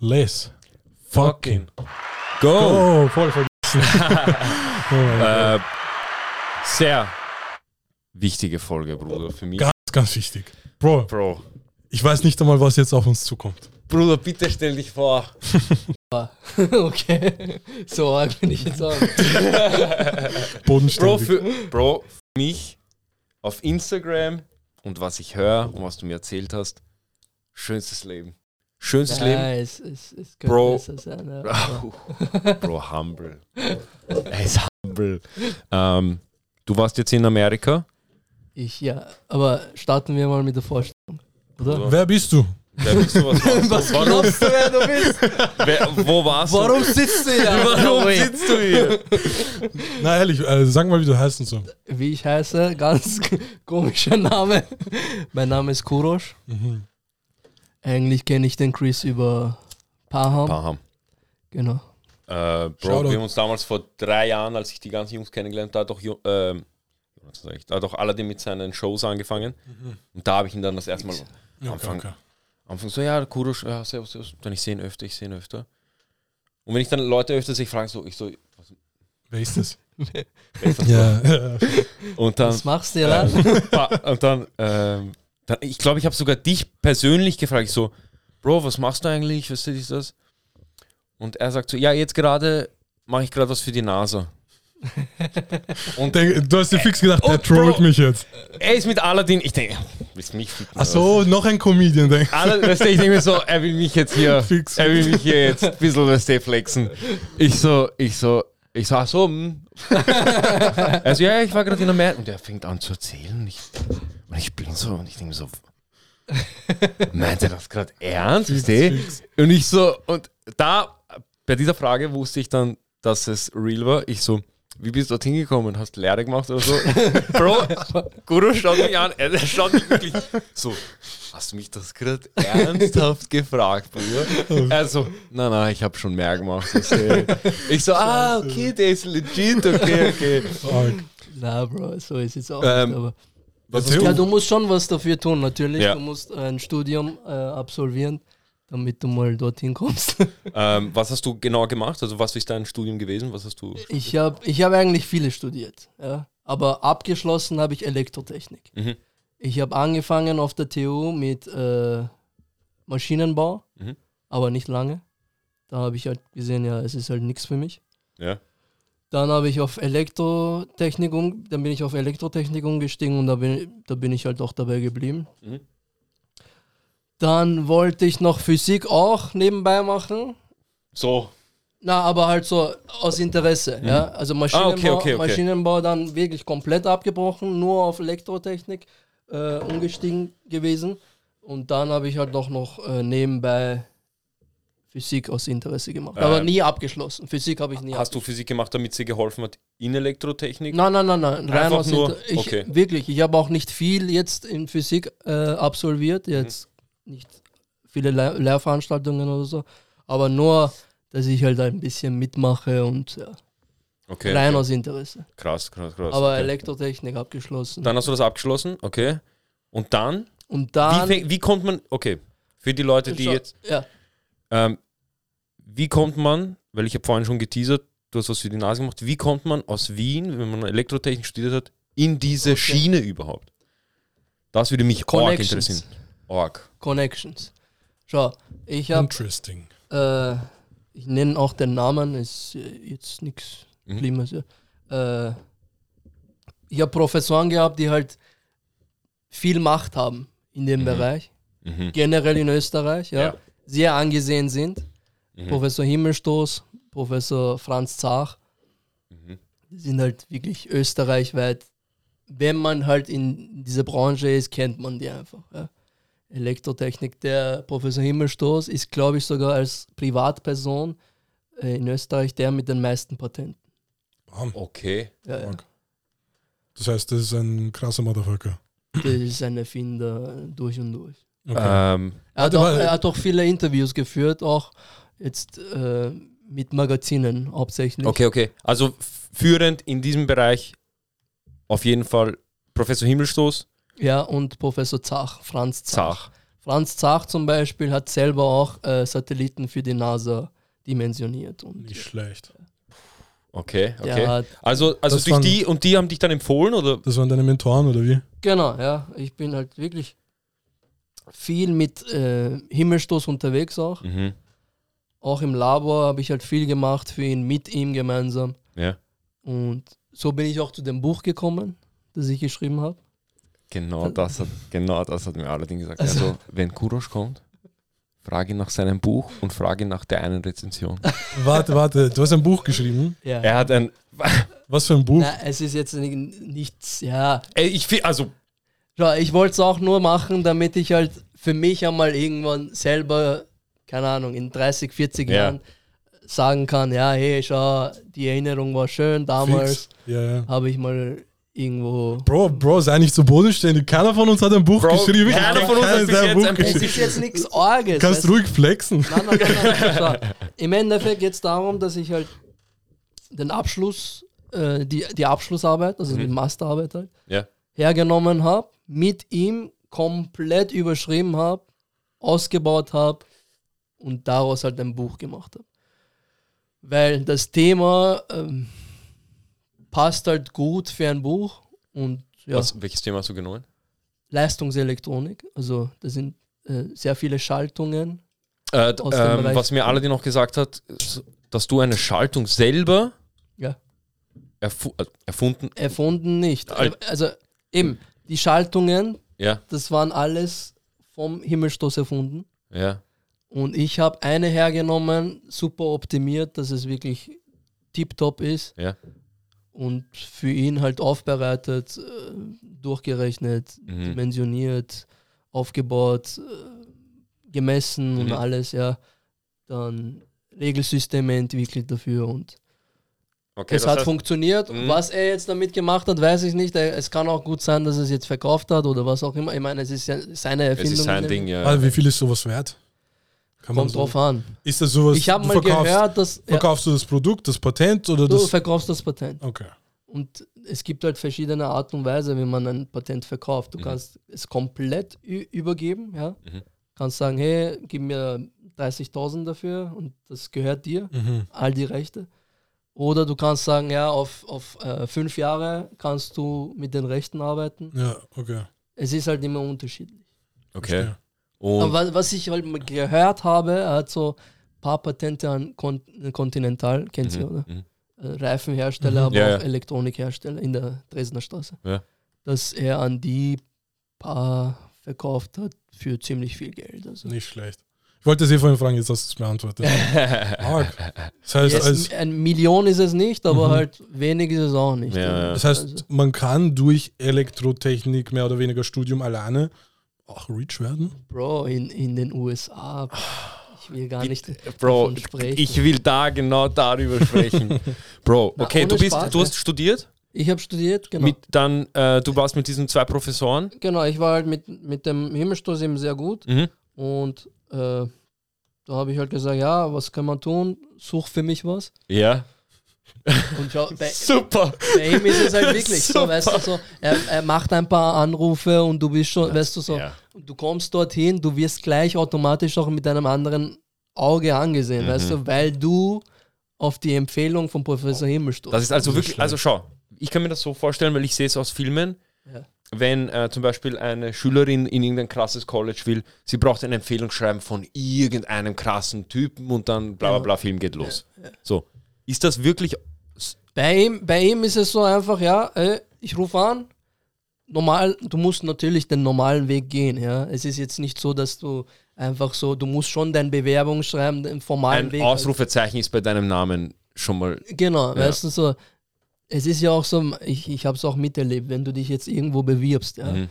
Less. Fucking. Go! Oh, voll vergessen. oh. Äh, sehr wichtige Folge, Bruder, für mich. Ganz, ganz wichtig. Bro, Bro. ich weiß nicht einmal, was jetzt auf uns zukommt. Bruder, bitte stell dich vor. okay. So arg bin ich jetzt auch. Bro, Bodenständig. für, Bro, für mich auf Instagram und was ich höre und was du mir erzählt hast, schönstes Leben. Schönstes Ja, Leben. es, es, es könnte Bro. besser sein. Ja. Bro, humble. Er ist humble. Ähm, du warst jetzt in Amerika. Ich, ja. Aber starten wir mal mit der Vorstellung. Oder? Wer bist du? Wer bist du, was du? Was Warum, glaubst du, wer du bist? wer, wo warst Warum sitzt du hier? du? Warum sitzt du hier? Na ehrlich, äh, sag mal, wie du heißt und so. Wie ich heiße, ganz komischer Name. Mein Name ist Kurosh. Mhm. Eigentlich kenne ich den Chris über Paham. Paham. Genau. Äh, Bro, Shoutout. wir haben uns damals vor drei Jahren, als ich die ganzen Jungs kennengelernt habe, da hat doch, da hat doch Aladdin mit seinen Shows angefangen. Und da habe ich ihn dann das erste Mal Ja, Anfang- okay. Anfang so, ja, Kurosch, ja, servus, servus. Dann ich sehe ihn öfter, ich sehe ihn öfter. Und wenn ich dann Leute öfter sehe, frage so, ich so, was, Wer ist das? wer ist das ja. ja. Und dann, Was machst du an? Pa- und dann, ähm, dann ich glaube, ich habe sogar dich persönlich gefragt. Ich so, Bro, was machst du eigentlich? Was ist das? Und er sagt so, ja, jetzt gerade mache ich gerade was für die NASA. und Denk, du hast dir fix gedacht, Oh, der trollt Bro. mich jetzt. er ist mit Aladdin. Ich denke, willst mich ficken? Ach so, noch ein Comedian, denk. Alle, weißt du, ich denke mir so, er will mich jetzt hier, Fix. er will mich hier jetzt ein bisschen du, flexen. Ich so, ich so, ich so, ach so. Also ja, ich war gerade in Amerika und er fängt an zu erzählen ich, und ich bin so und ich denke so, meint er das gerade ernst? Und ich so, und da, bei dieser Frage wusste ich dann, dass es real war. Ich so, wie bist du dorthin gekommen? Hast du Lehre gemacht oder so? Bro, Guru schaut mich an, er schaut mich wirklich so, hast du mich das gerade ernsthaft gefragt, Bruder? Er so, nein, nein, ich habe schon mehr gemacht. Ich so, ich so, ah, okay, der ist legit, okay, okay. Na, Bro, so ist es auch. Ähm, nicht, aber Was ja, du? du musst schon was dafür tun, natürlich. Ja. Du musst ein Studium äh, absolvieren, damit du mal dorthin kommst. Ähm, was hast du genau gemacht? Also was ist dein Studium gewesen? Was hast du? Ich habe ich hab eigentlich viele studiert, ja. aber abgeschlossen habe ich Elektrotechnik. Mhm. Ich habe angefangen auf der TU mit äh, Maschinenbau, Mhm. aber nicht lange. Da habe ich halt gesehen, ja, es ist halt nichts für mich. Ja. Dann habe ich auf Elektrotechnik dann bin ich auf Elektrotechnik umgestiegen und da bin, da bin ich halt auch dabei geblieben. Mhm. Dann wollte ich noch Physik auch nebenbei machen. So. Na, aber halt so aus Interesse, ja. Also Maschinenbau, Ah, okay, okay, okay. Maschinenbau dann wirklich komplett abgebrochen, nur auf Elektrotechnik äh, umgestiegen gewesen. Und dann habe ich halt auch noch äh, nebenbei Physik aus Interesse gemacht. Aber Ähm, nie abgeschlossen. Physik habe ich nie Hast du Physik gemacht, damit sie geholfen hat in Elektrotechnik? Nein, nein, nein, nein. Rein Einfach aus nur- ich, okay. Wirklich, ich habe auch nicht viel jetzt in Physik äh, absolviert. Jetzt nicht viele Le Lehrveranstaltungen oder so. Aber nur, dass ich halt ein bisschen mitmache und ja, Okay. rein okay. aus Interesse. Krass, krass, krass. Aber okay. Elektrotechnik abgeschlossen. Dann hast du das abgeschlossen, okay. Und dann? und Wie, dann. fäng- wie kommt man, okay, für die Leute, die jetzt, Ja, ähm, wie kommt man, weil ich habe vorhin schon geteasert, du hast was für die Nase gemacht, wie kommt man aus Wien, wenn man Elektrotechnik studiert hat, in diese Okay. Schiene überhaupt? Das würde mich arg interessieren. Arg. Connections. Schau, ich habe, Interesting. äh, ich nenne auch den Namen, ist äh, jetzt nichts Mhm. Schlimmes. Ja. Äh, ich habe Professoren gehabt, die halt viel Macht haben in dem Mhm. Bereich, Mhm. generell in Österreich, ja, Ja. sehr angesehen sind. Mhm. Professor Himmelstoß, Professor Franz Zach, Mhm. die sind halt wirklich österreichweit. Wenn man halt in dieser Branche ist, kennt man die einfach. Ja. Elektrotechnik, der Professor Himmelstoß ist, glaube ich, sogar als Privatperson äh, in Österreich der mit den meisten Patenten. Bam. Okay. Ja, ja. Das heißt, das ist ein krasser Motherfucker. Das ist ein Erfinder durch und durch. Okay. Ähm, Er hat, auch, er hat auch viele Interviews geführt, auch jetzt äh, mit Magazinen hauptsächlich. okay, okay. Also führend in diesem Bereich auf jeden Fall Professor Himmelstoß, Ja, und Professor Zach, Franz Zach. Zach. Franz Zach zum Beispiel hat selber auch äh, Satelliten für die NASA dimensioniert. Und Nicht schlecht. Okay, okay. hat, Also, also durch waren- die und die haben dich dann empfohlen oder? Das waren deine Mentoren oder wie? genau, ja. Ich bin halt wirklich viel mit äh, Himmelstoß unterwegs auch. Mhm. Auch im Labor habe ich halt viel gemacht für ihn, mit ihm gemeinsam. Ja. Und so bin ich auch zu dem Buch gekommen, das ich geschrieben habe. Genau das hat, genau das hat mir Aladdin gesagt. Also- Also, wenn Kurosch kommt, frage ihn nach seinem Buch und frage ihn nach der einen Rezension. Warte, warte, du hast ein Buch geschrieben. Ja. Er hat ein. Was für ein Buch? Na, es ist jetzt ni- nichts, ja. Ey, ich also Schau, ich wollte es auch nur machen, damit ich halt für mich einmal irgendwann selber, keine Ahnung, in 30, 40 Ja. Jahren sagen kann, ja, hey, schau, die Erinnerung war schön, damals. Ja, ja. habe ich mal irgendwo... Bro, Bro, sei nicht so bodenständig. Keiner von uns hat ein Buch Bro, geschrieben. keiner von uns hat bis Buch ein Buch Es geschrieben. ist jetzt nichts Orges. Kannst weißt ruhig flexen. Nein, nein, nein, nein. Im Endeffekt geht es darum, dass ich halt den Abschluss, äh, die, die Abschlussarbeit, also die Masterarbeit halt, Ja. hergenommen habe, mit ihm komplett überschrieben habe, ausgebaut habe und daraus halt ein Buch gemacht habe. Weil das Thema ähm, passt halt gut für ein Buch und ja, was, welches Thema hast du genommen? Leistungselektronik, also das sind äh, sehr viele Schaltungen. Äh, ähm, was mir Aladdin noch gesagt hat, dass du eine Schaltung selber Ja. erfu äh, erfunden. Erfunden nicht. Al- Also eben, die Schaltungen, Ja, das waren alles vom Himmelstoß erfunden. ja. Und ich habe eine hergenommen, super optimiert, dass es wirklich tiptop ist. Ja. Und für ihn halt aufbereitet, äh, durchgerechnet, Mhm. dimensioniert, aufgebaut, äh, gemessen und Mhm. alles, ja. Dann Regelsysteme entwickelt dafür und Okay, es das hat heißt, funktioniert. Mhm. Was er jetzt damit gemacht hat, weiß ich nicht. Er- Es kann auch gut sein, dass er es jetzt verkauft hat oder was auch immer. Ich meine, es ist ja seine es Erfindung. ist sein. Ding, ja. Also, wie viel ist sowas wert? Kann Kommt so, drauf an. Ist das sowas, Ich habe du mal verkaufst, gehört, dass ja, verkaufst du das Produkt, das Patent oder du das? verkaufst das Patent. Okay. Und es gibt halt verschiedene Art und Weise, wie man ein Patent verkauft. Du Mhm. kannst es komplett übergeben, ja. Mhm. Kannst sagen, hey, gib mir 30.000 dafür und das gehört dir, Mhm. all die Rechte. Oder du kannst sagen, ja, auf, auf äh, fünf Jahre kannst du mit den Rechten arbeiten. Ja, okay. Es ist halt immer unterschiedlich. Okay. Und Aber was, was ich halt gehört habe, er hat so ein paar Patente an Con Continental, kennt ihr, oder? Mhm. Äh, Reifenhersteller, Mhm. aber Ja, auch ja. Elektronikhersteller in der Dresdner Straße. Ja. Dass er an die paar verkauft hat für ziemlich viel Geld. Also. Nicht schlecht. Ich wollte sie vorhin fragen, jetzt hast du es beantwortet. Das heißt, Jetzt, als, ein Million ist es nicht, aber Mhm. halt wenig ist es auch nicht. Ja, ja. das Also, heißt, man kann durch Elektrotechnik mehr oder weniger Studium alleine auch rich werden. Bro, in, in den USA, ich will gar nicht Bro, sprechen. ich will da genau darüber sprechen. Bro, Na, okay, ohne du bist, Spaß, du hast studiert, Ich habe studiert, genau. mit dann, äh, du warst mit diesen zwei Professoren. Genau, ich war halt mit, mit dem Himmelstoß eben sehr gut Mhm. und äh, da habe ich halt gesagt, ja, was kann man tun? Such für mich was. Ja. Und schau, bei, Super. bei ihm ist es halt wirklich so, weißt du, so, er, er macht ein paar Anrufe und du bist schon, weißt du, so, Ja. du kommst dorthin, du wirst gleich automatisch auch mit einem anderen Auge angesehen, Mhm. weißt du, weil du auf die Empfehlung von Professor Himmelstoß. Das ist also wirklich, also schau, ich kann mir das so vorstellen, weil ich sehe es aus Filmen, Ja. wenn äh, zum Beispiel eine Schülerin in irgendein krasses College will, sie braucht ein Empfehlungsschreiben von irgendeinem krassen Typen und dann bla bla bla, Film geht los. So, ist das wirklich, Bei ihm, bei ihm ist es so einfach, ja, ey, ich rufe an. Normal, du musst natürlich den normalen Weg gehen, ja. Es ist jetzt nicht so, dass du einfach so, du musst schon dein Bewerbungsschreiben, den formalen ein Weg. Ausrufezeichen ist bei deinem Namen schon mal, Genau, Ja. weißt du so. Es ist ja auch so, ich, ich habe es auch miterlebt, wenn du dich jetzt irgendwo bewirbst, ja. Mhm.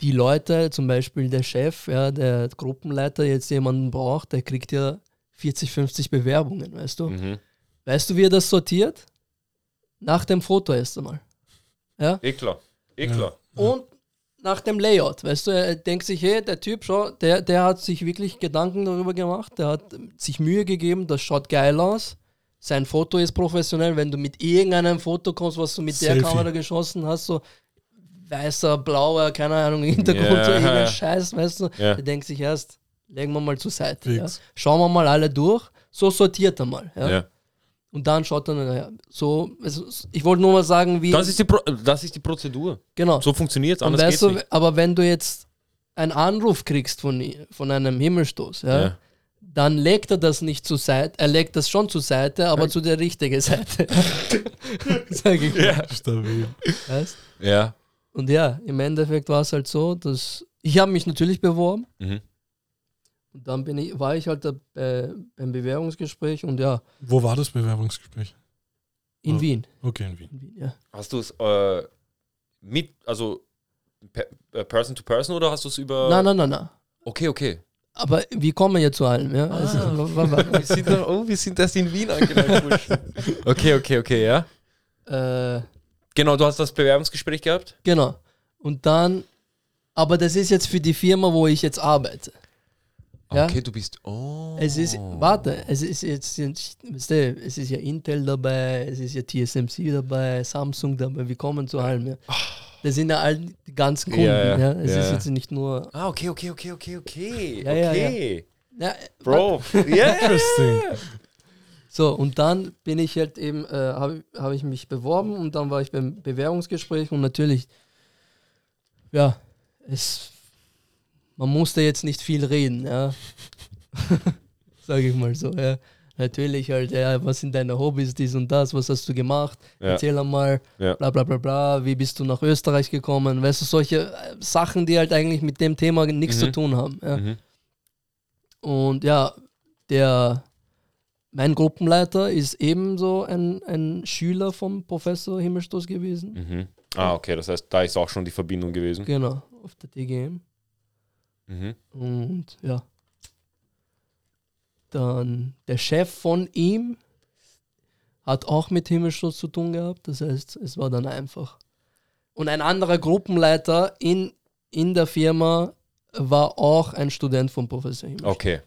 Die Leute, zum Beispiel der Chef, ja, der Gruppenleiter jetzt jemanden braucht, der kriegt ja 40, 50 Bewerbungen, weißt du. Mhm. Weißt du, wie er das sortiert? Nach dem Foto erst einmal. Ja? Eh klar, eh Ja. klar. Und nach dem Layout, weißt du, er denkt sich, hey, der Typ, schau, der, der hat sich wirklich Gedanken darüber gemacht, der hat sich Mühe gegeben, das schaut geil aus. Sein Foto ist professionell, wenn du mit irgendeinem Foto kommst, was du mit der Selfie. Kamera geschossen hast, so, weißer, blauer, keine Ahnung, Hintergrund, Ja. so irgendein Scheiß, weißt du? Ja. Der denkt sich erst, legen wir mal zur Seite. Ja? Schauen wir mal alle durch, so sortiert er mal. Ja? Ja. Und dann schaut er, naja, so, also, ich wollte nur mal sagen, wie, Das ist die, Pro das ist die Prozedur. genau. So funktioniert es, anders weißt du, nicht. aber wenn du jetzt einen Anruf kriegst von, von einem Himmelstoß, ja, Ja. dann legt er das nicht zur Seite, er legt das schon zur Seite, aber zu der richtigen Seite. Sag ich mal. Stabil. Weißt? Ja. Und ja, im Endeffekt war es halt so, dass ich habe mich natürlich beworben Mhm. Und dann bin ich, war ich halt da, äh, beim Bewerbungsgespräch und ja, Wo war das Bewerbungsgespräch? in Oh. Wien. Okay, in Wien. In Wien ja. Hast du es äh, mit, also per, äh, Person to Person oder hast du es über. Nein, nein, nein, nein. Okay, okay. Aber wir kommen ja zu allem, ja. Also, wa- wa- Wir sind, da, oh, wir sind erst in Wien angelangt. okay, okay, okay, ja. äh, Genau, du hast das Bewerbungsgespräch gehabt? Genau. Und dann, aber das ist jetzt für die Firma, wo ich jetzt arbeite. Ja? Okay, du bist. Oh. Es ist, warte, es ist jetzt, jetzt weißt du, es ist ja Intel dabei, es ist ja TSMC dabei, Samsung dabei, wir kommen zu allem. Ja. Das sind ja all die ganzen Kunden. Ja, Ja, Es ist jetzt nicht nur. Ah, okay, okay, okay, okay, okay. Ja, ja, okay. Ja, Bro. Ja, Interesting. So, und dann bin ich halt eben, äh, habe hab ich mich beworben und dann war ich beim Bewerbungsgespräch und natürlich, ja, es, man musste jetzt nicht viel reden, ja. Sage ich mal so, ja. Natürlich halt, ja, was sind deine Hobbys, dies und das, was hast du gemacht? Ja. Erzähl einmal, Ja. bla bla bla bla, wie bist du nach Österreich gekommen? Weißt du, solche äh, Sachen, die halt eigentlich mit dem Thema nichts Mhm. zu tun haben. Ja. Mhm. Und ja, der, mein Gruppenleiter ist ebenso ein, ein Schüler vom Professor Himmelstoß gewesen. Mhm. Ah, okay, das heißt, da ist auch schon die Verbindung gewesen. Genau, auf der TGM. Mhm. Und ja. Dann der Chef von ihm hat auch mit Himmelstoß zu tun gehabt. Das heißt, es war dann einfach. Und ein anderer Gruppenleiter in, in der Firma war auch ein Student vom Professor Himmelstoß. Okay.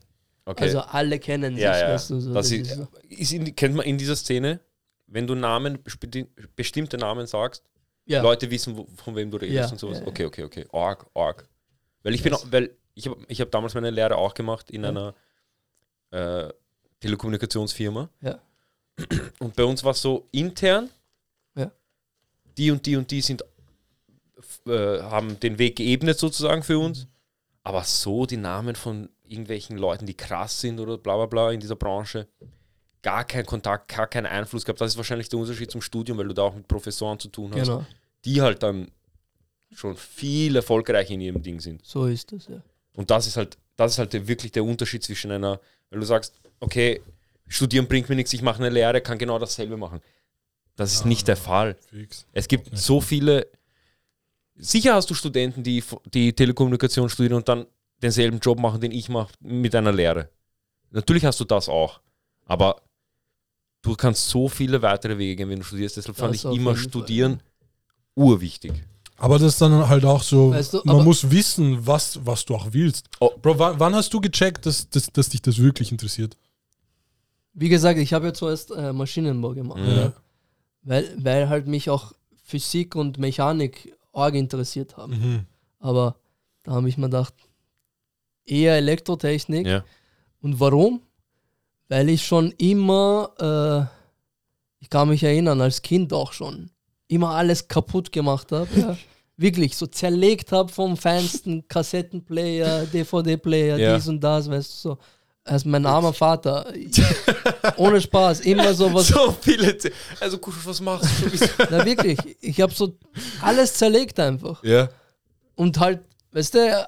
Okay. Also alle kennen sich. ja, ja. weißt du, so, das ist, so. ist in, kennt man in dieser Szene, wenn du Namen, besti- bestimmte Namen sagst, ja. Leute wissen, von wem du redest Ja, und sowas. ja, ja. Okay, okay, okay. Org, org. Weil ich bin, auch, weil ich habe ich hab damals meine Lehre auch gemacht in Ja. einer äh, Telekommunikationsfirma. Ja. Und bei uns war es so intern, Ja. die und die und die sind äh, haben den Weg geebnet sozusagen für uns. Aber so die Namen von irgendwelchen Leuten, die krass sind oder bla bla bla in dieser Branche, gar kein Kontakt, gar keinen Einfluss gehabt. Das ist wahrscheinlich der Unterschied zum Studium, weil du da auch mit Professoren zu tun hast Genau, die halt dann schon viel erfolgreicher in ihrem Ding sind. so ist es, ja. Und das ist halt, das ist halt wirklich der Unterschied zwischen einer, weil du sagst, okay, studieren bringt mir nichts, ich mache eine Lehre, kann genau dasselbe machen. Das ist nicht der Fall. Fix. Es gibt so viele. Sicher hast du Studenten, die, die Telekommunikation studieren und dann denselben Job machen, den ich mache, mit einer Lehre. Natürlich hast du das auch. Aber du kannst so viele weitere Wege gehen, wenn du studierst. Deshalb fand Das ich auf immer jeden Fall, Studieren urwichtig. Aber das ist dann halt auch so, Weißt du, man muss wissen, was, was du auch willst. Oh. Bro, wann, wann hast du gecheckt, dass, dass, dass dich das wirklich interessiert? Wie gesagt, ich habe ja zuerst äh, Maschinenbau gemacht, Ja. ja. weil, weil halt mich auch Physik und Mechanik arg interessiert haben. Mhm. Aber da habe ich mir gedacht, eher Elektrotechnik. Ja. Und warum? Weil ich schon immer, äh, ich kann mich erinnern, als Kind auch schon, immer alles kaputt gemacht habe. Ja. Wirklich, so zerlegt habe vom feinsten Kassettenplayer, DVD-Player, Ja. dies und das, weißt du so. Also mein armer Vater, ohne Spaß, immer so was. So viele. Z also, Kusch, was machst du? Na wirklich, ich habe so alles zerlegt einfach. ja. Und halt, weißt du,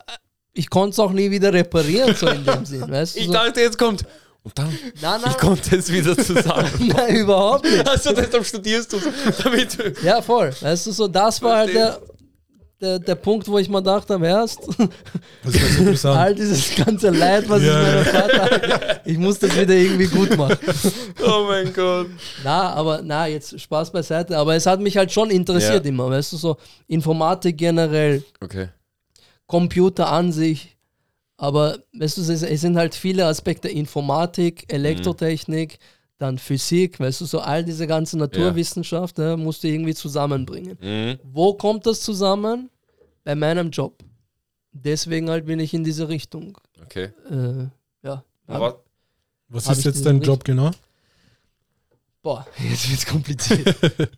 ich konnte es auch nie wieder reparieren, so in dem Sinn, weißt du. Ich So. dachte, jetzt kommt. Und dann, Nein, nein, ich konnte es wieder zusammen. nein, überhaupt nicht. also, deshalb studierst du damit. du- Ja, voll. Weißt du, so, das war halt der, der, der Punkt, wo ich mir gedacht habe, erst, all dieses ganze Leid, was Ja. ich meinem Vater hatte, ich muss das wieder irgendwie gut machen. Oh mein Gott. Na, aber, na, jetzt Spaß beiseite, aber es hat mich halt schon interessiert Ja. immer, weißt du, so Informatik generell, Okay. Computer an sich, aber weißt du, es, es sind halt viele Aspekte Informatik, Elektrotechnik, dann Physik, weißt du, so all diese ganze Naturwissenschaft ja, musst du irgendwie zusammenbringen. Mhm. Wo kommt das zusammen? Bei meinem Job. Deswegen halt bin ich in diese Richtung. Okay. Äh, ja. Aber Was Hab ist ich jetzt dein Bericht? Job genau? Boah, jetzt wird's kompliziert.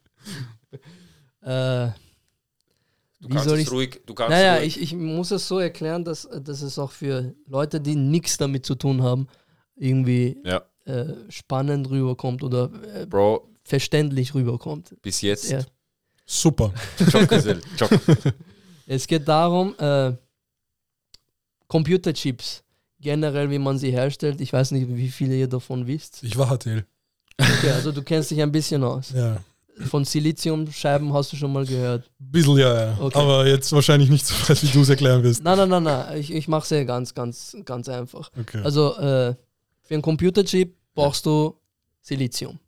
äh, du Wie kannst soll es ich's- ruhig. Du kannst naja, ruhig. ich, ich muss es so erklären, dass, dass es auch für Leute, die nichts damit zu tun haben, irgendwie Ja, äh, spannend rüberkommt oder äh, Bro, verständlich rüberkommt. bis jetzt. Ja. Super. Es geht darum, äh, Computerchips, generell wie man sie herstellt. Ich weiß nicht, wie viele ihr davon wisst. Ich war HTL. Okay, also du kennst dich ein bisschen aus. Ja. Von Siliziumscheiben hast du schon mal gehört. Bisschen, ja, ja. Okay. Aber jetzt wahrscheinlich nicht so weit, wie du es erklären wirst. Nein, nein, nein, nein. Ich, ich mache es ja ganz, ganz, ganz einfach. Okay. Also äh, für einen Computerchip brauchst du Silizium.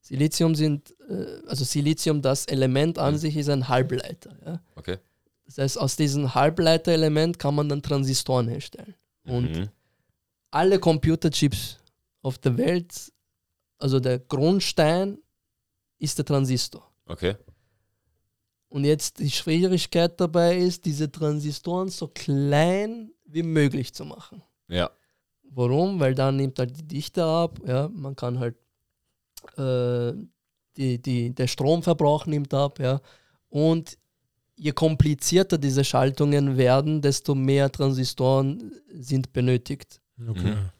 Silizium sind, äh, also Silizium, das Element an Mhm. sich ist ein Halbleiter. Ja? Okay. Das heißt, aus diesem Halbleiterelement kann man dann Transistoren herstellen. Und Mhm. alle Computerchips auf der Welt, also der Grundstein ist der Transistor. Okay. Und jetzt die Schwierigkeit dabei ist, diese Transistoren so klein wie möglich zu machen. Ja. Warum? Weil dann nimmt halt die Dichte ab, ja, man kann halt äh, die, die, der Stromverbrauch nimmt ab, ja. Und je komplizierter diese Schaltungen werden, desto mehr Transistoren sind benötigt. okay. Mhm.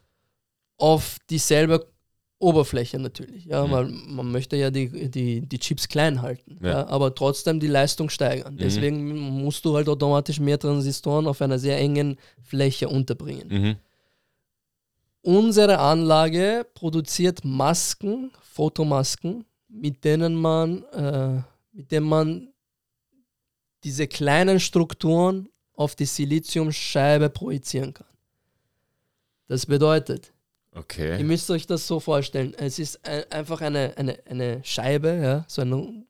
Auf dieselbe Oberfläche natürlich, ja, Mhm. weil man möchte ja die, die, die Chips klein halten, Ja. ja. aber trotzdem die Leistung steigern. Mhm. Deswegen musst du halt automatisch mehr Transistoren auf einer sehr engen Fläche unterbringen. Unsere Anlage produziert Masken, Fotomasken, mit denen man, äh, mit denen man diese kleinen Strukturen auf die Siliziumscheibe projizieren kann. Das bedeutet, ihr Okay. müsst euch das so vorstellen, es ist ein, einfach eine, eine, eine Scheibe, ja, so eine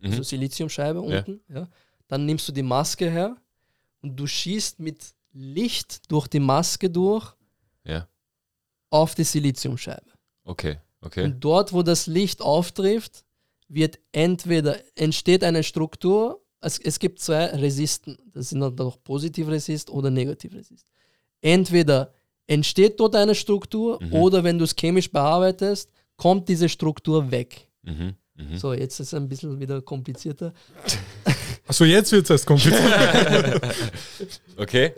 so Mhm. Siliziumscheibe Ja. unten. Ja. Dann nimmst du die Maske her und du schießt mit Licht durch die Maske durch Ja. auf die Siliziumscheibe. Okay. Okay. Und dort, wo das Licht auftrifft, wird entweder entsteht eine Struktur, es, es gibt zwei Resisten, das sind dann doch Positivresist oder Negativresist. Entweder entsteht dort eine Struktur Mhm. oder wenn du es chemisch bearbeitest, kommt diese Struktur weg. Mhm. Mhm. So, jetzt ist es ein bisschen wieder komplizierter. Achso, jetzt wird es erst kompliziert. Okay.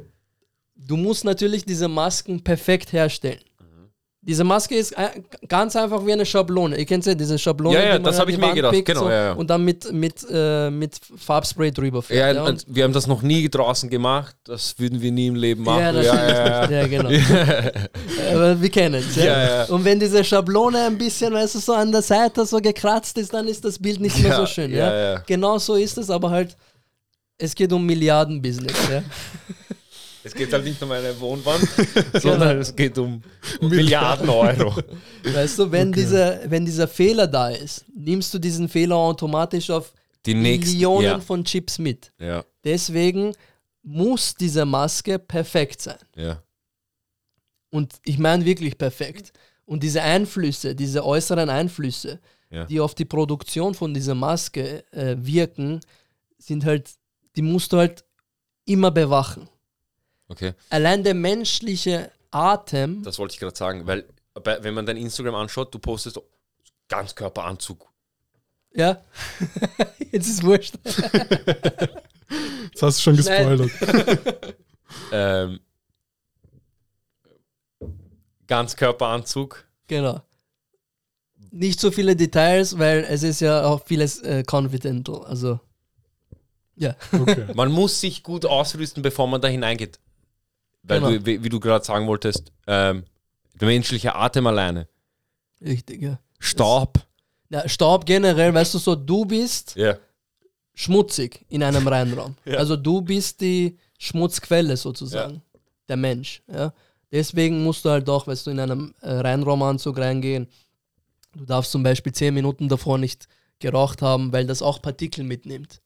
Du musst natürlich diese Masken perfekt herstellen. Diese Maske ist äh, ganz einfach wie eine Schablone. Ihr kennt ja diese Schablone. Ja, ja, die man das an hab ich mir Wand gedacht. pickt, Genau, so, ja, ja. Und dann mit, mit, äh, mit Farbspray drüber fährt. Ja, ja, wir haben das noch nie draußen gemacht. Das würden wir nie im Leben machen. ja, natürlich. ja, Ja, genau. Aber wir kennen es. Ja? Und wenn diese Schablone ein bisschen, weißt du, so an der Seite so gekratzt ist, dann ist das Bild nicht mehr so schön. ja. Genau so ist es, aber halt, es geht um Milliarden-Business. Ja? Es geht halt nicht um eine Wohnwand, sondern es geht um Milliarden Euro. Weißt du, wenn, Okay. dieser, wenn dieser Fehler da ist, nimmst du diesen Fehler automatisch auf Die nächsten. Millionen Ja. von Chips mit. Ja. Deswegen muss diese Maske perfekt sein. Ja. Und ich meine wirklich perfekt. Und diese Einflüsse, diese äußeren Einflüsse, Ja. die auf die Produktion von dieser Maske äh, wirken, sind halt, die musst du halt immer bewachen. Okay. Allein der menschliche Atem, Das wollte ich gerade sagen, weil bei, wenn man dein Instagram anschaut, du postest Ganzkörperanzug. ja, jetzt ist wurscht. Das hast du schon gespoilert. Ähm, Ganzkörperanzug. Genau. Nicht so viele Details, weil es ist ja auch vieles äh, confidential. Also, ja. Okay. Man muss sich gut ausrüsten, bevor man da hineingeht. Weil Genau. du, wie, wie du gerade sagen wolltest, ähm, der menschliche Atem alleine. Richtig, ja. Staub. ja. Staub generell, weißt du so, du bist Ja. schmutzig in einem Reinraum. Ja. Also du bist die Schmutzquelle sozusagen, der Mensch. Ja? Deswegen musst du halt auch, wenn du in einem äh, Reinraumanzug reingehen, du darfst zum Beispiel zehn Minuten davor nicht geraucht haben, weil das auch Partikel mitnimmt.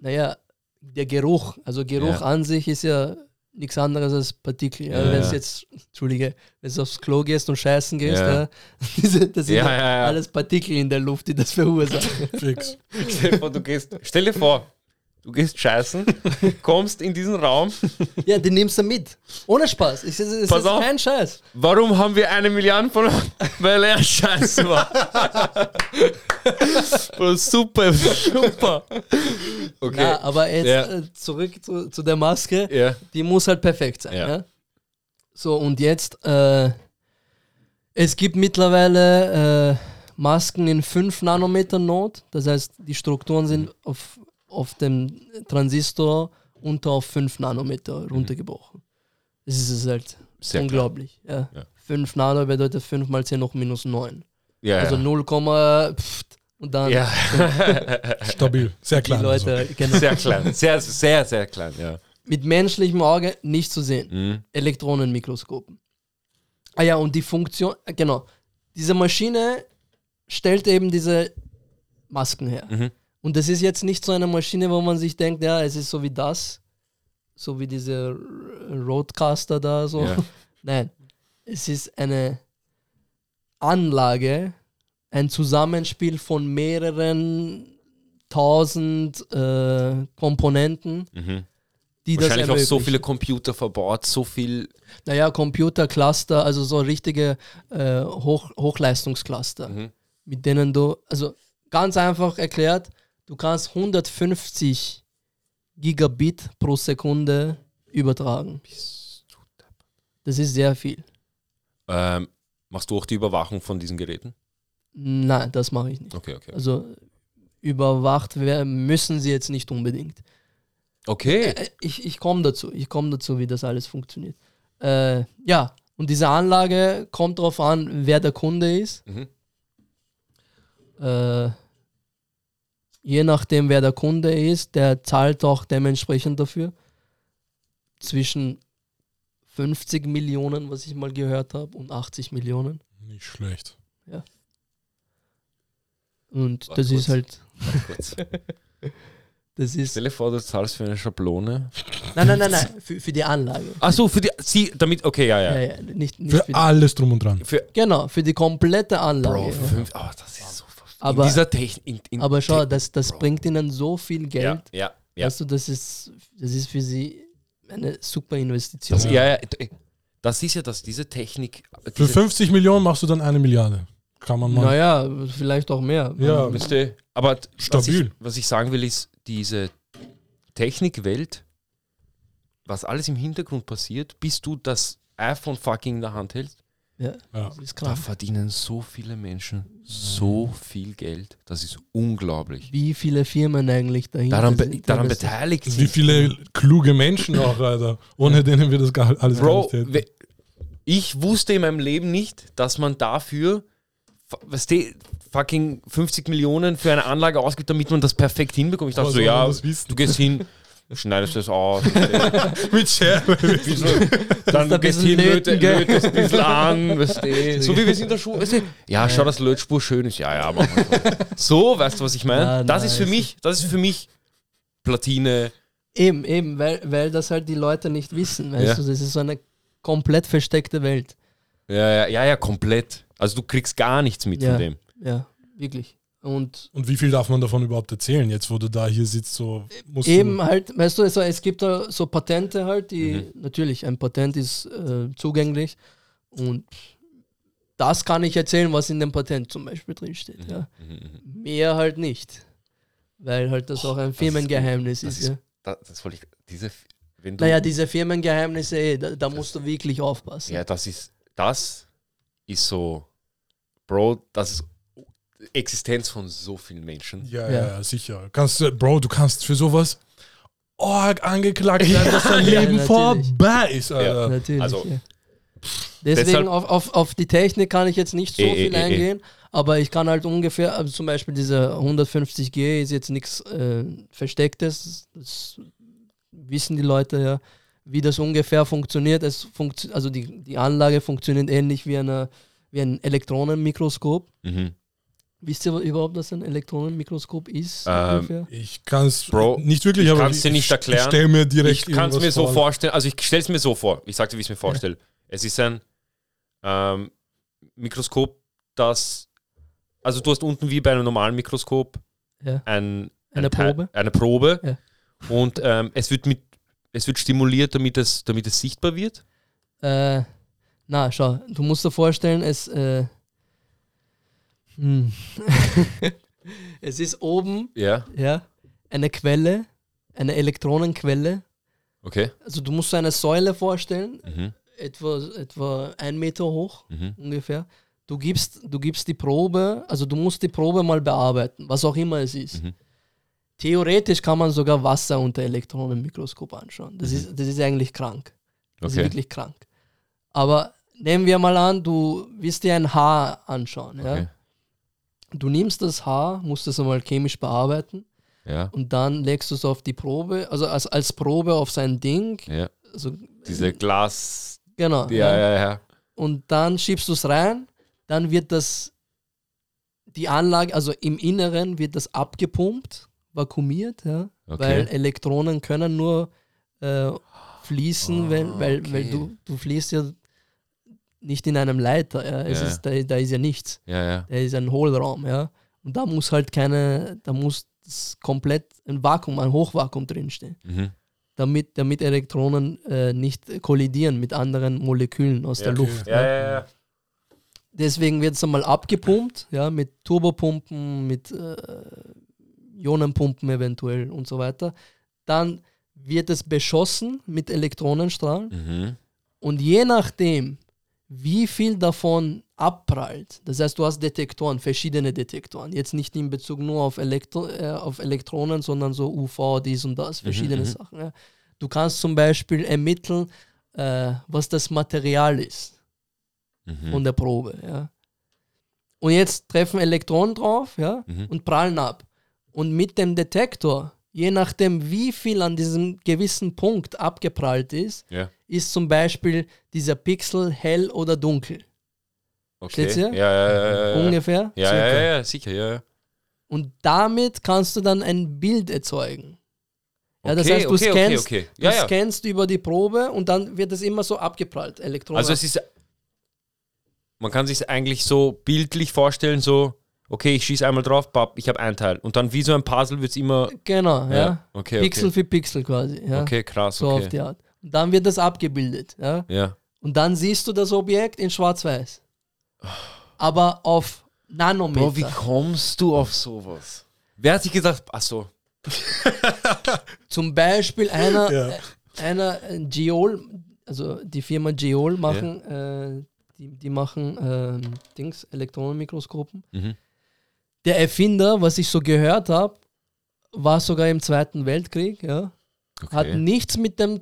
Naja, der Geruch, also Geruch Ja. an sich ist ja nichts anderes als Partikel. Ja, Ja, wenn es ja. jetzt, Entschuldige, wenn du aufs Klo gehst und scheißen gehst, Ja. diese- das sind Ja, ja, ja, ja. alles Partikel in der Luft, die das verursachen. Fix. Stell dir vor, du gehst, stell dir vor, du gehst scheißen, kommst in diesen Raum. ja, die nimmst du mit. Ohne Spaß. Ich, es Pass ist auf. kein Scheiß. Warum haben wir eine Milliarde von Weil er scheiße war. Super, super. Okay. Ja, aber jetzt Ja. äh, zurück zu, zu der Maske. Ja. die muss halt perfekt sein. Ja. Ja. So, und jetzt, äh, es gibt mittlerweile äh, Masken in 5 Nanometer Not. Das heißt, die Strukturen sind auf, auf dem Transistor unter auf 5 Nanometer runtergebrochen. Das ist es halt Sehr unglaublich. Ja. Ja. 5 Nano bedeutet 5 mal 10 hoch minus 9. Ja, Also ja. 0, pft, und dann ja. Stabil. Sehr die klein. also. Leute genau, sehr klein. Sehr, sehr, sehr klein, ja. mit menschlichem Auge nicht zu sehen. Mhm. Elektronenmikroskopen. Ah ja, und die Funktion, äh, genau, diese Maschine stellt eben diese Masken her. Mhm. Und das ist jetzt nicht so eine Maschine, wo man sich denkt, ja, es ist so wie das, so wie diese Roadcaster da, so. Ja. Nein, es ist eine Anlage, ein Zusammenspiel von mehreren tausend äh, Komponenten, Mhm. die das Wahrscheinlich auch so viele Computer verbaut, so viel. Naja, Computercluster, also so richtige äh, Hoch Hochleistungscluster, Mhm. mit denen du, also ganz einfach erklärt, du kannst 150 Gigabit pro Sekunde übertragen. Das ist sehr viel. Ähm, machst du auch die Überwachung von diesen Geräten? Nein, das mache ich nicht. Okay, okay. Also überwacht werden müssen sie jetzt nicht unbedingt. Okay. Äh, Ich, ich komme dazu, ich komme dazu, wie das alles funktioniert. Äh, ja, und diese Anlage kommt darauf an, wer der Kunde ist. Mhm. Äh, je nachdem, wer der Kunde ist, der zahlt auch dementsprechend dafür. Zwischen 50 Millionen, was ich mal gehört habe, und 80 Millionen. Nicht schlecht. Und Warte das kurz. ist halt, das ist. Stell dir vor, du zahlst für eine Schablone. Nein, nein, nein, nein, für, für die Anlage. Achso, für die. Sie, damit, okay, ja, ja. Ja, ja, nicht, nicht Für für alles drum und dran. Für, genau, für die komplette Anlage. Bro, ja. fünf, oh, das ist so Aber- in dieser Technik. In, in Aber schau, das, das Bro. bringt ihnen so viel Geld. Ja, ja, ja. Weißt du, das ist, das ist für sie eine super Investition. Das, ja, ja. Das ist ja das, diese Technik. Für Diese, 50 Millionen machst du dann eine Milliarde. Kann man mal. Naja, vielleicht auch mehr. Ja. Ihr, aber t- was ich, Stabil. was ich sagen will, ist, diese Technikwelt, was alles im Hintergrund passiert, bis du das iPhone fucking in der Hand hältst, Ja, Ja. da verdienen so viele Menschen so viel Geld. Das ist unglaublich. Wie viele Firmen eigentlich dahinter Daran, be sind. daran Das- beteiligt Wie sind. viele kluge Menschen auch, Alter. Ohne denen wir das gar, alles gar Bro, nicht hätten. ich wusste in meinem Leben nicht, dass man dafür, weißt du, fucking 50 Millionen für eine Anlage ausgibt, damit man das perfekt hinbekommt. Ich dachte so, ja, du gehst hin, schneidest das aus, Mit Schere. dann ein du gehst hin, löt, löten, gell? lötest ein bisschen an, weißt du, so wie wir es in der Schule, weißt du, ja, schau, dass Lötspur schön ist, ja, ja, mach mal so. So, weißt du, was ich meine? Na, Das na, ist für es mich, das ist für mich Platine, Eben, eben, weil, weil das halt die Leute nicht wissen. Weißt Ja. du, das ist so eine komplett versteckte Welt. ja, ja, ja, ja, komplett. Also du kriegst gar nichts mit Ja. von dem. Ja, wirklich. Und Und wie viel darf man davon überhaupt erzählen, jetzt wo du da hier sitzt? So musst eben halt, weißt du, also es gibt da so Patente halt, die Mhm. natürlich, ein Patent ist äh, zugänglich und das kann ich erzählen, was in dem Patent zum Beispiel drinsteht. Ja. Mhm, mhm. Mehr halt nicht. Weil halt das auch ein ist Firmengeheimnis Das ist. ist- ja. Das, das wollte ich, diese, wenn du, Naja, diese Firmengeheimnisse, eh, da, da musst du wirklich aufpassen. ja, das ist, das ist so, Bro, das ist Existenz von so vielen Menschen. Ja, Ja. ja, ja, sicher. Kannst du, Bro, du kannst für sowas arg angeklagt werden, dass dein Ja, Leben natürlich. vorbei ist, Alter. Natürlich. Also, ja. Deswegen deshalb- auf, auf, auf die Technik kann ich jetzt nicht so eh, viel eh. eingehen, aber ich kann halt ungefähr, also zum Beispiel diese 150G ist jetzt nichts äh, Verstecktes, das wissen die Leute ja, wie das ungefähr funktioniert. Es funktio also die, die Anlage funktioniert ähnlich wie, eine, wie ein Elektronenmikroskop. Mhm. Wisst ihr überhaupt, was ein Elektronenmikroskop ist? Ähm, ungefähr? Ich kann es Bro, nicht wirklich, ich aber kann's dir nicht ich, erklären. Ich stelle mir direkt ich kann es mir so vor. vorstellen, also ich stelle es mir so vor, ich sagte, wie ich es mir vorstelle. Es ist ein ähm, Mikroskop, das, also du hast unten wie bei einem normalen Mikroskop Ja. ein, Eine ein Teil- Probe? Eine Probe. Ja. Und ähm, es wird mit es wird stimuliert, damit es, damit es sichtbar wird. Äh, na, schau, du musst dir vorstellen, es, äh, hm. es ist oben, Ja. ja, eine Quelle, eine Elektronenquelle. Okay. Also du musst eine Säule vorstellen, Mhm. etwa, etwa ein Meter hoch Mhm. ungefähr. Du gibst, du gibst die Probe, also du musst die Probe mal bearbeiten, was auch immer es ist. Mhm. Theoretisch kann man sogar Wasser unter Elektronenmikroskop anschauen. Das, ist, das ist eigentlich krank. Das ist Mhm. Okay. wirklich krank. Aber nehmen wir mal an, du willst dir ein Haar anschauen. Ja? Du nimmst das Haar, musst es einmal chemisch bearbeiten Ja. und dann legst du es auf die Probe, also als, als Probe auf sein Ding. Ja. Also, Diese Glas. genau. Ja, ja, ja. Und dann schiebst du es rein, dann wird das, die Anlage, also im Inneren wird das abgepumpt, vakuumiert, ja, Okay. weil Elektronen können nur äh, fließen, Ah, weil, weil, weil okay. du, du fließt ja nicht in einem Leiter, ja. Es Ja. Ist, da, da ist ja nichts, Ja, ja. da ist ein Hohlraum, ja. Und da muss halt keine, da muss das komplett ein Vakuum, ein Hochvakuum drinstehen, Mhm. damit, damit Elektronen äh, nicht kollidieren mit anderen Molekülen aus der Ja, Luft. Ja, ja, ja. Deswegen wird es einmal abgepumpt, ja, mit Turbopumpen, mit äh, Ionenpumpen eventuell und so weiter. Dann wird es beschossen mit Elektronenstrahlen Mhm. und je nachdem, wie viel davon abprallt, das heißt, du hast Detektoren, verschiedene Detektoren, jetzt nicht in Bezug nur auf, Elektro äh, auf Elektronen, sondern so UV, dies und das, verschiedene mhm. Sachen. Ja. Du kannst zum Beispiel ermitteln, äh, was das Material ist Mhm. von der Probe. Ja. Und jetzt treffen Elektronen drauf ja, Mhm. und prallen ab. Und mit dem Detektor, je nachdem, wie viel an diesem gewissen Punkt abgeprallt ist, Ja. ist zum Beispiel dieser Pixel hell oder dunkel. Okay. Steht's hier? Ja, ja, ja, ja. Ungefähr. Ja, ja, ja, ja, sicher, ja. ja. Und damit kannst du dann ein Bild erzeugen. Ja, das Okay, heißt, du, okay, scannst, okay. du Ja, ja. scannst über die Probe und dann wird es immer so abgeprallt. Elektronen. Also es ist, man kann sich eigentlich so bildlich vorstellen, so, okay, ich schieße einmal drauf, papp, ich habe ein Teil. Und dann wie so ein Puzzle wird es immer, genau, ja. ja, okay, okay. Pixel für Pixel quasi. Ja. Okay, krass, So auf okay. die Art. Und dann wird das abgebildet. Ja? Ja. Und dann siehst du das Objekt in Schwarz-Weiß. Aber auf Nanometer. Bro, wie kommst du auf sowas? Wer hat sich gedacht, ach so, Zum Beispiel einer, Ja. äh, einer äh, Geol, also die Firma Geol machen, äh, die, die machen ähm, Dings, Elektronenmikroskopen. Mhm. Der Erfinder, was ich so gehört habe, war sogar im Zweiten Weltkrieg, ja. okay. Hat nichts mit dem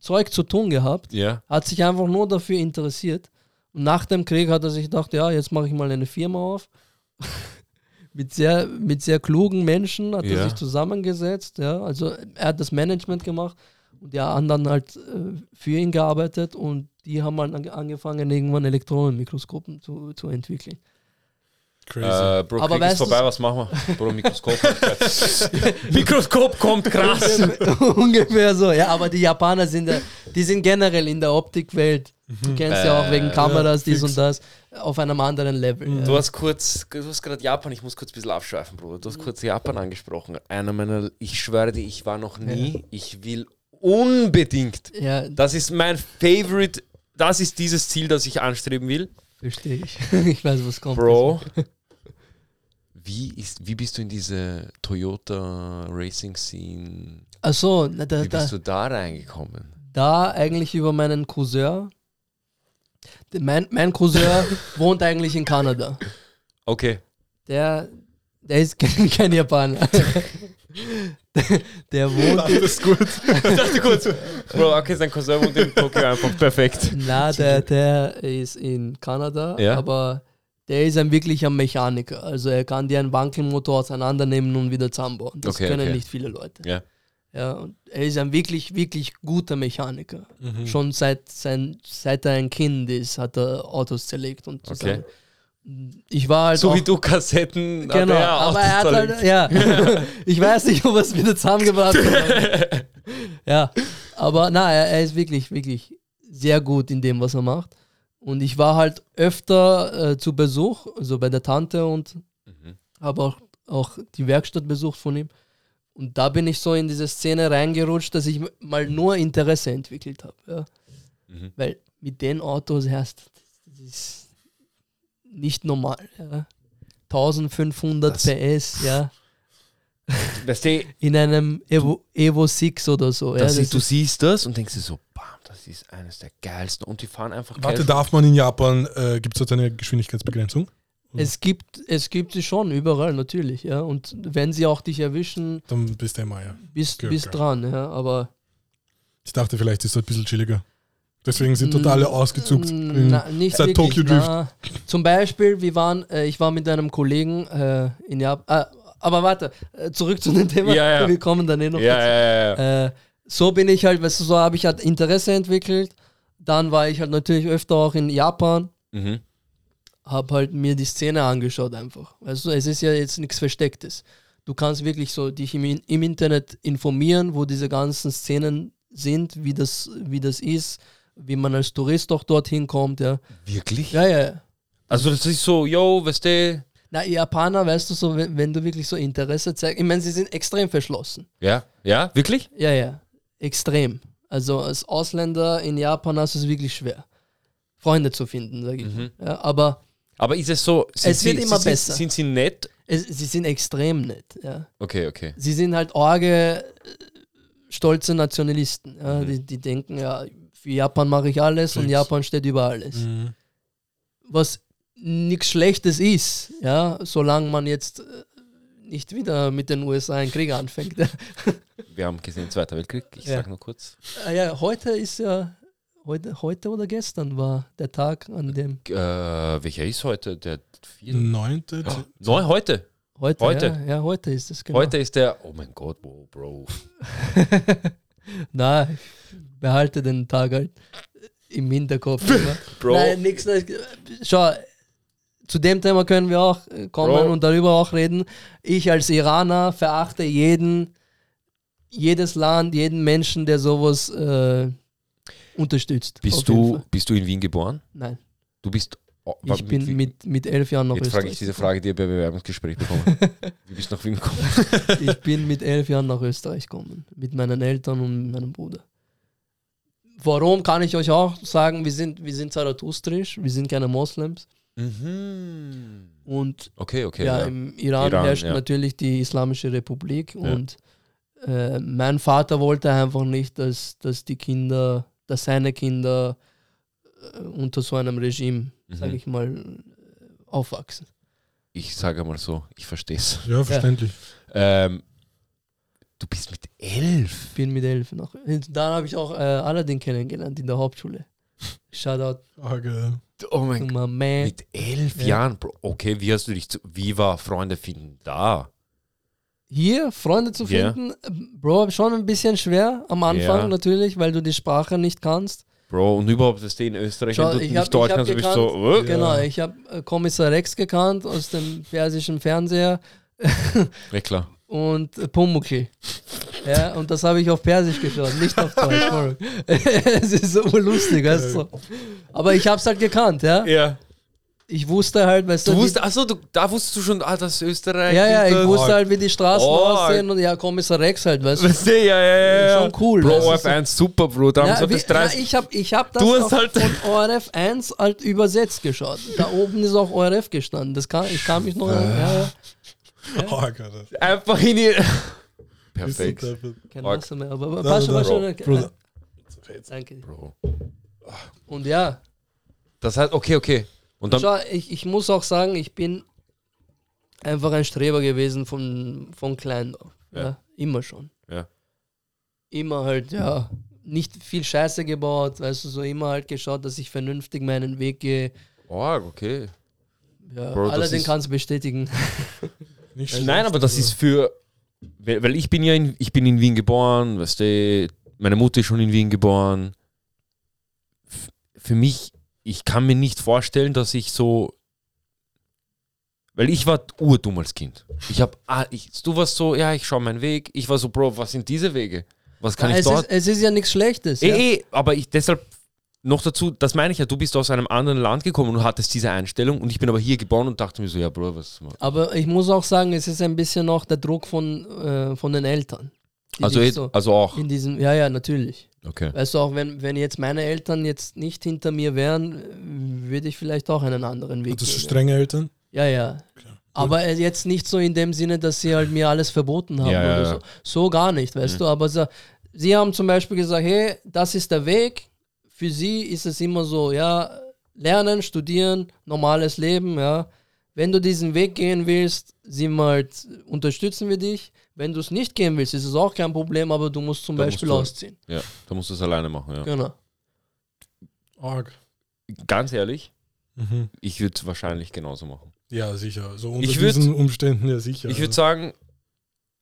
Zeug zu tun gehabt. ja, hat sich einfach nur dafür interessiert. Und nach dem Krieg hat er sich gedacht, ja, jetzt mache ich mal eine Firma auf. mit, sehr, mit sehr klugen Menschen hat er Ja. sich zusammengesetzt. Ja. Also er hat das Management gemacht und die anderen halt äh, für ihn gearbeitet und die haben halt ange- angefangen, irgendwann Elektronenmikroskopen zu, zu entwickeln. Crazy. äh, Bro, Aber Krieg ist weißt vorbei, was machen wir? Bro, Mikroskop. Mikroskop kommt krass. Ungefähr so, ja, aber die Japaner sind, ja, die sind generell in der Optikwelt. Du kennst ja auch wegen Äh, Kameras, ja, dies und das, auf einem anderen Level. Ja. Du hast kurz, du hast gerade Japan, ich muss kurz ein bisschen abschweifen, Bruder. Du hast kurz Japan angesprochen. Einer meiner, ich schwöre dir, ich war noch nie, ich will unbedingt. ja, Das ist mein Favorite, das ist dieses Ziel, das ich anstreben will. Verstehe ich. Ich weiß, was kommt. Bro, wie, ist, wie bist du in diese Toyota Racing Scene, Achso, na, da, wie da, bist du da reingekommen? da eigentlich über meinen Cousin. Mein, mein Cousin wohnt eigentlich in Kanada. Okay. Der, der ist kein, kein Japaner. der, der wohnt das ist gut. Ich dachte kurz, Bro, okay, sein Cousin wohnt in Tokio einfach perfekt. Na, der, der ist in Kanada, Ja. aber der ist ein wirklicher Mechaniker. Also er kann dir einen Wankelmotor auseinandernehmen und wieder zusammenbauen. Das Okay, können okay. nicht viele Leute. Ja. Ja, und er ist ein wirklich, wirklich guter Mechaniker. Mhm. Schon seit, sein, seit er ein Kind ist, hat er Autos zerlegt und Okay. ich war halt So auch, wie du Kassetten Genau, hat er aber er hat halt, ja. ich weiß nicht, ob er es wieder zusammengebracht hat. ja, aber na, er, er ist wirklich, wirklich sehr gut in dem, was er macht. Und ich war halt öfter äh, zu Besuch, also bei der Tante und Mhm. habe auch, auch die Werkstatt besucht von ihm. Und da bin ich so in diese Szene reingerutscht, dass ich mal nur Interesse entwickelt habe. Ja. Mhm. Weil mit den Autos erst, das ist nicht normal. Ja. 1500 Das- PS, ja. Weißt du, In einem Evo, Evo 6 oder so. Ja, das das ist, du siehst das und denkst dir so, das ist eines der geilsten. Und die fahren einfach Warte, darf man in Japan, äh, gibt es dort eine Geschwindigkeitsbegrenzung? es gibt es gibt sie schon überall, natürlich. Ja. Und wenn sie auch dich erwischen, Dann bist du immer, ja. bist, Okay, bist okay. dran. Ja. Aber Ich dachte, vielleicht ist es dort ein bisschen chilliger. Deswegen sind dort alle ausgezuckt. Mm, Na, nicht seit wirklich, Tokyo Drift. na. Zum Beispiel, wir waren, äh, ich war mit einem Kollegen äh, in Japan. Äh, aber warte, äh, zurück zu dem Thema. Ja, ja. Wir kommen dann eh noch Ja, so bin ich halt, weißt du, so habe ich halt Interesse entwickelt. Dann war ich halt natürlich öfter auch in Japan, Mhm. habe halt mir die Szene angeschaut einfach. Du, es ist ja jetzt nichts Verstecktes. Du kannst wirklich so dich im, im Internet informieren, wo diese ganzen Szenen sind, wie das, wie das ist, wie man als Tourist auch dorthin kommt, ja. Wirklich? Ja, ja, ja. Also das ist so, yo, weißt du, Na, Japaner, weißt du, so, wenn, wenn du wirklich so Interesse zeigst, ich meine, sie sind extrem verschlossen. ja, ja, wirklich? Ja, ja, extrem. Also als Ausländer in Japan hast du es wirklich schwer, Freunde zu finden, sage ich. Mhm. Ja, aber Aber ist es so, sind Es wird sie, immer sind, besser. Sind sie nett? es, sie sind extrem nett. Ja. Okay, okay. Sie sind halt orge, äh, stolze Nationalisten. Ja. Mhm. Die, die denken, ja, für Japan mache ich alles und Fix. Japan steht über alles. Mhm. was nichts Schlechtes ist, ja, solange man jetzt äh, nicht wieder mit den USA einen Krieg anfängt. Wir haben gesehen, Zweiter Weltkrieg. Ich Ja. sag nur kurz. Ah ja, heute ist ja, heute, heute oder gestern war der Tag, an dem, Äh, welcher ist heute? Der vierte? Neunte. Oh, Neu, heute. heute, Heute. Ja, ja, heute ist es genau. Heute ist der, oh mein Gott, Bro, Bro. Na, behalte den Tag halt im Hinterkopf. immer. Bro. Nein, nix, nix. Schau, zu dem Thema können wir auch äh, kommen Bro. und darüber auch reden. Ich als Iraner verachte jeden, jedes Land, jeden Menschen, der sowas äh, unterstützt. Bist du, Fall. bist du in Wien geboren? Nein, Du bist. oh, ich bin wie- mit, mit elf Jahren nach Jetzt frage ich Österreich. diese Frage, die ihr bei Bewerbungsgespräch bekommen. Wie bist du nach Wien gekommen? ich bin mit elf Jahren nach Österreich gekommen. Mit meinen Eltern und mit meinem Bruder. Warum kann ich euch auch sagen, wir sind, wir sind zarathustrisch, wir sind keine Moslems. Mhm. Und Okay, okay. ja, ja. im Iran, Iran, herrscht ja. natürlich die Islamische Republik und äh, mein Vater wollte einfach nicht, dass, dass die Kinder, dass seine Kinder äh, unter so einem Regime, Mhm. sage ich mal, äh, aufwachsen. Ich sage mal so, ich verstehe es. Ja, verständlich. Ähm, du bist mit elf. Bin mit elf noch. Dann habe ich auch äh, Aladdin kennengelernt in der Hauptschule. Shoutout Ah, geil. Oh mein Gott. Mit elf Ja. Jahren, Bro. Okay, wie hast du dich zu, wie war Freunde finden da? Hier Freunde zu finden, äh, Bro, schon ein bisschen schwer am Anfang Ja. natürlich, weil du die Sprache nicht kannst. Bro, und überhaupt, dass du in Österreich, Schau, ich nicht hab- Deutsch ich hab kannst, du bist so, äh? Genau, ich habe äh, Kommissar Rex gekannt aus dem persischen Fernseher Ja, klar. und Pumuckl. Ja, und das habe ich auf Persisch geschaut, nicht auf Deutsch. Es ist so lustig, weißt du. Aber ich habe es halt gekannt, ja. Ja. Ich wusste halt, weißt du, Du wusstest, achso, du, da wusstest du schon, ah, das ist Österreich. ja, ja, ich wusste halt, wie die Straßen Oh. aussehen und ja, Kommissar Rex halt, weißt du. Weißt du, ja, ja, ja. ja. Schon cool, Bro, weißt du, OF1, super, Bro. Da haben Ja, sie wie, das ja, 30. ich habe ich hab das Du hast halt- von ORF 1 halt übersetzt geschaut. Da oben ist auch ORF gestanden. Das kann, ich kann mich noch. Ja, ja, Oh Gott. Einfach in die. Perfekt. kein. Wasser mehr. Aber Nein, war schon, schon. Bro. Danke. Bro. Und ja, Das heißt, okay, okay. Und dann. schau, ich, ich muss auch sagen, ich bin einfach ein Streber gewesen von, von klein auf. Ja. Ja. Immer schon. Ja. Immer halt, ja, nicht viel Scheiße gebaut, weißt du, so immer halt geschaut, dass ich vernünftig meinen Weg gehe. Oh, okay. Ja, Bro, das Aladdin ist- kann es bestätigen. Nicht Nein, aber das ist für. Weil, weil ich bin ja in, ich bin in Wien geboren, weißt du, meine Mutter ist schon in Wien geboren. F- Für mich, ich kann mir nicht vorstellen, dass ich so Weil ich war urdumm als Kind. Ich hab, ah, du warst so, ja, ich schaue meinen Weg. Ich war so, Bro, was sind diese Wege? Was kann ich es, dort? ist, es ist ja nichts Schlechtes. Eh, ja. eh, aber ich deshalb noch dazu, das meine ich ja, du bist aus einem anderen Land gekommen und hattest diese Einstellung und ich bin aber hier geboren und dachte mir so, ja, Bro, was. Aber ich muss auch sagen, es ist ein bisschen auch der Druck von, äh, von den Eltern. Also, so also auch. in diesem, ja, ja, natürlich. Okay. Weißt du, auch wenn, wenn jetzt meine Eltern jetzt nicht hinter mir wären, würde ich vielleicht auch einen anderen Weg Hattest du gehen. strenge Eltern? Ja, ja. Aber äh, jetzt nicht so in dem Sinne, dass sie halt mir alles verboten haben Ja, ja, oder ja. so. So gar nicht, weißt Mhm. du. Aber so, sie haben zum Beispiel gesagt, hey, das ist der Weg. Für sie ist es immer so, ja, lernen, studieren, normales Leben, ja. Wenn du diesen Weg gehen willst, sind wir halt, unterstützen wir dich. Wenn du es nicht gehen willst, ist es auch kein Problem, aber du musst zum Da Beispiel musst du- ausziehen. Ja, da musst du es alleine machen, ja. Genau. Arg. Ganz ehrlich, Mhm. ich würde es wahrscheinlich genauso machen. Ja, sicher. So unter Ich würd- diesen Umständen ja sicher. Ich würde sagen,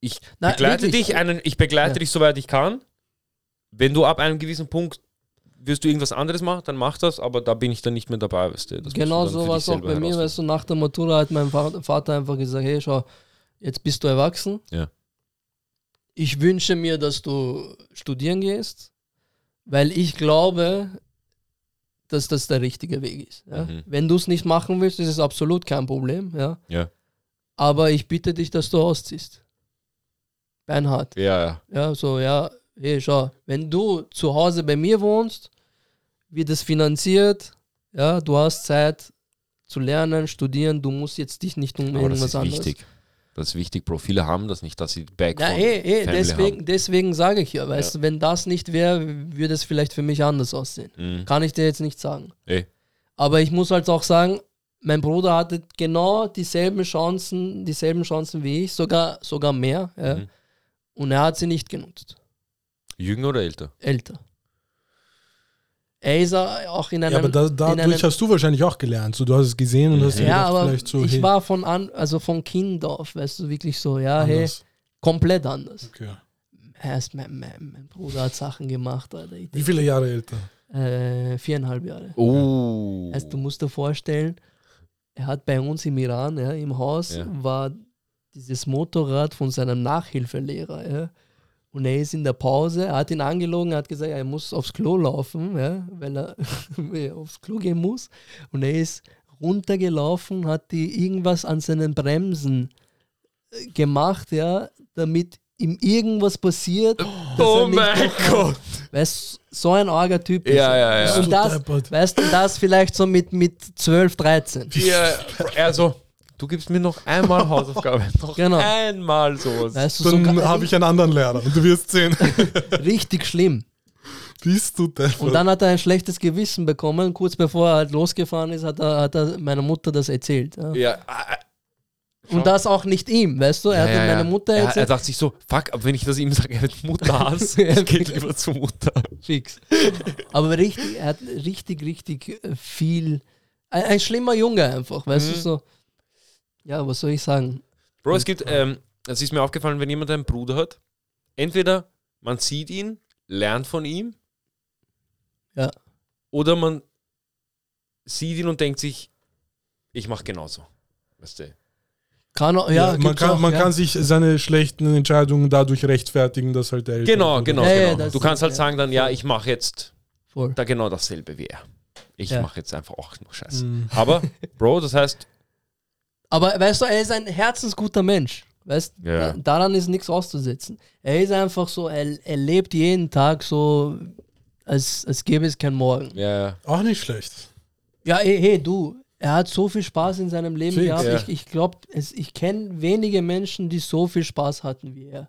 ich Na, begleite wirklich. dich einen, ich begleite Ja. dich soweit ich kann. Wenn du ab einem gewissen Punkt wirst du irgendwas anderes machen, dann mach das, aber da bin ich dann nicht mehr dabei, weißt du. Genau so war es auch bei mir, weißt du, nach der Matura hat mein Va- Vater einfach gesagt, hey, schau, jetzt bist du erwachsen. Ja. Ich wünsche mir, dass du studieren gehst, weil ich glaube, dass das der richtige Weg ist. Ja? Mhm. Wenn du es nicht machen willst, ist es absolut kein Problem. Ja? Ja. Aber ich bitte dich, dass du ausziehst. Beinhard. Ja, ja. Ja, so, ja, hey, schau, wenn du zu Hause bei mir wohnst, wird es finanziert, ja, du hast Zeit zu lernen, studieren, du musst jetzt dich nicht um Aber das irgendwas ist anderes. wichtig. Das ist wichtig, Bro. Viele haben das nicht, dass sie Back Ja, eh, eh, Family deswegen, haben. deswegen sage ich ja, weißt du, wenn das nicht wäre, würde es vielleicht für mich anders aussehen. Mhm. Kann ich dir jetzt nicht sagen. Eh. Aber ich muss halt auch sagen, mein Bruder hatte genau dieselben Chancen, dieselben Chancen wie ich, sogar, sogar mehr. Ja? Mhm. Und er hat sie nicht genutzt. Jünger oder älter? älter. Er ist auch in einem. ja, aber da, dadurch einem, hast du wahrscheinlich auch gelernt. So, du hast es gesehen und hast ja, gedacht, aber vielleicht so, ich hey, war von an, also von Kind auf, weißt du, wirklich so, ja, hey, anders. komplett anders. Okay. Erst mein, mein, mein Bruder hat Sachen gemacht, Alter. Wie viele Jahre älter? äh, viereinhalb Jahre. Oh. Also du musst dir vorstellen, er hat bei uns im Iran, ja, im Haus, Ja. war dieses Motorrad von seinem Nachhilfelehrer, ja. Und er ist in der Pause, hat ihn angelogen, hat gesagt, er muss aufs Klo laufen, ja, weil er aufs Klo gehen muss. Und er ist runtergelaufen, hat die irgendwas an seinen Bremsen äh, gemacht, ja, damit ihm irgendwas passiert. er Oh mein Gott. Weißt du, so ein arger Typ. ist Ja, ja, ja. Und das, weißt du, das vielleicht so mit, mit 12, 13. Ja, also, du gibst mir noch einmal Hausaufgabe. noch Genau. einmal sowas. Weißt du, Dann so habe ich einen anderen Lehrer und du wirst sehen. richtig schlimm. Bist du deppert. Und dann hat er ein schlechtes Gewissen bekommen. Kurz bevor er halt losgefahren ist, hat er, hat er meiner Mutter das erzählt. Ja. ja, Und das auch nicht ihm, weißt du? Er hat ja, meiner ja. Mutter er, er erzählt. dachte sich so, fuck, aber wenn ich das ihm sage, er wird Mutterhass, ich gehe lieber zur Mutter. Fix. Aber richtig, er hat richtig, richtig viel. Ein, ein schlimmer Junge einfach, weißt Mhm. du so. Ja, was soll ich sagen? Bro, es gibt, ähm, es ist mir aufgefallen, wenn jemand einen Bruder hat, entweder man sieht ihn, lernt von ihm, Ja. oder man sieht ihn und denkt sich, ich mache genauso. Weißt du? Kann, auch- ja, ja, man kann, auch, man ja. kann sich seine schlechten Entscheidungen dadurch rechtfertigen, dass halt der Genau, genau, genau. du kannst halt ja. sagen dann, ja, ich mache jetzt Voll. da genau dasselbe wie er. Ich Ja. mache jetzt einfach auch nur Scheiße. Mhm. Aber, Bro, das heißt, Aber weißt du, er ist ein herzensguter Mensch. Weißt Ja. da- daran ist nichts auszusetzen. Er ist einfach so, er, er lebt jeden Tag so, als, als gäbe es kein Morgen. ja. Auch nicht schlecht. Ja, hey, hey du, er hat so viel Spaß in seinem Leben Fix. gehabt. Ja. Ich, ich glaube, ich kenne wenige Menschen, die so viel Spaß hatten wie er.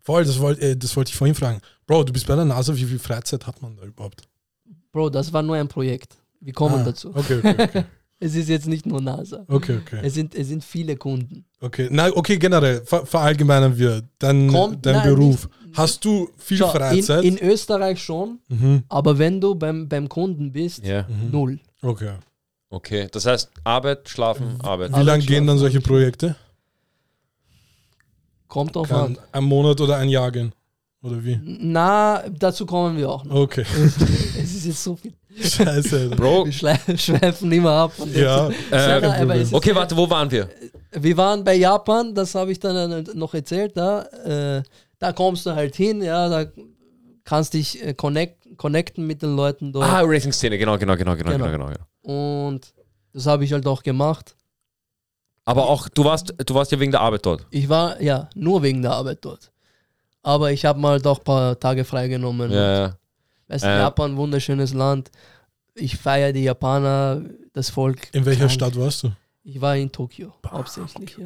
Voll, das wollte äh, das wollte ich vorhin fragen. Bro, du bist bei der NASA, wie viel Freizeit hat man da überhaupt? Bro, das war nur ein Projekt. Wir kommen Ah, dazu. Okay, okay, okay. Es ist jetzt nicht nur NASA. Okay, okay. Es sind, es sind viele Kunden. okay. Na, okay, generell, ver verallgemeinern wir dein, Kommt- dein nein, Beruf. Hast du viel Schau, in, Freizeit? in Österreich schon, mhm. aber wenn du beim, beim Kunden bist, ja. Mhm. null. Okay. Okay, das heißt, Arbeit, Schlafen, Arbeit. Wie lange gehen dann solche Projekte? Kommt drauf Kann an. ein Monat oder ein Jahr gehen? Oder wie? Na, dazu kommen wir auch noch. Okay. ist so viel. Scheiße. Bro, Wir schle- schweifen immer ab. Ja. äh, okay, warte, wo waren wir? wir waren bei Japan, das habe ich dann äh, noch erzählt, da, äh, da kommst du halt hin, ja, da kannst dich äh, connect, connecten mit den Leuten dort. Ah, Racing-Szene, genau, genau, genau, genau, Genau. genau, genau. genau. Und das habe ich halt auch gemacht. Aber auch, du warst, du warst ja wegen der Arbeit dort. Ich war ja nur wegen der Arbeit dort. Aber ich habe mal doch ein paar Tage freigenommen. Ja, ja. Weißt du, Äh. Japan, wunderschönes Land. Ich feiere die Japaner, das Volk. In welcher krank. Stadt warst du? Ich war in Tokio, hauptsächlich. Ja.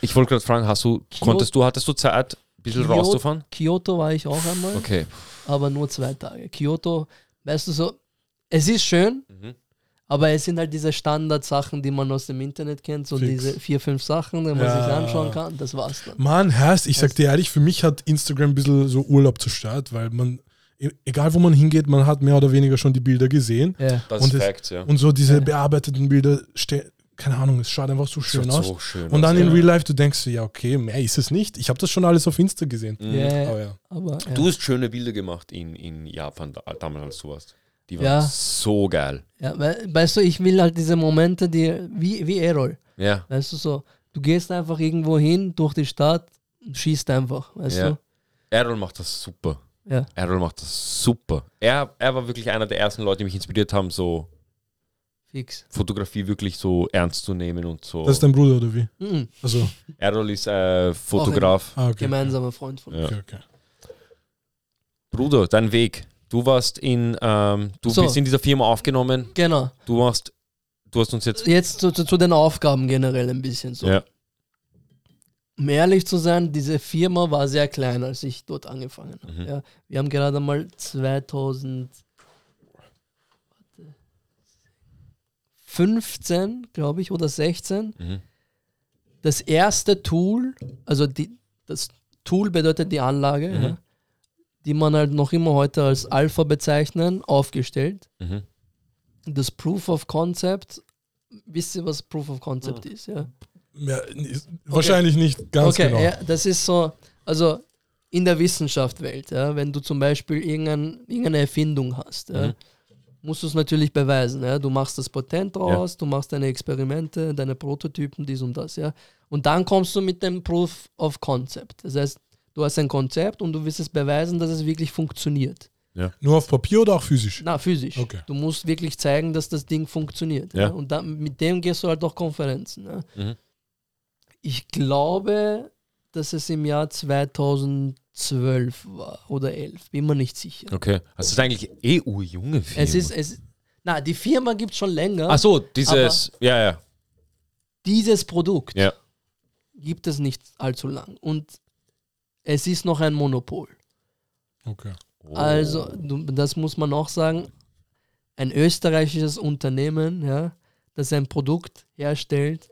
Ich wollte gerade fragen, hast du, Kyoto- konntest du, hattest du Zeit, ein bisschen Kyoto- rauszufahren? Kyoto war ich auch einmal, Okay. aber nur zwei Tage. Kyoto, weißt du so, es ist schön, Mhm. aber es sind halt diese Standardsachen, die man aus dem Internet kennt, so Fix. diese vier, fünf Sachen, die man Ja. sich anschauen kann, das war's dann. Mann, Herst, ich sag dir ehrlich, für mich hat Instagram ein bisschen so Urlaub zerstört, weil man, egal wo man hingeht, man hat mehr oder weniger schon die Bilder gesehen. Ja. Das Und ist es- Facts, ja. Und so diese Ja. bearbeiteten Bilder, ste- keine Ahnung, es schaut einfach so schön aus. so schön Und dann aus, in ja. Real Life, du denkst dir, ja, okay, mehr ist es nicht. Ich habe das schon alles auf Insta gesehen. Mhm. Ja, Aber ja. aber ja. Du hast schöne Bilder gemacht in, in Japan, da, damals als du warst. Die waren Ja. so geil. Ja, we weißt du, ich will halt diese Momente, die, wie, wie Errol, Ja. weißt du so, du gehst einfach irgendwo hin durch die Stadt und schießt einfach, weißt Ja. du? Errol macht das super. Ja. Errol macht das super. Er, er war wirklich einer der ersten Leute, die mich inspiriert haben, so Fix. Fotografie wirklich so ernst zu nehmen und so. Das ist dein Bruder, oder wie? Mhm. Also, Errol ist äh, Fotograf. ah, okay. Gemeinsamer Freund von Ja. okay, okay. Bruder, dein Weg. Du warst in, ähm, du So. bist in dieser Firma aufgenommen. Genau. Du machst, du hast uns jetzt. Jetzt zu, zu, zu den Aufgaben generell ein bisschen so. Ja. Um ehrlich zu sein, diese Firma war sehr klein, als ich dort angefangen habe. Mhm. Ja. Wir haben gerade mal 2015, glaube ich, oder 16 Mhm. das erste Tool, also die, das Tool bedeutet die Anlage, Mhm. ja, die man halt noch immer heute als Alpha bezeichnen, aufgestellt. Mhm. Das Proof of Concept, wisst ihr, was Proof of Concept ist? Ja? Ja, Wahrscheinlich nicht ganz okay, genau. ja, das ist so, also in der Wissenschaftswelt, ja, wenn du zum Beispiel irgendein, irgendeine Erfindung hast, ja, Mhm. musst du es natürlich beweisen. Ja. Du machst das Patent raus, du machst deine Experimente, deine Prototypen, dies und das. Ja. Und dann kommst du mit dem Proof of Concept. Das heißt, du hast ein Konzept und du willst es beweisen, dass es wirklich funktioniert. Nur auf Papier oder auch physisch? Na, physisch. Okay. Du musst wirklich zeigen, dass das Ding funktioniert. Ja. Ja. Und dann, mit dem gehst du halt auf Konferenzen. Ja. Mhm. Ich glaube, dass es im Jahr 2012 war oder 11. Bin mir nicht sicher. Okay. Also das ist eigentlich EU-junge Firma. Es ist, es, na, die Firma gibt es schon länger. Ach so, dieses. Ja, ja. Dieses Produkt Ja. gibt es nicht allzu lang. Und es ist noch ein Monopol. Okay. Oh. Also, das muss man auch sagen, ein österreichisches Unternehmen, ja, das ein Produkt herstellt,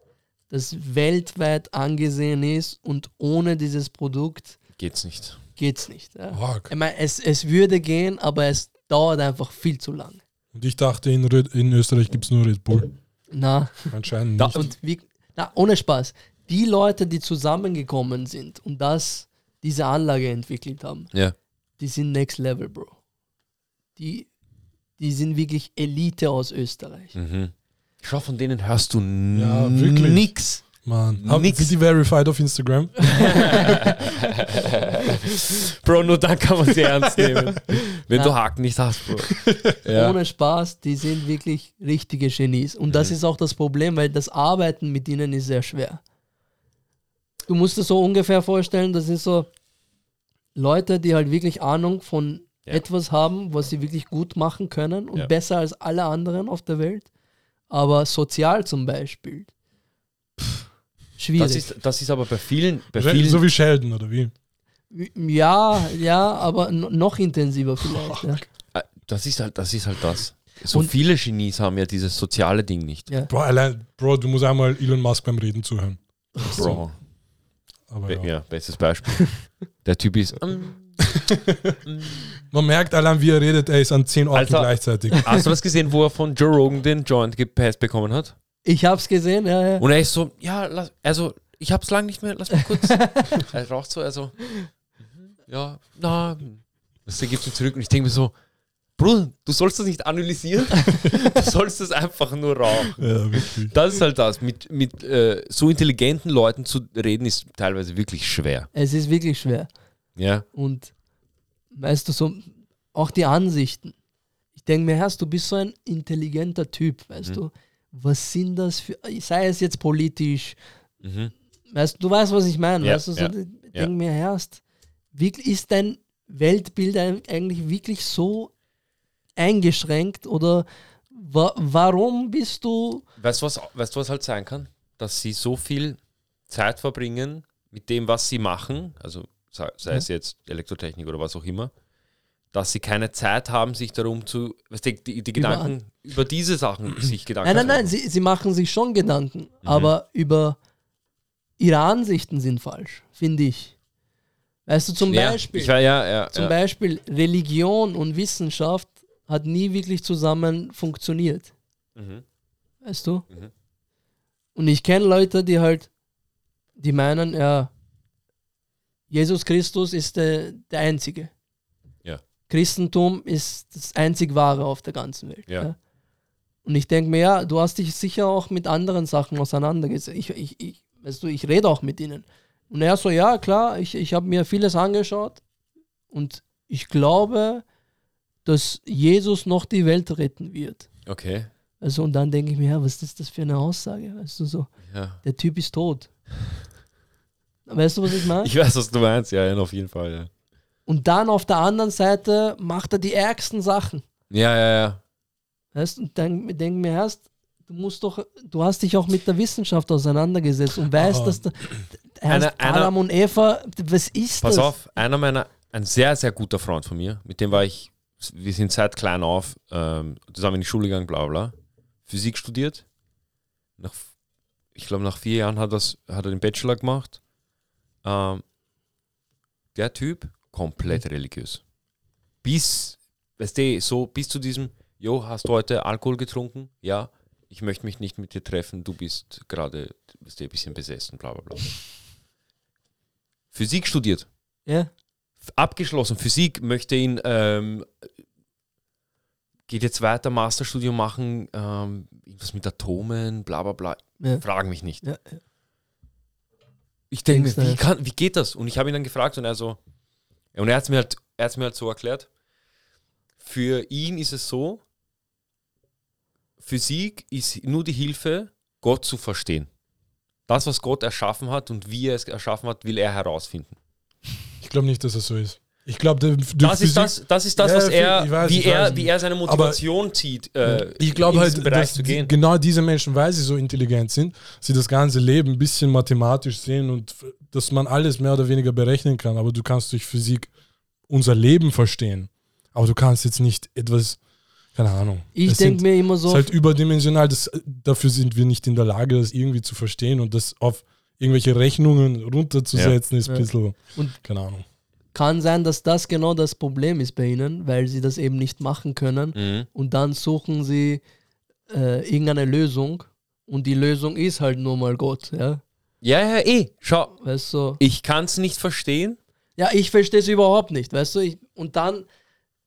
das weltweit angesehen ist und ohne dieses Produkt Geht's nicht. geht es nicht. Ja. Ich meine, es, es würde gehen, aber es dauert einfach viel zu lang. Und ich dachte, in, Red, in Österreich gibt es nur Red Bull. Na, Anscheinend nicht. und wie, na, ohne Spaß, die Leute, die zusammengekommen sind und das, diese Anlage entwickelt haben, Ja. die sind next level, Bro. Die, die sind wirklich Elite aus Österreich. Mhm. Schau, von denen hörst du Ja, nix. Mann. Hab- Nix. Sind die verified auf Instagram? Bro, nur dann kann man sie ernst nehmen. Wenn Na. du Haken nicht hast, Bro. Ja. Ohne Spaß, die sind wirklich richtige Genies. Und das Mhm. ist auch das Problem, weil das Arbeiten mit ihnen ist sehr schwer. Du musst dir so ungefähr vorstellen, das sind so Leute, die halt wirklich Ahnung von Ja. etwas haben, was sie wirklich gut machen können und Ja. besser als alle anderen auf der Welt. Aber sozial zum Beispiel, pff, schwierig. Das ist, das ist aber bei vielen, bei vielen So wie Sheldon, oder wie? ja, ja, aber no- noch intensiver vielleicht. Ja. Äh, Das ist halt, das ist halt das. So Und- viele Genies haben ja dieses soziale Ding nicht. Ja. Bro, allein, Bro, du musst einmal Elon Musk beim Reden zuhören. Bro. Aber Be- ja. Ja, bestes Beispiel. Der Typ ist. Man merkt allein, wie er redet, er ist an zehn Orten Alter. gleichzeitig. Hast du das gesehen, wo er von Joe Rogan den Joint gepasst bekommen hat? Ich hab's gesehen, ja, ja. Und er ist so, ja, lass, also ich hab's lang nicht mehr, lass mal kurz. er raucht so, also, mhm, ja, na, das gibt ihm zurück und ich denke mir so, Bruder, du sollst das nicht analysieren, du sollst das einfach nur rauchen. Ja, wirklich. Das ist halt das. Mit, mit äh, so intelligenten Leuten zu reden, ist teilweise wirklich schwer. Es ist wirklich schwer. Ja. Und weißt du, so auch die Ansichten. Ich denke mir, Herr, du bist so ein intelligenter Typ, weißt Mhm. du. Was sind das für, sei es jetzt politisch, Mhm. weißt du, weißt, was ich meine, Ja, weißt du, so, ja, ich ja. mir, Herr, wirklich ist dein Weltbild eigentlich wirklich so eingeschränkt oder wa warum bist du, Weißt du, was, weißt du, was halt sein kann? Dass sie so viel Zeit verbringen mit dem, was sie machen, also sei, sei es jetzt Elektrotechnik oder was auch immer, dass sie keine Zeit haben, sich darum zu, weißt du, die, die Gedanken über diese Sachen sich Gedanken nein, nein, nein, machen. sie, sie machen sich schon Gedanken, Mhm. aber über ihre Ansichten sind falsch, finde ich. Weißt du, zum ja, Beispiel, Ich war, ja, ja, Zum. Beispiel Religion und Wissenschaft hat nie wirklich zusammen funktioniert. Mhm. Weißt du? Mhm. Und ich kenne Leute, die halt, die meinen, ja, Jesus Christus ist der, der Einzige. Ja. Christentum ist das einzig Wahre auf der ganzen Welt. Ja. Und ich denke mir, ja, du hast dich sicher auch mit anderen Sachen auseinandergesetzt. Ich, ich, ich, weißt du, ich rede auch mit ihnen. Und er so, ja, klar, ich, ich habe mir vieles angeschaut und ich glaube, dass Jesus noch die Welt retten wird. Okay. Also, und dann denke ich mir, ja, was ist das für eine Aussage? Weißt du, so, Ja. der Typ ist tot. Weißt du, was ich meine? Ich weiß, was du meinst, ja, auf jeden Fall, ja. Und dann auf der anderen Seite macht er die ärgsten Sachen. Ja, ja, ja. Weißt und dann denke mir erst, du musst doch, du hast dich auch mit der Wissenschaft auseinandergesetzt und weißt, Aber- dass da, Einer- einer- Adam und Eva, was ist Pass das? auf, einer meiner, ein sehr, sehr guter Freund von mir, mit dem war ich, wir sind seit klein auf ähm, zusammen in die Schule gegangen, bla bla, Physik studiert. Nach, ich glaube, nach vier Jahren hat, das, hat er den Bachelor gemacht. Ähm, der Typ, komplett religiös. Bis, weißt du, so bis zu diesem, jo, hast du heute Alkohol getrunken? Ja, ich möchte mich nicht mit dir treffen, du bist gerade, du, ein bisschen besessen, bla bla bla. Physik studiert Ja, abgeschlossen. Physik möchte ihn, ähm, geht jetzt weiter, Masterstudium machen, ähm, irgendwas mit Atomen, bla bla bla. ja, Frag mich nicht. ja, ja. Ich denke mir, wie, kann, wie geht das? Und ich habe ihn dann gefragt und er so, und er hat es mir, halt, er hat's mir halt so erklärt, für ihn ist es so, Physik ist nur die Hilfe, Gott zu verstehen. Das, was Gott erschaffen hat und wie er es erschaffen hat, will er herausfinden. Ich glaube nicht, dass es so ist. Ich glaube, Das ist das, das ist das, Ja, was er, weiß, wie, er wie er seine Motivation zieht, äh, ich glaube in halt, diesen Bereich zu die, gehen. genau diese Menschen, weil sie so intelligent sind, sie das ganze Leben ein bisschen mathematisch sehen und dass man alles mehr oder weniger berechnen kann. Aber du kannst durch Physik unser Leben verstehen. Aber du kannst jetzt nicht etwas, keine Ahnung. Ich Das denke mir immer Das so, ist halt überdimensional. Das, dafür sind wir nicht in der Lage, das irgendwie zu verstehen und das auf irgendwelche Rechnungen runterzusetzen, ist ein Ja. bisschen, Und- keine Ahnung. Kann sein, dass das genau das Problem ist bei ihnen, weil sie das eben nicht machen können. Mhm. Und dann suchen sie äh, irgendeine Lösung und die Lösung ist halt nur mal Gott. Ja, Ja, ja, eh. Schau, weißt du? ich kann es nicht verstehen. Ja, ich verstehe es überhaupt nicht, weißt du? Ich, und dann,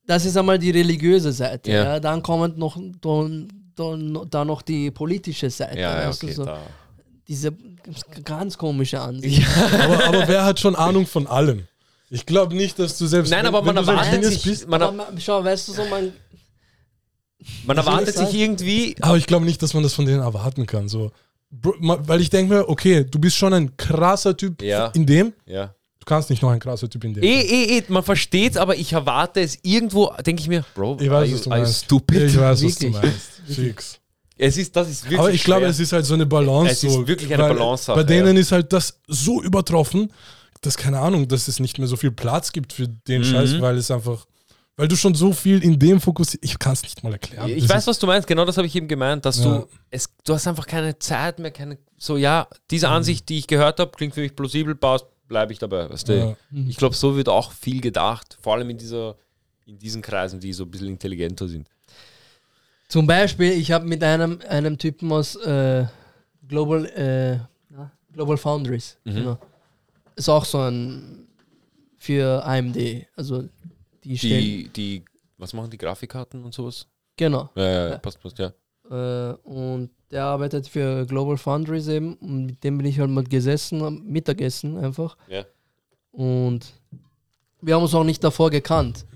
das ist einmal die religiöse Seite. Ja. Ja. Dann kommt noch dann, dann, dann noch die politische Seite. Ja, ja, weißt du, okay. so, Da. diese ganz komische Ansicht. Aber, aber wer hat schon Ahnung von allem? Ich glaube nicht, dass du selbst. Nein, wenn- aber wenn man erwartet sich, man, Aber schau, weißt du, so man, man erwartet sich irgendwie. Aber ich glaube nicht, dass man das von denen erwarten kann. So. Weil ich denke mir, okay, du bist schon ein krasser Typ Ja. in dem. Ja. Du kannst nicht noch ein krasser Typ in dem. Eh, eh, eh, man versteht aber ich erwarte es irgendwo, denke ich mir, Bro, ich are weiß, you- was du are you meinst. stupid? Ich weiß, was du Wirklich. meinst. Fix. Es ist, das ist wirklich Aber ich glaube, es ist halt so eine Balance. Es ist wirklich eine Balancesache, Bei denen ja. ist halt das so übertroffen, dass, keine Ahnung, dass es nicht mehr so viel Platz gibt für den Mhm. Scheiß, weil es einfach, weil du schon so viel in dem fokussierst. Ich kann es nicht mal erklären. Ich Das weiß, was du meinst, genau das habe ich eben gemeint, dass Ja. du, es, du hast einfach keine Zeit mehr, keine, so ja, diese Ansicht, die ich gehört habe, klingt für mich plausibel, passt, bleibe ich dabei, weißt du. Ja. Ich glaube, so wird auch viel gedacht, vor allem in dieser, in diesen Kreisen, die so ein bisschen intelligenter sind. zum Beispiel, ich habe mit einem, einem Typen aus äh, Global, äh, Global Foundries, Mhm. genau. Ist auch so ein für AMD, also die stellen, Die, die, Was machen die Grafikkarten und sowas? Genau. Ja, ja, ja. Ja. passt, passt, ja. Äh, und der arbeitet für Global Foundries eben. Und mit dem bin ich halt mal gesessen, am Mittagessen einfach. Ja. Und wir haben uns auch nicht davor gekannt.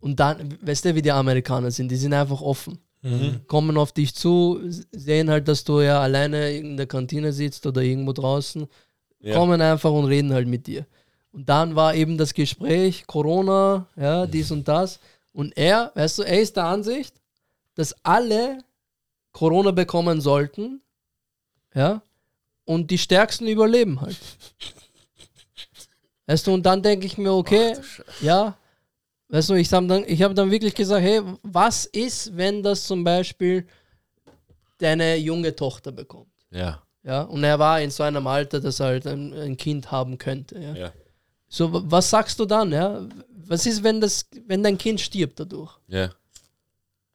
Und dann, weißt du, wie die Amerikaner sind, die sind einfach offen. Mhm. Kommen auf dich zu, sehen halt, dass du ja alleine in der Kantine sitzt oder irgendwo draußen, Ja. kommen einfach und reden halt mit dir. Und dann war eben das Gespräch, Corona, ja, dies und das. Und er, weißt du, er ist der Ansicht, dass alle Corona bekommen sollten, ja, und die Stärksten überleben halt. Weißt du, und dann denke ich mir, okay, ja, weißt du, ich habe dann, ich hab dann wirklich gesagt, hey, was ist, wenn das zum Beispiel deine junge Tochter bekommt? Ja, Ja, und er war in so einem Alter, dass er halt ein, ein Kind haben könnte. Ja. ja, So, wa- was sagst du dann? Ja? Was ist, wenn, das, wenn dein Kind stirbt dadurch? ja.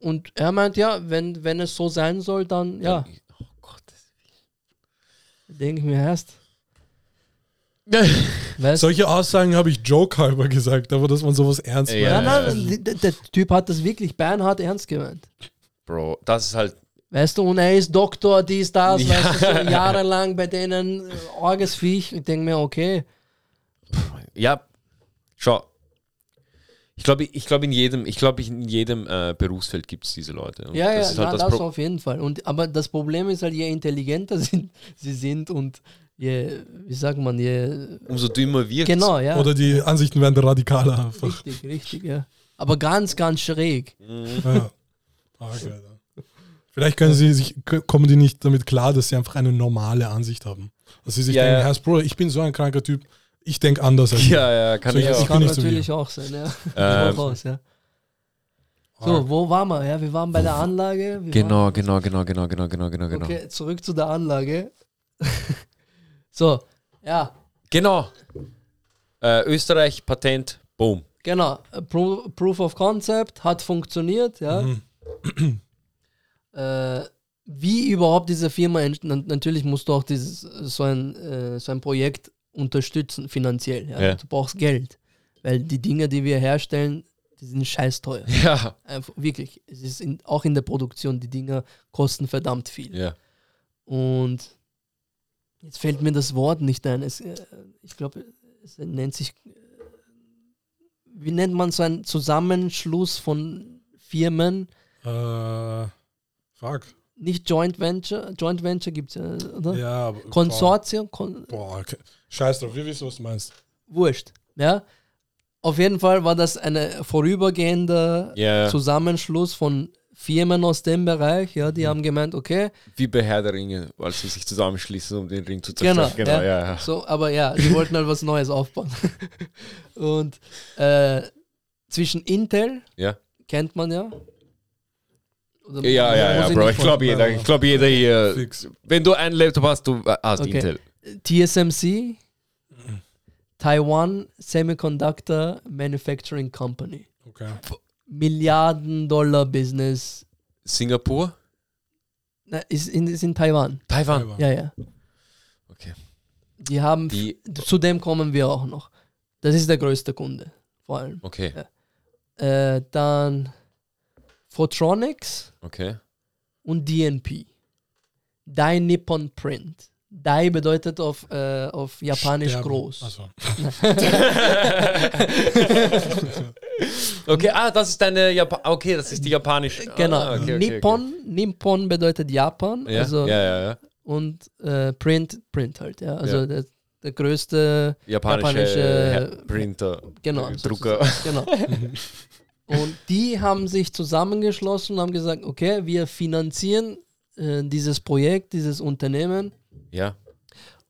Und er meint, ja, wenn, wenn es so sein soll, dann ja. Oh Gott. Denke ich mir erst. Weißt Solche Aussagen habe ich Joke halber gesagt, aber dass man sowas ernst Ja, meint. Nein, ja. nein, der, der Typ hat das wirklich beinhart ernst gemeint. Bro, das ist halt. Weißt du, und er ist Doktor, dies, das, Ja. weißt du, so jahrelang bei denen, äh, arges Viech. Ich denke mir, okay, Ja, schau. Ich glaube, ich glaube in jedem, ich glaube in jedem äh, Berufsfeld gibt es diese Leute. Und Ja, ja, halt na, das, das, auf jeden Fall. Und, aber das Problem ist halt, je intelligenter sind, sie sind und je, wie sagt man, je. Umso dümmer wirkt Genau, ja. Oder die Ansichten werden radikaler einfach. richtig, richtig, ja. Aber ganz, ganz schräg. Ja. Arg, Alter. Vielleicht können sie sich, kommen die nicht damit klar, dass sie einfach eine normale Ansicht haben. Dass sie sich Ja, denken, ja. Herr Bro, ich bin so ein kranker Typ, ich denke anders als Ja, ja, kann So, ich auch. ich bin kann nicht so natürlich auch sein, ja. Ähm, Durchaus, ja. du. So, wo waren wir? Ja, wir waren bei der Anlage. Wir Genau, genau, genau, genau, genau, genau, genau, genau. okay, zurück zu der Anlage. so, ja, Genau. Äh, Österreich, Patent, boom. genau. Pro Proof of Concept hat funktioniert, ja. Mhm. äh, wie überhaupt diese Firma ent- na- natürlich musst du auch dieses so ein äh, so ein Projekt unterstützen finanziell ja? Ja. du brauchst Geld weil die Dinge die wir herstellen die sind scheiß teuer Ja, Einfach, wirklich es ist in, auch in der Produktion die Dinge kosten verdammt viel ja. und jetzt fällt mir das Wort nicht ein es, äh, ich glaube es nennt sich wie nennt man so einen Zusammenschluss von Firmen Äh, fuck. nicht Joint Venture, Joint Venture gibt es ja, oder? Ja, aber, Konsortium, Kon Boah, okay. scheiß drauf, wir wissen, was du meinst. wurscht. Ja? Auf jeden Fall war das ein vorübergehender Ja, Zusammenschluss von Firmen aus dem Bereich, ja, Mhm. die haben gemeint, okay, wie bei Herr der Ringe, als sie sich zusammenschließen, um den Ring zu zerstören. genau, Genau, ja, ja, ja. so, aber ja, die wollten halt was Neues aufbauen. Und äh, zwischen Intel, Ja. kennt man ja. Oder Ja, ja, ja, Bro. Ich glaube, jeder, ich glaube, jeder hier. Fix. Wenn du einen Laptop hast, du äh, hast Okay. Intel. TSMC, Taiwan Semiconductor Manufacturing Company. Okay. Milliarden Dollar Business. Singapur? Na, ist, in, ist in Taiwan. Taiwan. Taiwan. Ja, ja. Okay. Die haben, Die, zu dem kommen wir auch noch. Das ist der größte Kunde, vor allem. okay, Äh, dann Photronics okay. und DNP. Dai Nippon Print. Dai bedeutet auf, äh, auf Japanisch Sterben. groß. Achso. Okay, ah, das ist deine Japan. Okay, das ist die japanische. Genau. Ah, okay, okay, Nippon, Nippon bedeutet Japan. Okay. Ja, Also, ja, ja, ja. Und äh, Print, Print halt, ja. Also Ja. Der, der größte, Japanische, Japanische- Printer. genau, Drucker. Genau. und die haben sich zusammengeschlossen und haben gesagt, okay, wir finanzieren äh, dieses Projekt, dieses Unternehmen Ja,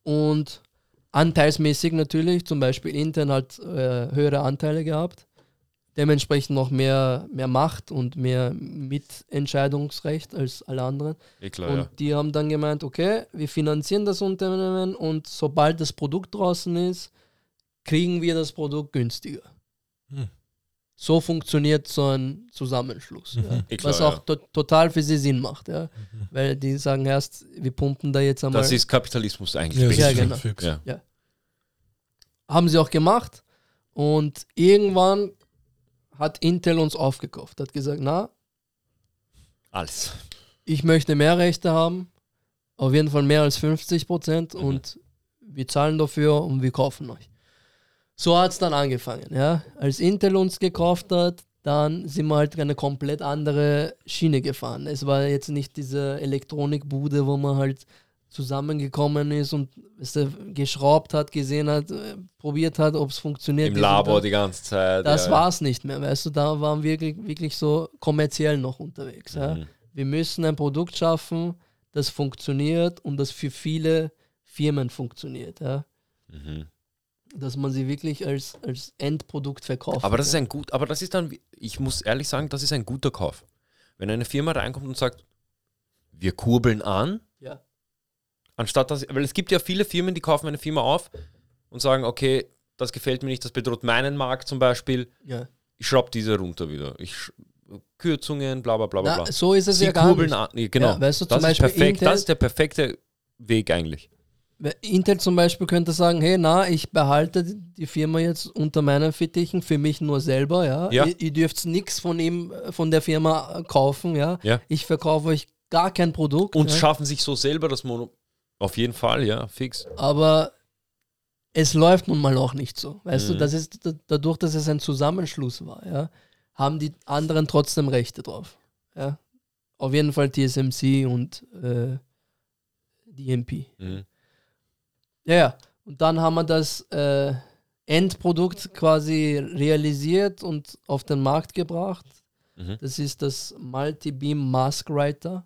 und anteilsmäßig natürlich, zum Beispiel Intel hat äh, höhere Anteile gehabt, dementsprechend noch mehr, mehr Macht und mehr Mitentscheidungsrecht als alle anderen. klar, Und ja. die haben dann gemeint, okay, wir finanzieren das Unternehmen und sobald das Produkt draußen ist, kriegen wir das Produkt günstiger. Hm. So funktioniert so ein Zusammenschluss. Ja. Eh klar, Was auch ja. to total für sie Sinn macht. Ja. Weil die sagen erst, wir pumpen da jetzt einmal. Das ist Kapitalismus eigentlich. Ja, genau. Ja. haben sie auch gemacht. Und irgendwann hat Intel uns aufgekauft. Hat gesagt, na, Alles. ich möchte mehr Rechte haben, auf jeden Fall mehr als 50 Prozent Mhm. und wir zahlen dafür und wir kaufen euch. So hat es dann angefangen. Ja? Als Intel uns gekauft hat, dann sind wir halt eine komplett andere Schiene gefahren. Es war jetzt nicht diese Elektronikbude, wo man halt zusammengekommen ist und du, geschraubt hat, gesehen hat, äh, probiert hat, ob es funktioniert. Im Labor das. die ganze Zeit. Das ja, war es nicht mehr, weißt du, da waren wir wirklich, wirklich so kommerziell noch unterwegs. Ja. Mhm. Wir müssen ein Produkt schaffen, das funktioniert und das für viele Firmen funktioniert. Ja. Mhm. Dass man sie wirklich als, als Endprodukt verkauft. Aber das ist ein gut, aber das ist dann, ich muss ehrlich sagen, das ist ein guter Kauf. Wenn eine Firma reinkommt und sagt, wir kurbeln an, ja. anstatt dass, weil es gibt ja viele Firmen, die kaufen eine Firma auf und sagen, okay, das gefällt mir nicht, das bedroht meinen Markt zum Beispiel, Ja. ich schraube diese runter wieder. Ich Kürzungen, bla bla bla bla. Na, bla. so ist es Sie ja gar kurbeln nicht. an, nee, genau. Ja, weißt du, das ist perfekt, Intel- das ist der perfekte Weg eigentlich. Intel zum Beispiel könnte sagen, hey, na, ich behalte die Firma jetzt unter meinen Fittichen, für mich nur selber, ja. Ja. Ihr, ihr dürft nichts von ihm, von der Firma äh, kaufen, ja. Ja. Ich verkaufe euch gar kein Produkt. Und ja. schaffen sich so selber das Mono. Auf jeden Fall, ja, fix. aber es läuft nun mal auch nicht so. Weißt du, Mhm. das ist dadurch, dass es ein Zusammenschluss war, ja, haben die anderen trotzdem Rechte drauf. Ja. Auf jeden Fall TSMC und äh, DMP. Mhm. Ja, ja. Und dann haben wir das äh, Endprodukt quasi realisiert und auf den Markt gebracht. Mhm. Das ist das Multi-Beam Mask Writer.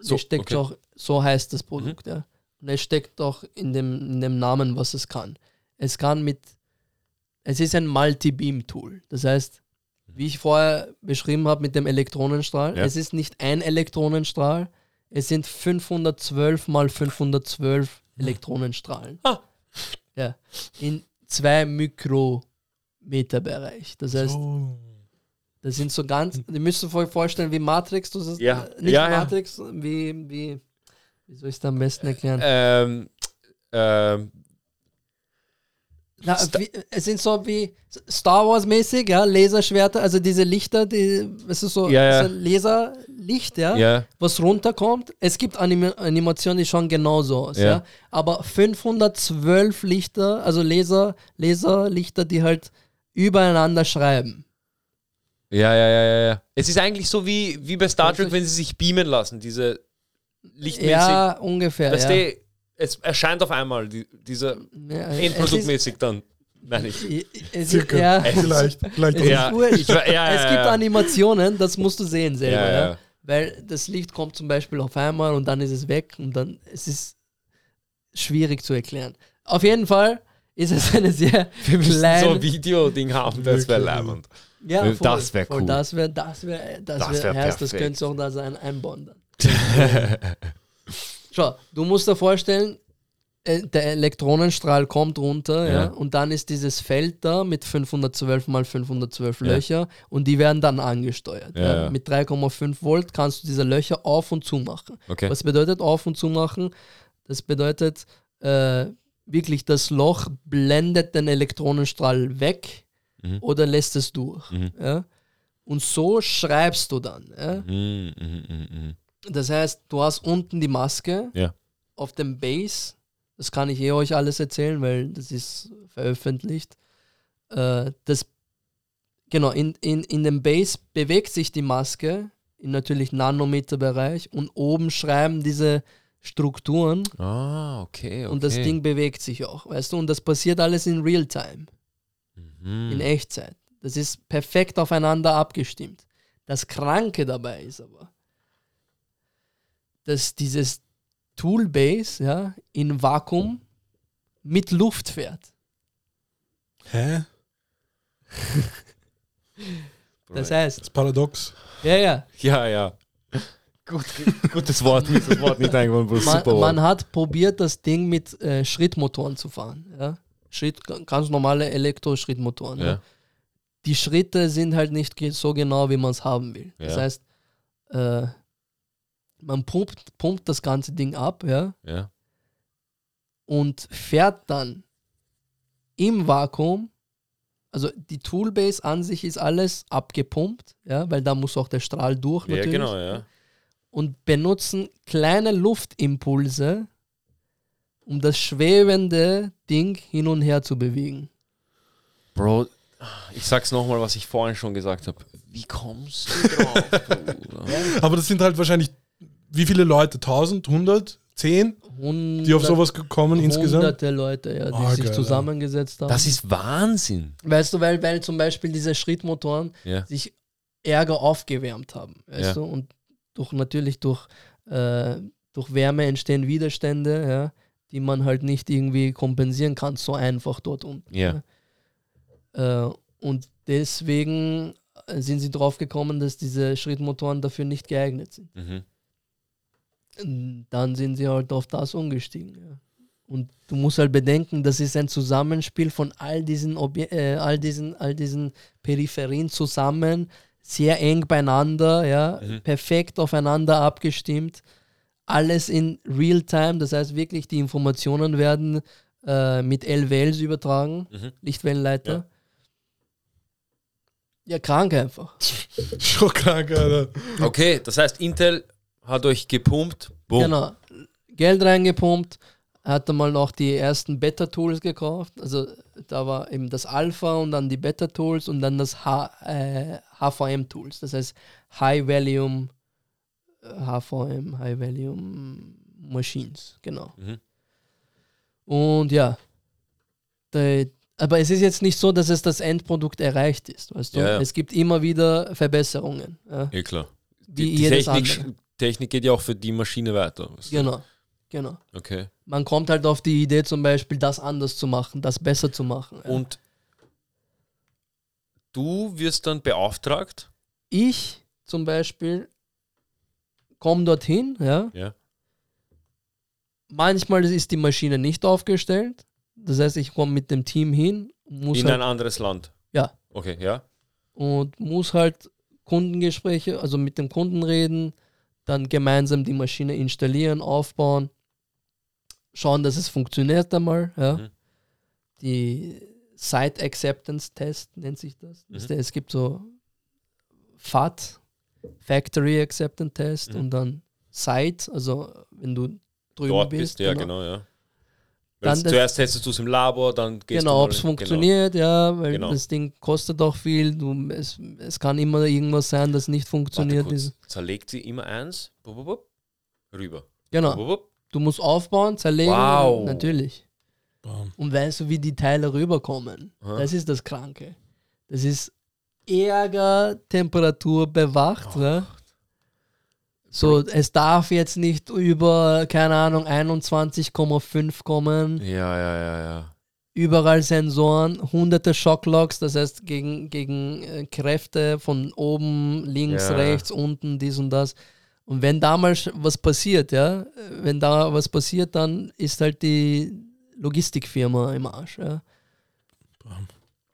So, steckt okay. auch, so heißt das Produkt, ja. Und es steckt auch in dem, in dem Namen, was es kann. Es kann mit, es ist ein Multi-Beam-Tool. Das heißt, wie ich vorher beschrieben habe mit dem Elektronenstrahl, Ja. es ist nicht ein Elektronenstrahl, es sind 512 mal 512 Elektronenstrahlen. Ah. Ja, in zwei Mikrometerbereich. Das heißt, So. das sind so ganz, ihr müsst euch vorstellen, wie Matrix, du sagst, Ja. äh, nicht Ja, ja. Matrix, wie, wie, wie soll ich es am besten erklären? Ähm, ähm, Na, wie, es sind so wie Star Wars mäßig, ja, Laserschwerter, also diese Lichter, die, es ist so, Ja, ja. so Laserlicht, ja, ja. was runterkommt. Es gibt Anim Animationen, die schauen genauso aus, ja. Aber 512 Lichter, also Laser, Laserlichter, die halt übereinander schreiben. Ja, ja, ja, ja, ja. Es ist eigentlich so wie, wie bei Star Trek, wenn sie sich beamen lassen, diese lichtmäßig. Ja, ungefähr. Weißt ja. du, es erscheint auf einmal, die, dieser Ja, Endproduktmäßig dann. Meine ich. Es ist, Circa. ja, Vielleicht. Vielleicht Es Ja, ich war- ja, es ja, gibt ja. Animationen, das musst du sehen selber, Ja, ja, ja. Weil das Licht kommt zum Beispiel auf einmal und dann ist es weg und dann es ist schwierig zu erklären. Auf jeden Fall ist es eine sehr Wir müssen kleine. so ein Video-Ding haben, das wäre leibend. ja, das wär voll, cool. Das wäre, das wäre, das, Das wär, wär heißt, das könntest du auch da sein einbauen dann. Schau, du musst dir vorstellen, äh, der Elektronenstrahl kommt runter, ja. Ja. und dann ist dieses Feld da mit 512 mal 512 Ja. Löcher und die werden dann angesteuert. Ja. Mit 3,5 Volt kannst du diese Löcher auf und zu machen. Okay. Was bedeutet auf und zu machen? Das bedeutet äh, wirklich, das Loch blendet den Elektronenstrahl weg Mhm. oder lässt es durch. Mhm. Und so schreibst du dann. Mhm, mhm, mhm, mhm. Das heißt, du hast unten die Maske Ja. auf dem Base. Das kann ich eh euch alles erzählen, weil das ist veröffentlicht. Äh, das, genau, in, in, in dem Base bewegt sich die Maske in natürlich Nanometerbereich und oben schreiben diese Strukturen Ah, okay, okay. und das Ding bewegt sich auch, weißt du? Und das passiert alles in Realtime, Mhm. in Echtzeit. Das ist perfekt aufeinander abgestimmt. Das Kranke dabei ist aber, dass dieses Toolbase ja, in Vakuum mit Luft fährt. Hä? Das heißt, Das ist paradox. ja, ja, Ja, ja. Gut, gutes Wort, mir ist das Wort nicht eingefallen, man, super man hat probiert, das Ding mit äh, Schrittmotoren zu fahren. Ja? Schritt, ganz normale Elektroschrittmotoren. Ja? Ja. Die Schritte sind halt nicht so genau, wie man es haben will. Das Ja. heißt, äh, man pumpt, pumpt das ganze Ding ab, ja, Ja. und fährt dann im Vakuum also die Toolbase an sich ist alles abgepumpt, ja, weil da muss auch der Strahl durch Ja, natürlich. genau, ja. Und benutzen kleine Luftimpulse, um das schwebende Ding hin und her zu bewegen. Bro, ich sag's nochmal, was ich vorhin schon gesagt habe. Wie kommst du drauf? Aber das sind halt wahrscheinlich, wie viele Leute? 1000, 100, 10, Hundert, die auf sowas gekommen insgesamt? Hunderte Leute, ja, die Ah, sich geil, ja. zusammengesetzt haben. Das ist Wahnsinn. Weißt du, weil, weil zum Beispiel diese Schrittmotoren Ja. sich ärger aufgewärmt haben. Weißt Ja. du? Und durch, natürlich durch, äh, durch Wärme entstehen Widerstände, ja, die man halt nicht irgendwie kompensieren kann, so einfach dort unten. Ja. Äh, und deswegen sind sie drauf gekommen, dass diese Schrittmotoren dafür nicht geeignet sind. Mhm. Dann sind sie halt auf das umgestiegen. Ja. Und du musst halt bedenken, das ist ein Zusammenspiel von all diesen, Obje äh, all diesen, all diesen Peripherien zusammen, sehr eng beieinander, ja, Mhm. perfekt aufeinander abgestimmt, alles in Real-Time, das heißt wirklich die Informationen werden äh, mit LWLs übertragen, Mhm. Lichtwellenleiter. Ja. Ja. krank einfach. Schon krank, Alter. Okay, das heißt, Intel hat euch gepumpt. Boom. Genau. Geld reingepumpt, hat dann mal noch die ersten Beta-Tools gekauft. Also da war eben das Alpha und dann die Beta-Tools und dann das H, äh, HVM-Tools. Das heißt High Volume äh, HVM, High Volume Machines, genau. Mhm. Und ja, der, aber es ist jetzt nicht so, dass es das Endprodukt erreicht ist. Weißt du? Ja, ja. Es gibt immer wieder Verbesserungen. Ja, Ja, klar. Die, die jedes Technik, andere. Technik geht ja auch für die Maschine weiter. Genau, genau. Okay. man kommt halt auf die Idee, zum Beispiel das anders zu machen, das besser zu machen. Ja. Und du wirst dann beauftragt. ich zum Beispiel komme dorthin, ja. Ja. Manchmal ist die Maschine nicht aufgestellt. Das heißt, ich komme mit dem Team hin, muss In halt, ein anderes Land. Ja. Okay, ja. und muss halt Kundengespräche, also mit dem Kunden reden, dann gemeinsam die Maschine installieren, aufbauen, schauen, dass es funktioniert einmal. Ja. Mhm. Die Site Acceptance Test nennt sich das. Mhm. Es gibt so FAT, Factory Acceptance Test Mhm. und dann Site, also wenn du drüben Dort bist. bist ja, genau, ja. Dann zuerst testest du es im Labor, dann gehst Genau, du mal- ob es funktioniert, ja, weil Genau. das Ding kostet auch viel. Du, es, es kann immer irgendwas sein, das nicht Genau. funktioniert. Warte kurz. Ist. Zerlegt sie immer eins, bup, bup, bup, rüber. Genau, Bup, bup. du musst aufbauen, zerlegen, Wow. natürlich. Bam. Und weißt du, wie die Teile rüberkommen? Aha. Das ist das Kranke. Das ist Ärger, Temperatur bewacht. ne? So, es darf jetzt nicht über, keine Ahnung, 21,5 kommen. Ja, ja, ja, ja. Überall Sensoren, hunderte Shocklogs, das heißt gegen, gegen äh, Kräfte von oben, links, Ja. rechts, unten, dies und das. Und wenn da mal sch- was passiert, ja, wenn da was passiert, dann ist halt die Logistikfirma im Arsch. Ja. Bam.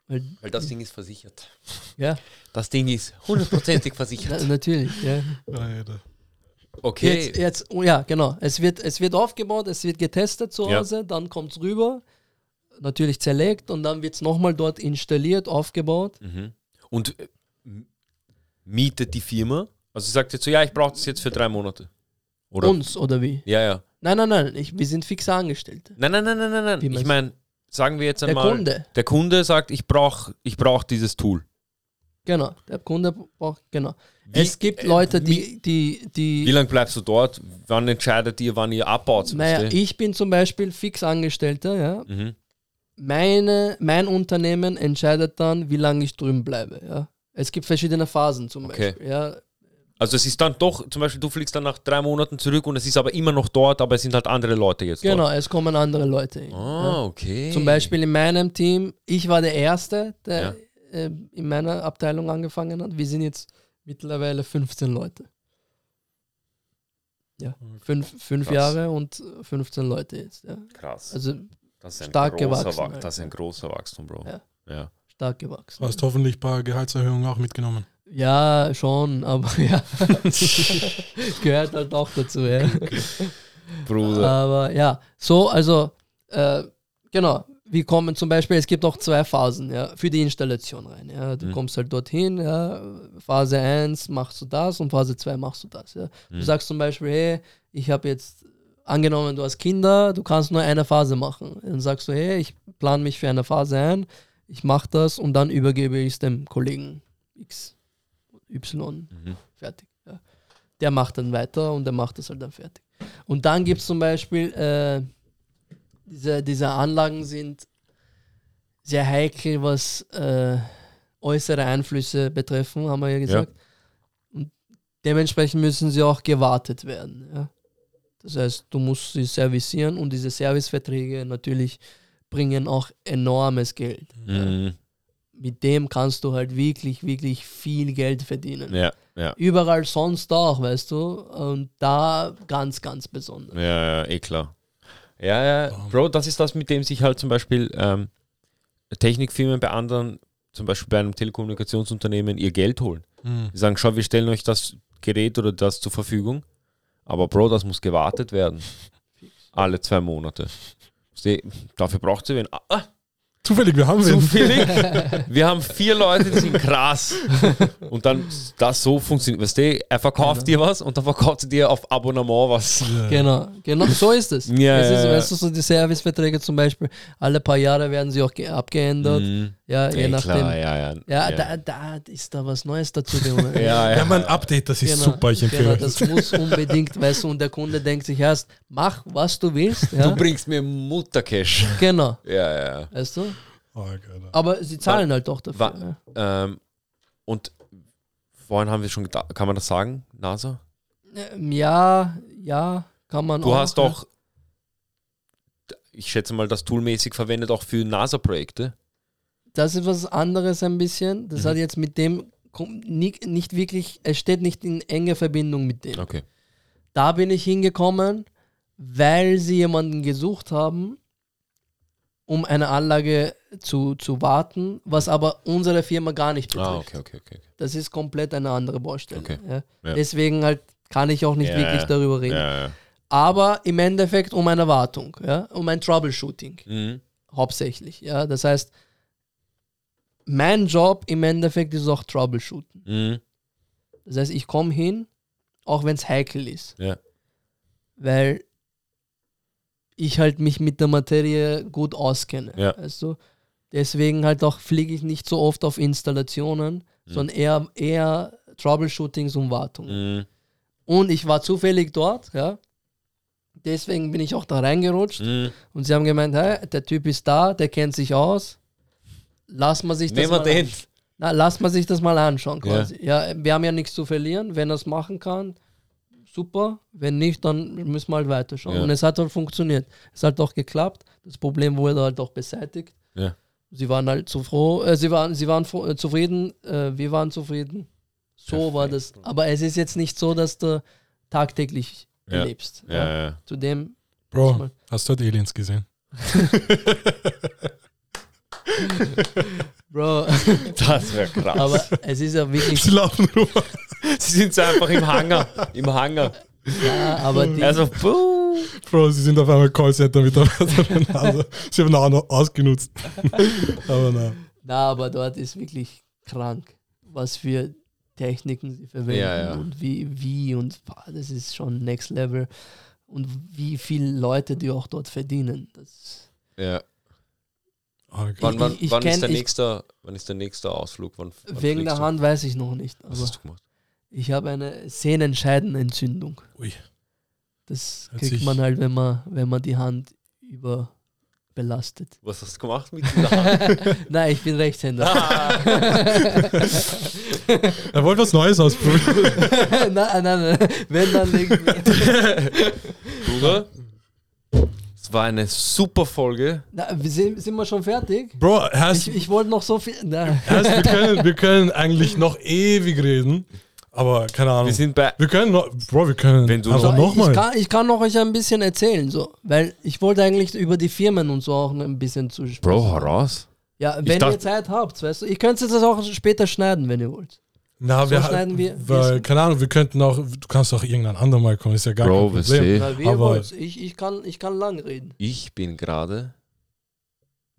Weil, Weil das Ding ist versichert. ja, Das Ding ist hundertprozentig na, versichert. natürlich. Ja. Alter. Okay. Jetzt, jetzt, oh ja, genau. Es wird, es wird aufgebaut, es wird getestet zu Ja. Hause, dann kommt es rüber, natürlich zerlegt und dann wird es nochmal dort installiert, aufgebaut. Mhm. Und äh, mietet die Firma? Also sagt jetzt so, ja, ich brauche das jetzt für drei Monate. Oder? Uns oder wie? Ja, ja. Nein, nein, nein, ich, wir sind fixe Angestellte. Nein, nein, nein, nein, nein, nein. Ich meine, sagen wir jetzt Der einmal, Kunde, der Kunde sagt, ich brauche ich brauch dieses Tool. genau, der Kunde braucht, genau. Wie- es gibt äh, Leute, wie- die, die, Wie die lange bleibst du dort? Wann entscheidet ihr, wann ihr abbaut? naja, ich bin zum Beispiel fix Angestellter, ja. mhm. Meine, mein Unternehmen entscheidet dann, wie lange ich drüben bleibe, ja. Es gibt verschiedene Phasen zum Okay. Beispiel, ja. Also es ist dann doch, zum Beispiel du fliegst dann nach drei Monaten zurück und es ist aber immer noch dort, aber es sind halt andere Leute jetzt Genau, dort. es kommen andere Leute hin. ja. Ah, okay. Zum Beispiel in meinem Team, ich war der Erste, der Ja. äh, in meiner Abteilung angefangen hat. Wir sind jetzt mittlerweile 15 Leute. Ja, fünf, fünf Krass. Jahre und 15 Leute jetzt. Ja. Krass. Also das ist ein stark großer gewachsen, Wach- Alter. Das ist ein großer Wachstum, Bro. Ja. ja. stark gewachsen. Du hast hoffentlich ein paar Gehaltserhöhungen auch mitgenommen. Ja, schon, aber ja. Gehört halt auch dazu, ja. Bruder. Aber ja, so, also, äh, genau. Wir kommen zum Beispiel, es gibt auch zwei Phasen ja, für die Installation rein. Ja. Du Mhm. kommst halt dorthin, ja, Phase 1 machst du das und Phase 2 machst du das. Ja. Du Mhm. sagst zum Beispiel, hey, ich habe jetzt angenommen, du hast Kinder, du kannst nur eine Phase machen. Dann sagst du, hey, ich plane mich für eine Phase ein, ich mache das und dann übergebe ich es dem Kollegen X, Y, Mhm. fertig. Ja. Der macht dann weiter und der macht das halt dann fertig. Und dann gibt es zum Beispiel, äh, diese, diese Anlagen sind sehr heikel, was äh, äußere Einflüsse betreffen, haben wir ja gesagt. Und dementsprechend müssen sie auch gewartet werden. Ja. Das heißt, du musst sie servicieren und diese Serviceverträge natürlich bringen auch enormes Geld. Ja. Mhm. Mit dem kannst du halt wirklich, wirklich viel Geld verdienen. Ja, ja. Überall sonst auch, weißt du? Und da ganz, ganz besonders. Ja, ja, eh klar. Ja, ja, Bro, das ist das, mit dem sich halt zum Beispiel ähm, Technikfirmen bei anderen, zum Beispiel bei einem Telekommunikationsunternehmen, ihr Geld holen. Mhm. Die sagen, schau, wir stellen euch das Gerät oder das zur Verfügung, aber Bro, das muss gewartet werden. Alle zwei Monate. Dafür braucht sie wen. Ah, Zufällig, wir haben zufällig. Wir haben vier Leute, die sind krass. Und dann das so funktioniert. Weißt du, er verkauft dir was und dann verkauft er dir auf Abonnement was. Ja. Genau, genau, so ist es. Ja, es ist, ja, ja. weißt du, so die Serviceverträge zum Beispiel, alle paar Jahre werden sie auch ge- abgeändert. Mhm. Ja, je Eh, nachdem. klar, ja, ja. Ja, Da, da ist da was Neues dazu. Ja, ja. haben ein Update, das ist Genau, super, ich genau, empfehle das es. muss unbedingt, weißt du, und der Kunde denkt sich erst, mach, was du willst. Du Ja? bringst mir Muttercash. Genau, Ja, ja. weißt du? Oh. Aber sie zahlen halt doch dafür. Wa- ja. Ähm, und vorhin haben wir schon gedacht, kann man das sagen, NASA? Ähm, Ja, ja, kann man Du auch. hast doch, ich schätze mal, das toolmäßig verwendet auch für NASA-Projekte. Das ist was anderes ein bisschen. Das Mhm. hat jetzt mit dem nicht, nicht wirklich, es steht nicht in enger Verbindung mit dem. Okay. Da bin ich hingekommen, weil sie jemanden gesucht haben, um eine Anlage zu, zu warten, was aber unsere Firma gar nicht betrifft. Ah, okay, okay, okay. Das ist komplett eine andere Baustelle. Okay. Ja. Ja. Deswegen halt kann ich auch nicht Ja, wirklich darüber reden. Aber im Endeffekt um eine Wartung, ja, um ein Troubleshooting Mhm. hauptsächlich. Ja. Das heißt, mein Job im Endeffekt ist auch Troubleshooten. Mhm. Das heißt, ich komme hin, auch wenn es heikel ist. Weil ich halt mich mit der Materie gut auskenne. Ja. Du? Deswegen halt auch fliege ich nicht so oft auf Installationen, Mhm. sondern eher, eher Troubleshootings und Wartungen. Mhm. Und ich war zufällig dort, ja. Deswegen bin ich auch da reingerutscht. Mhm. Und sie haben gemeint, hey, der Typ ist da, der kennt sich aus. Lass mal sich das Nehmen mal den. Na, lass mal sich das mal anschauen Ja. quasi. Ja. wir haben ja nichts zu verlieren. Wenn er es machen kann, super. Wenn nicht, dann müssen wir halt weiterschauen. Ja. Und es hat halt funktioniert. Es hat auch geklappt. Das Problem wurde halt auch beseitigt. Ja. Sie waren halt zu froh, äh, sie waren, sie waren froh, äh, zufrieden, äh, wir waren zufrieden. So war das. Perfekt. Aber es ist jetzt nicht so, dass du tagtäglich Ja. erlebst. Ja, ja. Zudem, Bro, hast du heute Aliens gesehen? Bro, Das wäre krass. aber es ist ja wirklich, Sie laufen rum. Sie sind so einfach im Hangar. Im Hangar. ja, aber die, Also, puh. Bro, sie sind auf einmal Callcenter-Mitarbeiter. Also, sie haben auch noch ausgenutzt. Aber na. na, aber dort ist wirklich krank, was für Techniken sie verwenden Ja, ja. und wie, wie und boah, das ist schon next level und wie viele Leute die auch dort verdienen. Das, Ja. Okay. Wann, wann, ich wann, kenn- ist der ich- nächste, wann ist der nächste Ausflug? Wann, wann wegen der du? Hand weiß ich noch nicht, Was hast du gemacht? ich habe eine Sehnenscheidenentzündung. Ui. Das Hört kriegt sich- man halt, wenn man, wenn man die Hand überbelastet. Was hast du gemacht mit dieser Hand? Nein, ich bin Rechtshänder. Er wollte was Neues ausprobieren. nein, nein, nein. Wenn dann legt Bruder, es war eine super Folge. Na, wir sind, sind wir schon fertig? Bro, erst, Ich, ich wollte noch so viel. Na. erst wir, können, wir können eigentlich noch ewig reden. Aber keine Ahnung. Wir sind bei. Wir können noch, Bro, wir können Wenn du einfach So, ich, nochmal. ich, kann, ich kann noch euch ein bisschen erzählen, so, weil ich wollte eigentlich über die Firmen und so auch ein bisschen zu sprechen. Bro, heraus. Ja, wenn dachte- ihr Zeit habt, weißt du, ihr könnt das auch später schneiden, wenn ihr wollt. Na, So wir, schneiden wir- weil, wir- keine Ahnung, wir könnten auch, du kannst auch irgendein andermal kommen, ist ja gar Bro, kein weißt Problem. du, Na, wie ihr aber-. Ich, ich, kann, ich kann lang reden. ich bin gerade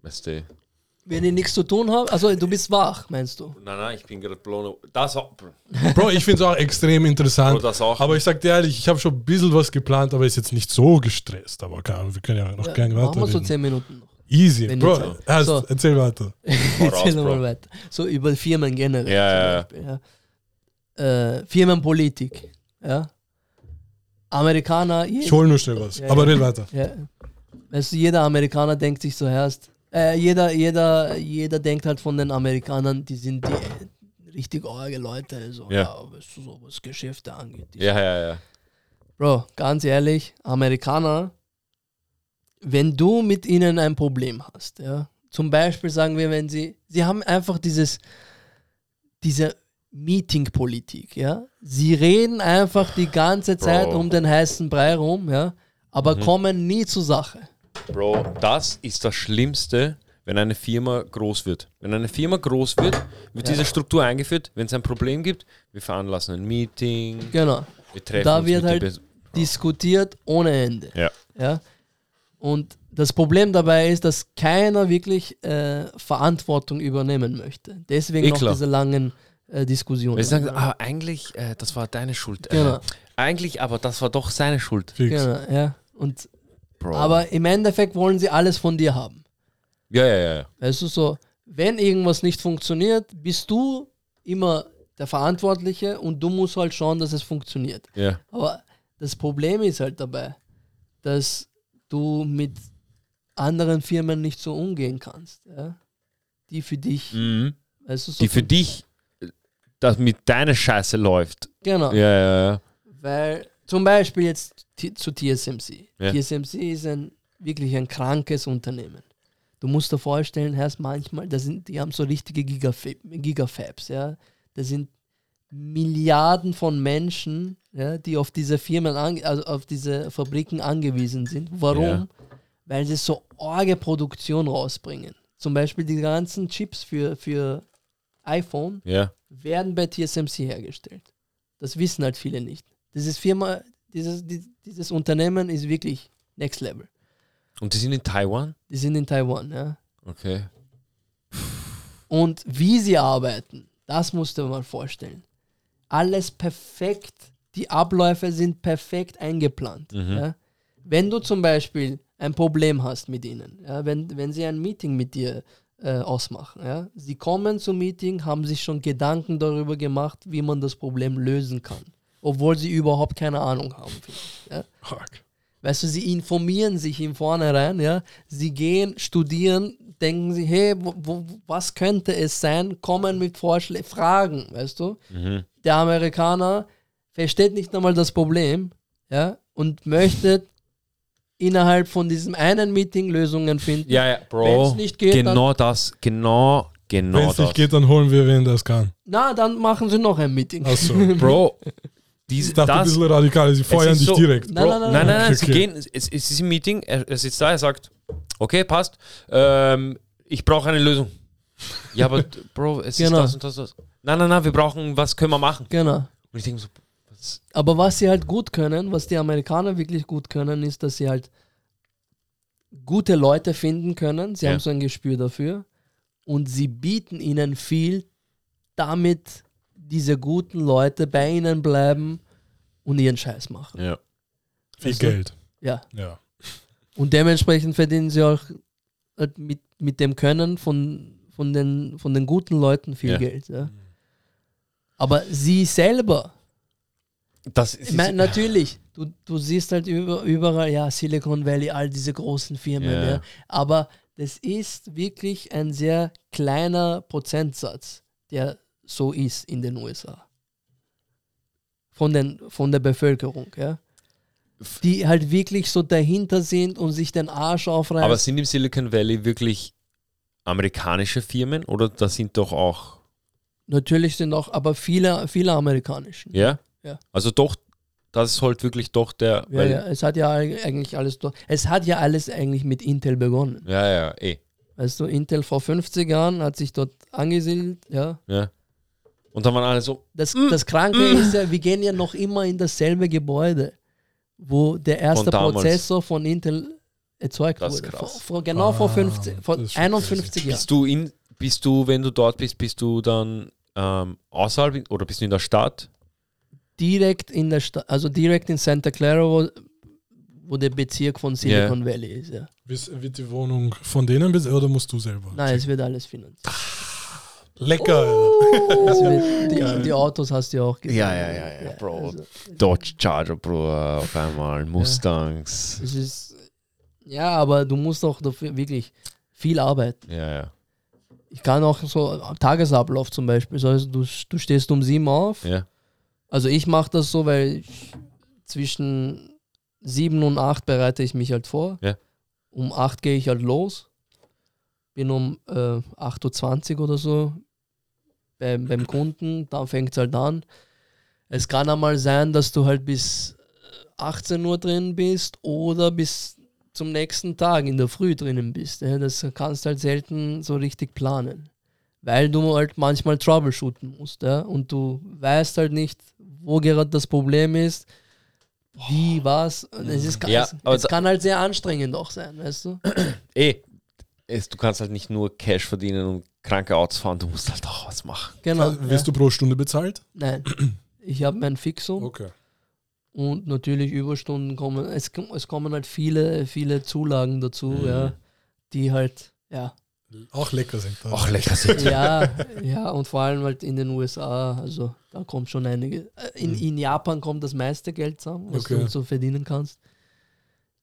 Weißt du? Wenn ich nichts zu tun habe, also du bist wach, meinst du? Nein, nein, ich bin gerade blown. Das auch. Bro, ich finde es auch extrem interessant. Bro, das auch. Aber ich sag dir ehrlich, ich habe schon ein bisschen was geplant, aber ist jetzt nicht so gestresst. Aber keine Ahnung, wir können ja noch Ja, gerne machen wir so weiterreden. 10 Minuten noch. Easy. Wenn Bro, nicht so. erst, So. erzähl weiter. Erzähl Bro. mal weiter. So über Firmen generell. Ja, ja, ja. zum Beispiel, ja. Äh, Firmenpolitik. Ja. Amerikaner. Ich hol nur schnell was. Ja, aber ja. red weiter. Ja. Weißt du, jeder Amerikaner denkt sich so erst, äh, jeder, jeder, jeder denkt halt von den Amerikanern, die sind die richtig arge Leute, so, Ja. ja. weißt du, so was Geschäfte angeht. Ja, ja, ja. Bro, ganz ehrlich, Amerikaner, wenn du mit ihnen ein Problem hast, ja, zum Beispiel sagen wir, wenn sie, sie haben einfach dieses, diese Meeting-Politik, ja, sie reden einfach die ganze Zeit Bro. um den heißen Brei rum, ja, aber Mhm. kommen nie zur Sache. Bro, das ist das Schlimmste, wenn eine Firma groß wird. Wenn eine Firma groß wird, wird Ja. diese Struktur eingeführt. Wenn es ein Problem gibt, wir veranlassen ein Meeting, Genau. wir treffen Da uns wird halt Diskutiert ohne Ende. Ja. Ja? Und das Problem dabei ist, dass keiner wirklich äh, Verantwortung übernehmen möchte. Deswegen Eh noch diese langen äh, Diskussionen. Wir sagen, ah, eigentlich, äh, das war deine Schuld. Genau. Äh, eigentlich, aber das war doch seine Schuld. Fix. genau, ja. Und, Bro. aber im Endeffekt wollen sie alles von dir haben. ja, ja, ja, ja. Weißt du, so, wenn irgendwas nicht funktioniert, bist du immer der Verantwortliche und du musst halt schauen, dass es funktioniert. ja. Aber das Problem ist halt dabei, dass du mit anderen Firmen nicht so umgehen kannst, ja? die für dich, Mhm. weißt du, so Die für dich, das mit deiner Scheiße läuft. genau, Ja, ja, ja. weil zum Beispiel jetzt zu TSMC. Ja. TSMC ist ein wirklich ein krankes Unternehmen. Du musst dir vorstellen, erst manchmal, das sind, die haben so richtige Gigafab, Gigafabs, ja. Das sind Milliarden von Menschen, ja, die auf diese Firmen, also auf diese Fabriken angewiesen sind. Warum? Ja. Weil sie so arge Produktion rausbringen. Zum Beispiel die ganzen Chips für, für iPhone ja. werden bei TSMC hergestellt. Das wissen halt viele nicht. Dieses Firma, dieses, die- dieses Unternehmen ist wirklich next level. Und die sind in Taiwan? Die sind in Taiwan, ja. Okay. Und wie sie arbeiten, das musst du dir mal vorstellen. Alles perfekt, die Abläufe sind perfekt eingeplant. Mhm. Ja. Wenn du zum Beispiel ein Problem hast mit ihnen, ja, wenn, wenn sie ein Meeting mit dir äh, ausmachen, ja, sie kommen zum Meeting, haben sich schon Gedanken darüber gemacht, wie man das Problem lösen kann, obwohl sie überhaupt keine Ahnung haben. Ja. Fuck. Weißt du, sie informieren sich im Vornherein, ja. Sie gehen, studieren, denken sie, hey, wo, wo, was könnte es sein? Kommen mit Vorschlägen, Fragen, weißt du? Mhm. Der Amerikaner versteht nicht einmal das Problem, ja, und möchte innerhalb von diesem einen Meeting Lösungen finden. Ja, ja, Bro. Wenn's nicht geht, genau das. Genau, genau Wenn es das. nicht geht, dann holen wir wen, das kann. Na, dann machen sie noch ein Meeting. Achso. Bro. Diese, Ich dachte ein das, bisschen radikal, sie feuern dich so- direkt. Nein, Bro, nein, nein, nein, nein, nein. sie Okay. gehen, es, es ist im Meeting, er, er sitzt da, er sagt, okay, passt, ähm, ich brauche eine Lösung. Ja, aber Bro, es Genau. ist das und das, das. Nein, nein, nein, wir brauchen, was können wir machen? Genau. Und ich denke so, was, Aber was sie halt gut können, was die Amerikaner wirklich gut können, ist, dass sie halt gute Leute finden können. Sie Ja. haben so ein Gespür dafür. Und sie bieten ihnen viel, damit diese guten Leute bei ihnen bleiben und ihren Scheiß machen. ja. Viel du? Geld. Ja. Ja. Und dementsprechend verdienen sie auch halt mit, mit dem Können von, von, den, von den guten Leuten viel Ja. Geld. Ja. Aber sie selber, Das Ich ist, meine, natürlich, du, du siehst halt über, überall, ja, Silicon Valley, all diese großen Firmen, Ja. ja. aber das ist wirklich ein sehr kleiner Prozentsatz, der so ist in den USA. Von, den, von der Bevölkerung, ja. Die halt wirklich so dahinter sind und sich den Arsch aufreißen. aber sind im Silicon Valley wirklich amerikanische Firmen oder das sind doch auch, Natürlich sind auch, aber viele, viele amerikanischen. ja? Ja. Also doch, das ist halt wirklich doch der, Ja, ja, es hat ja eigentlich alles, durch- es hat ja alles eigentlich mit Intel begonnen. ja, ja, eh, Weißt du, Intel vor 50 Jahren hat sich dort angesiedelt, ja. ja. Und dann waren alle so, Das, das Kranke ist ja, wir gehen ja noch immer in dasselbe Gebäude, wo der erste Von. Prozessor von Intel erzeugt Das ist wurde. krass. Vor, vor, genau vor, Ah, 50, vor das ist schon 51 Jahren. Bist du in, bist du, wenn du dort bist, bist du dann ähm, außerhalb oder bist du in der Stadt? Direkt in der Stadt, also direkt in Santa Clara, wo, wo der Bezirk von Silicon Valley ist. Ja. Wird wird die Wohnung von denen bez- oder musst du selber? Nein, es wird alles finanziert. Lecker, Alter. Es wird, die, die Autos hast du ja auch gesehen. Ja, ja, ja, ja, Bro. Also, Dodge Charger, Bro, auf einmal, Mustangs. es ist, ja, aber du musst auch dafür wirklich viel arbeiten. Ja, ja. Ich kann auch so Tagesablauf zum Beispiel. So, Also du, du stehst um sieben auf. Ja. Also ich mache das so, weil zwischen sieben und acht bereite ich mich halt vor. Ja. Um acht gehe ich halt los. Bin um äh, 8.20 Uhr oder so beim, beim Kunden. Da fängt es halt an. Es kann einmal sein, dass du halt bis äh, 18 Uhr drin bist oder bis zum nächsten Tag in der Früh drinnen bist. Ja. Das kannst du halt selten so richtig planen. Weil du halt manchmal troubleshooten musst. Ja. Und du weißt halt nicht, wo gerade das Problem ist, wie, was. Es, ist, Ja, es, aber es da- kann halt sehr anstrengend auch sein, weißt du? Eh, es, du kannst halt nicht nur Cash verdienen und kranke Autos fahren, du musst halt auch was machen. Genau. Also, Wirst du pro Stunde bezahlt? Nein. Ich habe mein Fixum Okay. Und natürlich Überstunden kommen. Es, es kommen halt viele, viele Zulagen dazu, Mhm. ja, die halt, ja, Auch lecker sind. da. Ach, lecker sind. ja, ja, und vor allem halt in den USA, also da kommt schon einige. Äh, In, in Japan kommt das meiste Geld zusammen, was Okay. du so verdienen kannst.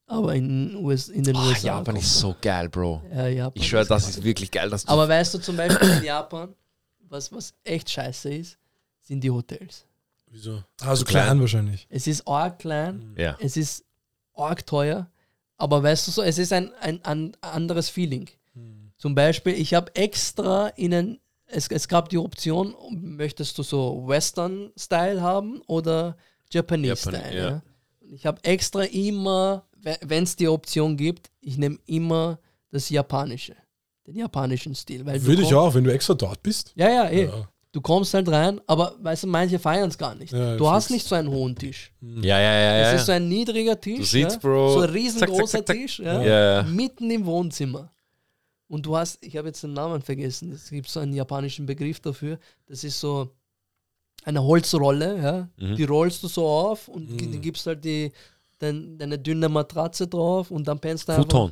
Aber in, US, in den Oh, USA. Japan ist so geil, Bro. Ja, Japan Ich schwöre, das krass. ist wirklich geil, dass du. Aber weißt du zum Beispiel in Japan, was, was echt scheiße ist, sind die Hotels. Wieso? Also klein. klein wahrscheinlich. Es ist arg klein, ja. es ist arg teuer, aber weißt du so, es ist ein, ein, ein anderes Feeling. Zum Beispiel, ich habe extra in ein, es, es gab die Option, möchtest du so Western-Style haben oder Japanese-Style. Japan- ja. ja. Ich habe extra immer, wenn es die Option gibt, ich nehme immer das Japanische, den japanischen Stil. Weil Würde ich auch, wenn du extra dort bist. Ja, ja, eh. Ja. Du kommst halt rein, aber weißt du, manche feiern es gar nicht. Ja, du hast nicht so einen hohen Tisch. Ja, ja, ja. ja. Es ist so ein niedriger Tisch. Du sitzt, ja? Bro. So ein riesengroßer zack, zack, zack. Tisch. Ja? Ja, ja. Mitten im Wohnzimmer. Und du hast, ich habe jetzt den Namen vergessen, es gibt so einen japanischen Begriff dafür. Das ist so eine Holzrolle, ja. Mhm. Die rollst du so auf und Mhm. die gibst halt die, dein, deine dünne Matratze drauf und dann pennst du einfach.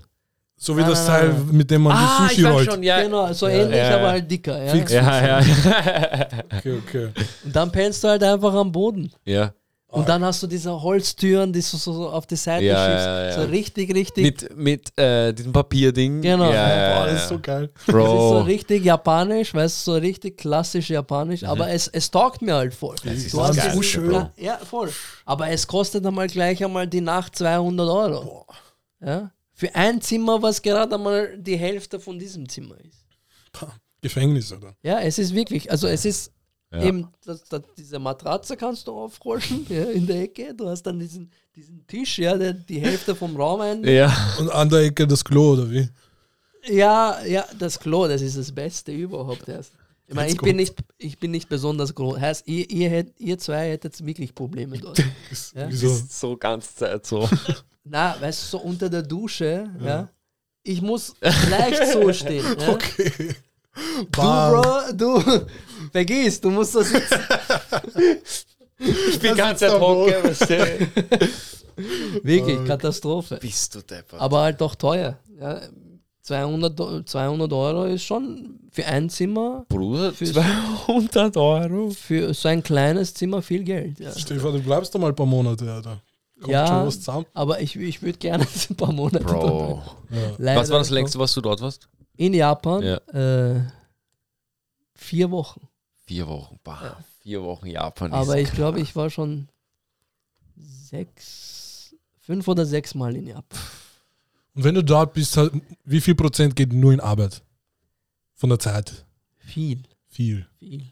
So wie Nein, das nein, Teil, nein. mit dem man Ah, die ich Sushi weiß rollt. schon, ja. Genau, so Ja, ähnlich, ja, ja. aber halt dicker. Ja? Fix. Ja, ja. Okay, okay. Und dann pennst du halt einfach am Boden. ja. Und dann hast du diese Holztüren, die du so, so auf die Seite Ja, schiebst. ja, ja. So richtig, richtig. Mit, mit äh, diesem Papierding. Genau. Ja, ja, Boah, das ist so geil. Das ist so Bro. richtig japanisch, weißt du, so richtig klassisch japanisch, aber es, es taugt mir halt voll. ist du hast geil, diesen- schön. Ja, voll. Aber es kostet einmal gleich einmal die Nacht 200 Euro. Ja? Für ein Zimmer, was gerade einmal die Hälfte von diesem Zimmer ist. Gefängnis, oder? Ja, es ist wirklich, also es ist Ja. eben, das, das, diese Matratze kannst du aufrollen ja, in der Ecke. Du hast dann diesen, diesen Tisch, ja, der die Hälfte vom Raum ein. Ja. Und an der Ecke das Klo, oder wie? Ja, ja, das Klo, das ist das Beste überhaupt erst. Ich meine, ich bin, nicht, ich bin nicht besonders groß. Heißt, ihr, ihr, hätt, ihr zwei hättet wirklich Probleme dort. Das, Ja. Wieso? So ganz Zeit so. Na, weißt du, so unter der Dusche, ja. Ich muss leicht so stehen. Ja? Okay. Du, Bro, du, vergiss, du musst so sitzen. Ich bin ganz doch wohl. hocke, weißt du. Wirklich, Katastrophe. Bist du deppert. Aber halt doch teuer. Ja. 200, Eu- 200 Euro ist schon für ein Zimmer, Bruder, Für- 200 Euro. für so ein kleines Zimmer viel Geld. Ja. Vor, du bleibst da mal ein paar Monate, Alter. Kommt Ja. schon was zusammen. Aber ich, ich würde gerne ein paar Monate dort Bro. Ja. Was war das längste, was du dort warst? In Japan Ja. äh, vier Wochen. Vier Wochen. Bah, Ja. Vier Wochen Japan. Aber ist ich glaube, ich war schon sechs, fünf oder sechs Mal in Japan. Und wenn du dort bist, halt, wie viel Prozent geht nur in Arbeit? Von der Zeit? Viel, Viel. viel.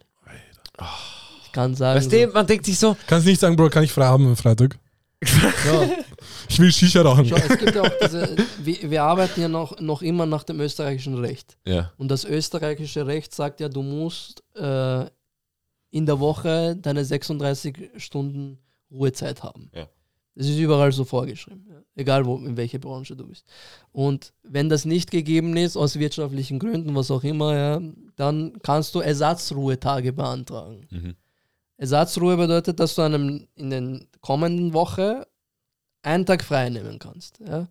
Ich kann sagen, Weißt du, man denkt sich so, Kannst nicht sagen, Bro, kann ich frei haben am Freitag? Ja, Ich will Shisha rauchen. schau, es gibt ja auch diese, wir, wir arbeiten ja noch, noch immer nach dem österreichischen Recht. ja, Und das österreichische Recht sagt ja, du musst äh, in der Woche deine 36 Stunden Ruhezeit haben. Ja. Das ist überall so vorgeschrieben. Ja. Egal, wo, in welcher Branche du bist. Und wenn das nicht gegeben ist, aus wirtschaftlichen Gründen, was auch immer, ja, dann kannst du Ersatzruhetage beantragen. Mhm. Ersatzruhe bedeutet, dass du einem, in den kommenden Woche einen Tag frei nehmen kannst. Ja.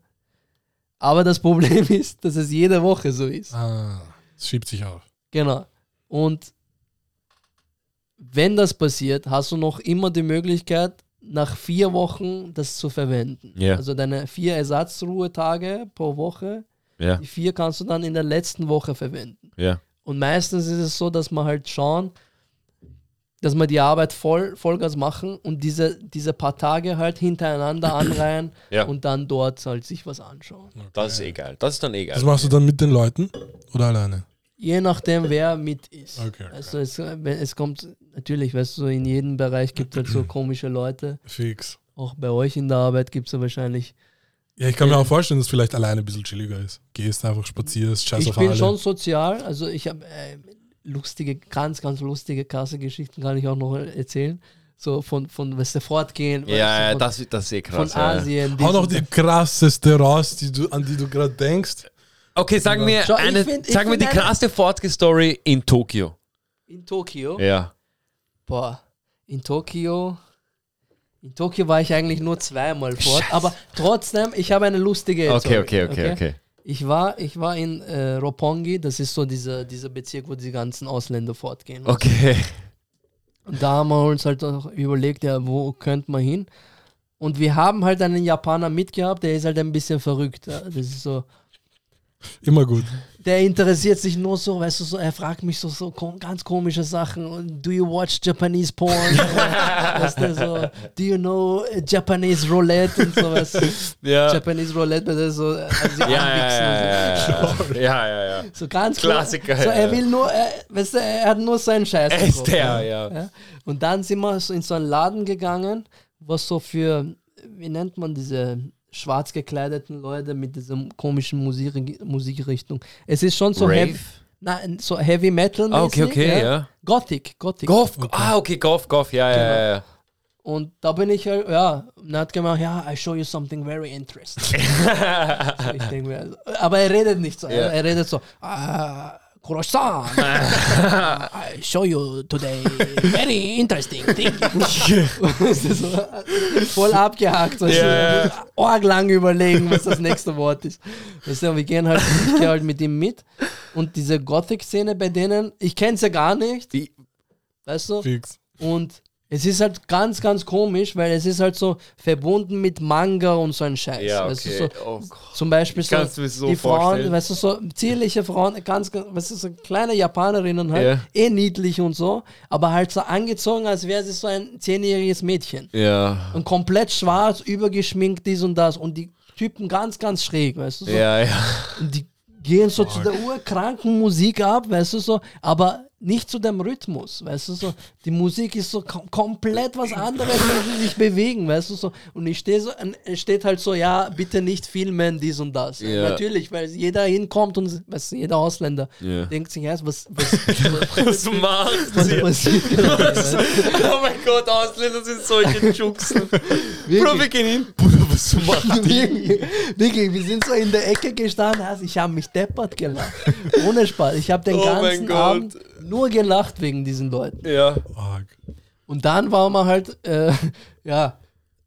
Aber das Problem ist, dass es jede Woche so ist. Ah, es schiebt sich auf. Genau. Und wenn das passiert, hast du noch immer die Möglichkeit, nach vier Wochen das zu verwenden. Ja. Also deine vier Ersatzruhetage pro Woche, Ja, die vier kannst du dann in der letzten Woche verwenden. ja. Und meistens ist es so, dass man halt schauen, dass wir die Arbeit voll, Vollgas machen und diese, diese paar Tage halt hintereinander anreihen Ja. und dann dort halt sich was anschauen. Das ist egal. Das ist dann egal. Das machst du dann mit den Leuten oder alleine? Je nachdem, wer mit ist. Okay, okay. Also es, wenn- es kommt, natürlich, weißt du, in jedem Bereich gibt es halt so komische Leute. Fix. Auch bei euch in der Arbeit gibt es ja wahrscheinlich. Ja, ich kann mir auch vorstellen, dass vielleicht alleine ein bisschen chilliger ist. Gehst einfach, spazierst, scheiß ich auf bin alle. schon sozial, also ich habe äh, lustige, ganz, ganz lustige, krasse Geschichten kann ich auch noch erzählen. So von, von weißt du, fortgehen. ja, ja, du, von, das, das ist eh von krass. ja. Asien. Hau dies noch die krasseste raus, die du, an die du gerade denkst. Okay, sag mir, Schau, eine, find- sag mir die eine- krasse Fortge-Story in Tokio. In Tokio. Ja. Boah, in Tokio. In Tokio war ich eigentlich nur zweimal fort, aber trotzdem, ich habe eine lustige Okay, Story, okay, okay, okay. Ich war, ich war in äh, Roppongi, das ist so dieser, dieser Bezirk, wo die ganzen Ausländer fortgehen. Okay. Und da haben wir uns halt auch überlegt, ja, wo könnte man hin? Und wir haben halt einen Japaner mitgehabt, der ist halt ein bisschen verrückt. Ja. Das ist so, Immer gut. der interessiert sich nur so, weißt du, so, er fragt mich so, so kom ganz komische Sachen. Und, Do you watch Japanese porn? weißt du, so, do you know äh, Japanese Roulette und sowas? Ja. Japanese Roulette, das ist so, also Ja, ja, so. ja, ja, ja. ja, ja. So ganz Klassiker, So, ja. er will nur, er, weißt du, er hat nur seinen Scheiß. Er ist der, ja. ja. Und dann sind wir so in so einen Laden gegangen, was so für, wie nennt man diese schwarz gekleideten Leute mit dieser komischen Musik, Musikrichtung. Es ist schon so Rave? heavy, nein, so Heavy Metal. Ah, okay, okay, ja. Gothic, Gothic. Goff, ah, okay, Goff, Goff, ja, ja, ja, ja. Und da bin ich halt, ja, und er hat gemacht, ja, I show you something very interesting. so, ich denke mir, also, aber er redet nicht so, Ja. er, er redet so, ah, Kurosan, I show you today very interesting thing. Voll abgehakt, so, Ja. lang überlegen, was das nächste Wort ist. Weißt du, wir gehen halt, ich gehe halt mit ihm mit und diese Gothic-Szene bei denen, ich kenne sie ja gar nicht, weißt du, Fix. und es ist halt ganz, ganz komisch, weil es ist halt so verbunden mit Manga und so ein Scheiß. Ja, weißt du, okay. so, Oh Gott. zum Beispiel so, so die Frauen, vorstellen? weißt du, so zierliche Frauen, ganz, ganz weißt du, so kleine Japanerinnen halt, Ja. eh niedlich und so, aber halt so angezogen, als wäre sie so ein zehnjähriges Mädchen. Ja. Und komplett schwarz, übergeschminkt, dies und das. Und die Typen ganz, ganz schräg, weißt du, so. Ja, ja. Und die gehen so zu der urkranken Musik ab, weißt du so, aber nicht zu dem Rhythmus, weißt du so. Die Musik ist so kom komplett was anderes, wenn sie sich bewegen, weißt du so. Und ich stehe so, steht halt so, ja, bitte nicht filmen, dies und das. Ja. Natürlich, weil jeder hinkommt und, weißt du, jeder Ausländer Ja. denkt sich erst, was, was, was, Was machst was weißt du? Oh mein Gott, Ausländer sind solche Juxen. Bro, wir gehen hin. Bruder, was du machst? Wirklich, wirklich, wir sind so in der Ecke gestanden, also ich habe mich deppert gelacht. Ohne Spaß. Ich habe den Oh ganzen. Abend nur gelacht wegen diesen Leuten. Ja. Und dann war man halt, äh, ja,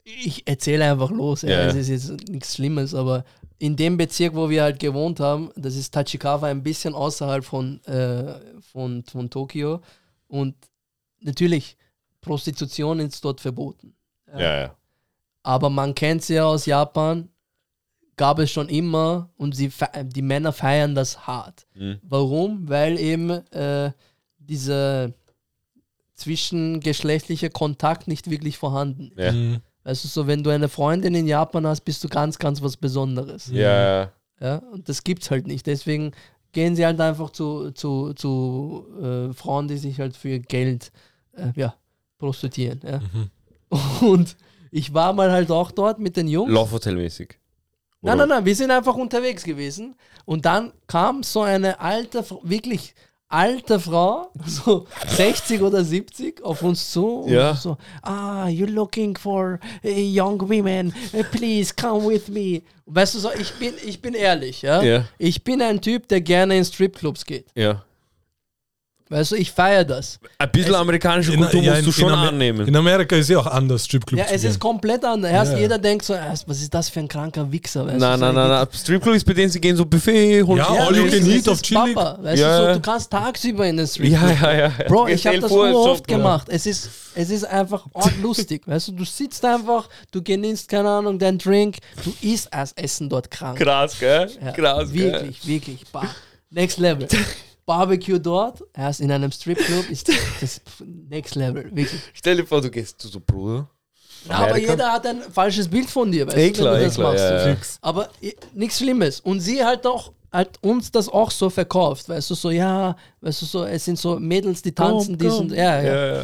ich erzähle einfach los. Ja. Ja. Es ist jetzt nichts Schlimmes, aber in dem Bezirk, wo wir halt gewohnt haben, das ist Tachikawa, ein bisschen außerhalb von, äh, von, von Tokio. Und natürlich, Prostitution ist dort verboten. Ja, ja. Aber man kennt sie ja aus Japan, gab es schon immer und sie, fe- die Männer feiern das hart. Mhm. Warum? Weil eben äh, dieser zwischengeschlechtliche Kontakt nicht wirklich vorhanden ist. Ja. Mhm. Weißt du, so wenn du eine Freundin in Japan hast, bist du ganz, ganz was Besonderes. Ja, ja. Und das gibt's halt nicht. Deswegen gehen sie halt einfach zu, zu, zu äh, Frauen, die sich halt für ihr Geld äh, ja, prostituieren. Ja? Und ich war mal halt auch dort mit den Jungs. Love Hotel mäßig. Nein, nein, nein, wir sind einfach unterwegs gewesen. Und dann kam so eine alte, wirklich alte Frau, so 60 oder 70, auf uns zu und Ja. so, ah, you're looking for uh, young women, uh, please come with me. Weißt du so, ich bin, ich bin ehrlich, ja? Ja. Ich bin ein Typ, der gerne in Stripclubs geht. Ja. Weißt du, ich feiere das. Ein bisschen amerikanische Kultur ja, musst du schon Amer- annehmen. In Amerika ist ja auch anders, Stripclub Ja, zu es gehen. ist komplett anders. Erst Ja. jeder denkt so, erst, was ist das für ein kranker Wichser? Weißt Nein, du, nein, nein, nein. Stripclub ist bei denen, sie gehen so Buffet, holen Ja, sich all you can Es eat auf chillig. Papa, weißt Ja, du, so, du kannst tagsüber in den Stripclub. Ja, ja, ja. Bro, ich habe das so oft so- gemacht. Es ist, es ist einfach lustig. Weißt du, du sitzt einfach, du genießt, keine Ahnung, deinen Drink, du isst als Essen dort krank. Krass, gell? Krass, gell? Wirklich, wirklich. Bah. Next Level. Barbecue dort, erst in einem Stripclub, ist das Next Level, wirklich. Stell dir vor, du gehst zu so Bruder. Ja, aber jeder hat ein falsches Bild von dir, weißt Eh du, wenn eh du das klar, machst. ja, ja. Aber nichts Schlimmes. Und sie halt auch hat uns das auch so verkauft, weißt du, so, ja, weißt du, so, es sind so Mädels, die tanzen, die sind, ja, ja. Ja, ja.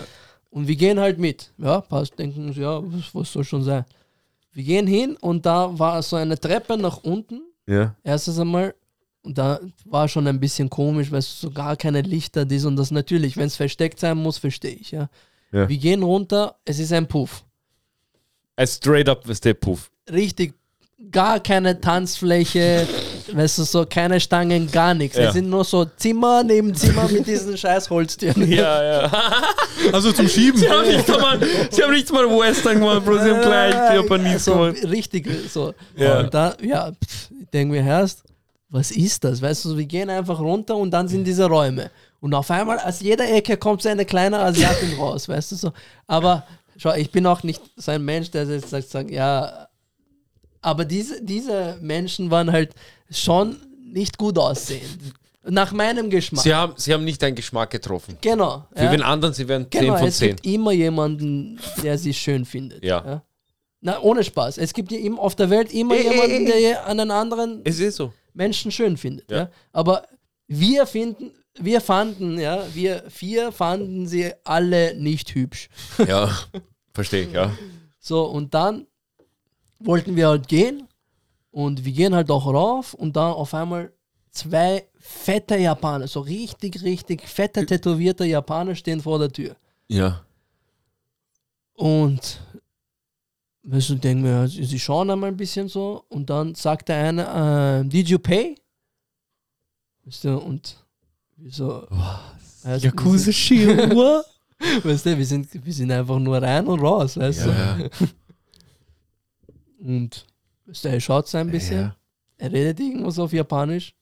Und wir gehen halt mit. Ja, passt, denken uns, ja, was, was soll schon sein. Wir gehen hin und da war so eine Treppe nach unten, Ja. erstes einmal. Und da war schon ein bisschen komisch, weil so gar keine Lichter, dies und das. Natürlich, wenn es versteckt sein muss, verstehe ich, ja. Ja. Wir gehen runter, es ist ein Puff. Ein straight up Step Puff. Richtig, gar keine Tanzfläche, weißt du, so keine Stangen, gar nichts. Ja. Es sind nur so Zimmer neben Zimmer mit diesen scheiß Holztüren. Ja, ja. Also zum Schieben. Sie haben nicht mal, sie haben nicht mal Western gemacht, Bro. Sie haben gleich Japanese so, gemacht. Richtig, so. Ja. Und da, ja, pff, ich denke mir, Herrst, was ist das? Weißt du, wir gehen einfach runter und dann sind diese Räume. Und auf einmal, aus jeder Ecke kommt so eine kleine Asiatin raus, weißt du so. Aber schau, ich bin auch nicht so ein Mensch, der jetzt sagt, sagt ja, aber diese, diese Menschen waren halt schon nicht gut aussehend. Nach meinem Geschmack. Sie haben, sie haben nicht deinen Geschmack getroffen. genau. Für ja. den anderen, sie wären 10 Genau, von es 10. gibt immer jemanden, der sie schön findet. Ja. Na, ohne Spaß. Es gibt ja auf der Welt immer eh, jemanden, eh. der einen anderen Es ist so. Menschen schön findet. Ja. Ja. Aber wir finden, wir fanden, ja, wir vier fanden sie alle nicht hübsch. Ja, verstehe ich, ja. So, und dann wollten wir halt gehen und wir gehen halt auch rauf und dann auf einmal zwei fette Japaner, so richtig, richtig fette, tätowierte Japaner stehen vor der Tür. Ja. Und weißt du, denken wir, sie schauen einmal ein bisschen so und dann sagt der eine, äh, did you pay? Weißt du, und so, also, Yakuza Shiwa. Weißt du, wir sind, wir sind einfach nur rein und raus, weißt Ja. du? Und weißt du, er schaut so ein bisschen, Ja. er redet irgendwas auf Japanisch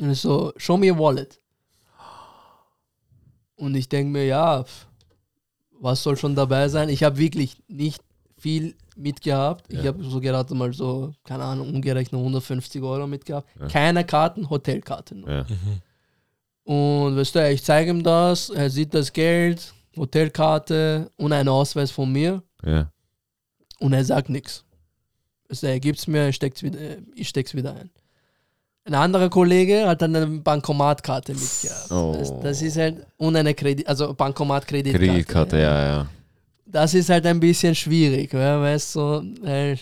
und ist so, show me your wallet. Und ich denke mir, ja, was soll schon dabei sein? Ich habe wirklich nicht viel mitgehabt. Ich Ja. habe so gerade mal so, keine Ahnung, umgerechnet 150 Euro mitgehabt. Ja. Keine Karten, Hotelkarte nur. Ja. Und weißt du, ich zeige ihm das, er sieht das Geld, Hotelkarte und einen Ausweis von mir und er sagt nichts. Weißt du, er gibt es mir, ich steck's wieder, ich steck's wieder ein. Ein anderer Kollege hat dann eine Bankomatkarte mitgehabt. Oh. Das, das ist halt, und eine Kredit, also Bankomat-Kreditkarte. Kreditkarte, ja, ja. Das ist halt ein bisschen schwierig, weil, weißt du, weil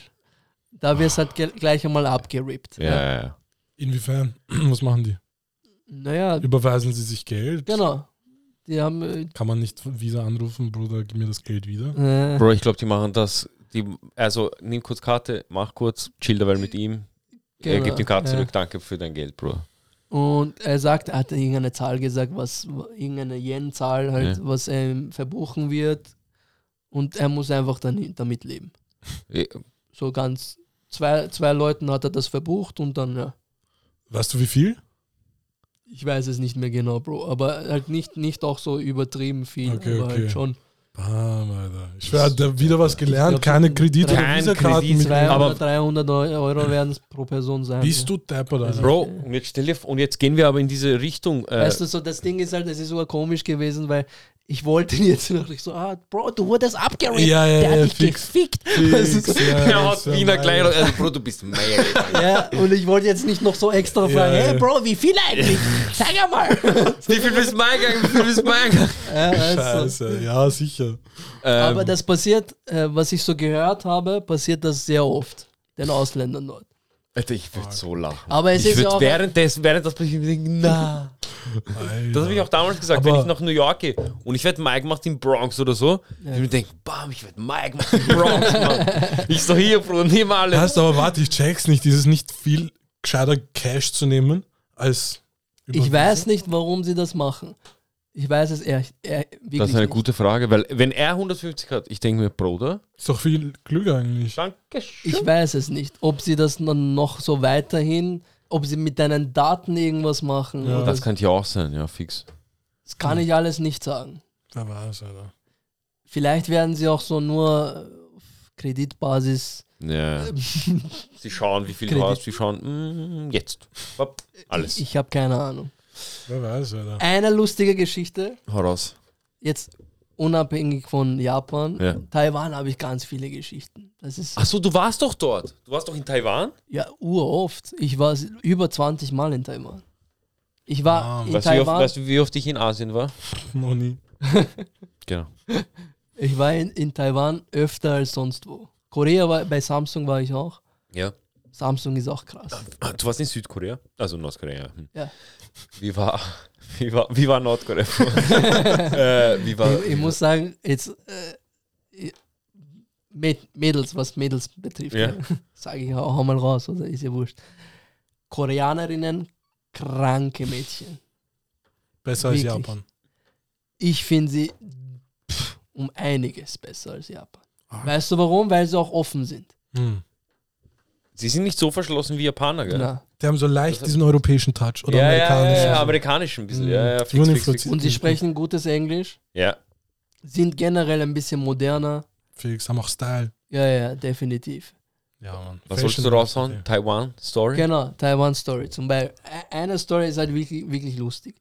da wird es halt gleich einmal abgerippt. Ja, ja, ja. Inwiefern? Was machen die? Naja, Überweisen sie sich Geld? genau. Die haben, äh, Kann man nicht wieder anrufen, Bruder, gib mir das Geld wieder? äh, Bro, ich glaube, die machen das. Die, also, nimm kurz Karte, mach kurz, chill dabei mit ihm. er Genau, gibt die Karte zurück, danke für dein Geld, Bro. Und er sagt, er hat irgendeine Zahl gesagt, was irgendeine Yen-Zahl halt, Ja. was er verbuchen wird. Und er muss einfach dann damit leben. Eh, So ganz zwei, zwei Leuten hat er das verbucht und dann, ja. Weißt du, wie viel? Ich weiß es nicht mehr genau, Bro. Aber halt nicht, nicht auch so übertrieben viel, Okay, aber okay. halt schon. Bam, Alter. Ich werde wieder was gelernt. Keine so Kredit- oder kein Visakarten Kredit, mit. 200, Aber- 300 Euro werden es pro Person sein. Bist du deppert, Alter? Bro, und jetzt stell dir und jetzt gehen wir aber in diese Richtung. Äh, Weißt du, so das Ding ist halt, es ist sogar komisch gewesen, weil ich wollte ihn jetzt noch nicht so, ah, Bro, du wurdest abgerappt, Ja, ja, der ja, hat dich fix. gefickt. Fix, ja, er hat ja Wiener gleich, also Bro, du bist meier. Ja, und ich wollte jetzt nicht noch so extra fragen, Ja, hey ja. Bro, wie viel eigentlich? Sag einmal. Wie viel bist du mal gegangen? Wie viel bist du mal gegangen? ja, also, Scheiße, ja, sicher. Ähm, aber das passiert, äh, was ich so gehört habe, passiert das sehr oft, den Ausländern dort. Alter, ich würde so lachen. Aber es ich ist ja auch- während des, während das passiert, denken, na. Das habe ich auch damals gesagt, wenn Aber- ich nach New York gehe und ich werde Mike macht in Bronx oder so, Ja. ich mir denke, bam, ich werde Mike macht in Bronx, Mann. Ich so hier, Bruder, nimm alles. Heißt aber, warte, ich check's nicht. Ist es nicht viel gescheiter Cash zu nehmen als. Ich weiß nicht, warum sie das machen. Ich weiß es eher, eher wirklich Das ist eine nicht. gute Frage, weil wenn er 150 hat, ich denke mir, Bruder, Ist doch viel klüger eigentlich. danke Ich weiß es nicht, ob sie das dann noch so weiterhin, ob sie mit deinen Daten irgendwas machen. Ja. Das könnte ja auch sein, ja, fix. das kann ich alles nicht sagen. Wer weiß, Alter. Vielleicht werden sie auch so nur auf Kreditbasis. Ja. Sie schauen, wie viel Kredit. du hast, sie schauen, mm, jetzt. Hopp, alles. Ich habe keine Ahnung. Wer weiß, Alter. Eine lustige Geschichte, Hau raus. jetzt unabhängig von Japan. Ja. Taiwan habe ich ganz viele Geschichten. Das ist Achso, du warst doch dort. Du warst doch in Taiwan? ja uroft. Ich war über 20 Mal in Taiwan. Ich war Ah, in Weißt du, wie oft, Taiwan. weißt du, wie oft ich in Asien war? Noch nie. Genau. Ich war in, in Taiwan öfter als sonst wo. Korea war, bei Samsung war ich auch. Ja. Samsung ist auch krass. Du warst in Südkorea? Also Nordkorea. Hm. Ja. Wie war, wie war, wie war Nordkorea? äh, wie war, Ich, ich muss sagen, jetzt äh, Mäd- Mädels, was Mädels betrifft, Ja. sage ich auch mal raus, oder ist ja wurscht. Koreanerinnen, kranke Mädchen. Besser als Wirklich. Japan. Ich finde sie pff, um einiges besser als Japan. Ah. Weißt du warum? Weil sie auch offen sind. Hm. Sie sind nicht so verschlossen wie Japaner, gell? Na. Die haben so leicht diesen europäischen Touch oder ja, ja, amerikanischen. ja, ja, amerikanisch ein bisschen. Mhm. Ja, ja, fix, fix, fix. Und sie sprechen gutes Englisch, ja. sind generell ein bisschen moderner. Felix haben auch Style. Ja, ja, definitiv. Ja, Mann. Was sollst du raushauen? Taiwan Story? Genau, Taiwan Story. Zum Beispiel, eine Story ist halt wirklich, wirklich lustig.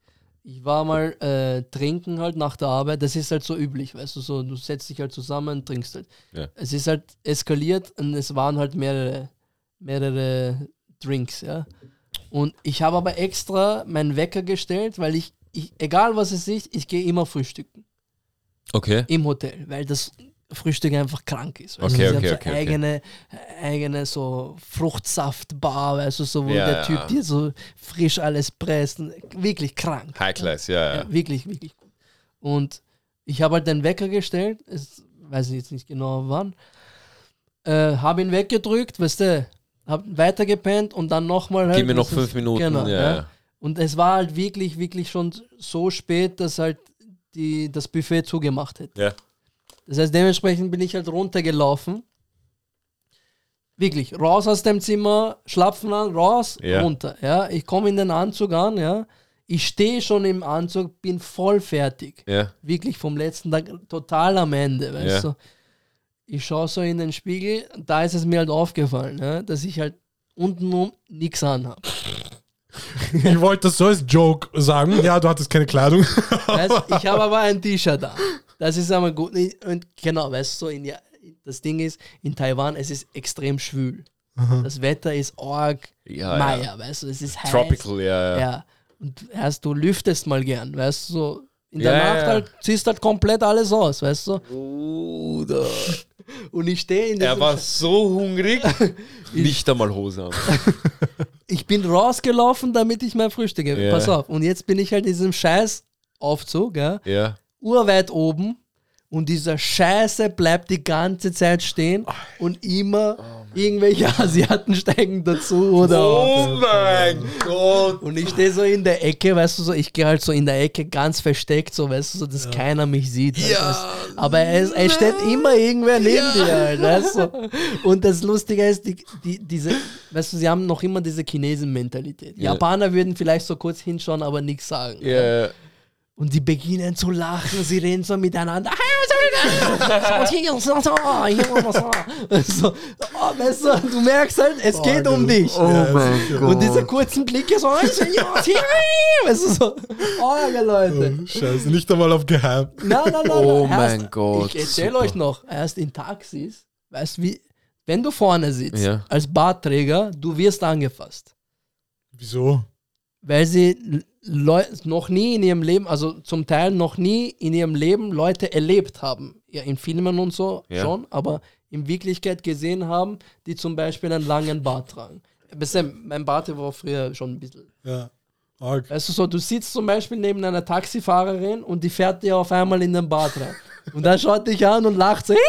Ich war mal äh, trinken halt nach der Arbeit, das ist halt so üblich, weißt du, so, du setzt dich halt zusammen und trinkst halt. Ja. Es ist halt eskaliert und es waren halt mehrere, mehrere Drinks, ja. Und ich habe aber extra meinen Wecker gestellt, weil ich, ich egal was es ist, ich gehe immer frühstücken Okay. im Hotel, weil das Frühstück einfach krank ist. Weißt Okay? Sie okay, haben so okay, okay. eigene, eigene so Fruchtsaftbar, weißt du, so wo Ja, der ja. Typ dir so frisch alles presst. Wirklich krank. High Class, ja, ja. Ja, wirklich, wirklich gut. Und ich habe halt den Wecker gestellt, es, weiß ich jetzt nicht genau wann, äh, habe ihn weggedrückt, weißt du, habe weitergepennt und dann nochmal halt. Gib mir noch fünf ist- Minuten. Genau, ja, ja. Und es war halt wirklich, wirklich schon so spät, dass halt die, das Buffet zugemacht hätte. Ja. Das heißt, dementsprechend bin ich halt runtergelaufen. Wirklich, raus aus dem Zimmer, schlapfen an, raus, Ja. runter. Ja, ich komme in den Anzug an, ja. Ich stehe schon im Anzug, bin voll fertig. ja. Wirklich vom letzten Tag total am Ende, weißt Ja. du. Ich schaue so in den Spiegel, da ist es mir halt aufgefallen, ja, dass ich halt untenrum nichts anhabe. Ich wollte das so als Joke sagen. Ja, du hattest keine Kleidung. Weißt, ich habe aber ein T-Shirt da. Das ist aber gut. Und genau, weißt du, so in, ja, das Ding ist, in Taiwan, es ist extrem schwül. Das Wetter ist arg Ja, Meier, ja. weißt du, es ist heiß. Tropical, ja, ja. Ja. Und erst du lüftest mal gern, weißt du, so in der ja, Nacht ja. halt, ziehst halt komplett alles aus, weißt du. Bruder. Und ich stehe in Er diesem war so hungrig. Nicht einmal Hose an. ich bin rausgelaufen, damit ich mein Frühstück Ja. Pass auf. Und jetzt bin ich halt in diesem scheiß Aufzug, ja, Ja. urweit oben. Und dieser Scheiße bleibt die ganze Zeit stehen und immer irgendwelche Asiaten steigen dazu oder Oh mein Gott. und ich stehe so in der Ecke, weißt du so, ich gehe halt so in der Ecke ganz versteckt, so weißt du so, dass keiner mich sieht. halt, Ja. weißt. Aber es, es steht immer irgendwer neben dir, halt, weißt du. Und das Lustige ist, die, die, diese, weißt du, sie haben noch immer diese Chinesen-Mentalität. Ja. Japaner würden vielleicht so kurz hinschauen, aber nichts sagen. Ja. Und die beginnen zu lachen, sie reden so miteinander. so, oh, weißt du, du merkst halt, es geht um dich. Oh mein Gott. Und diese kurzen Blicke so, weißt du, so, oh, Leute. Scheiße, nicht einmal auf Geheim. Nein, nein, nein. Oh nein. mein Erst- Gott, Ich erzähle euch noch, erst in Taxis, weißt du, wie, wenn du vorne sitzt, Ja. als Bartträger, du wirst angefasst. Wieso? Weil sie Leu noch nie in ihrem Leben, also zum Teil noch nie in ihrem Leben Leute erlebt haben. Ja, in Filmen und so Ja. schon, aber in Wirklichkeit gesehen haben, die zum Beispiel einen langen Bart tragen. Du, Mein Bart war früher schon ein bisschen Ja. Arg. Weißt du so, du sitzt zum Beispiel neben einer Taxifahrerin und die fährt dir auf einmal in den Bad rein. Und dann schaut dich an und lacht so. so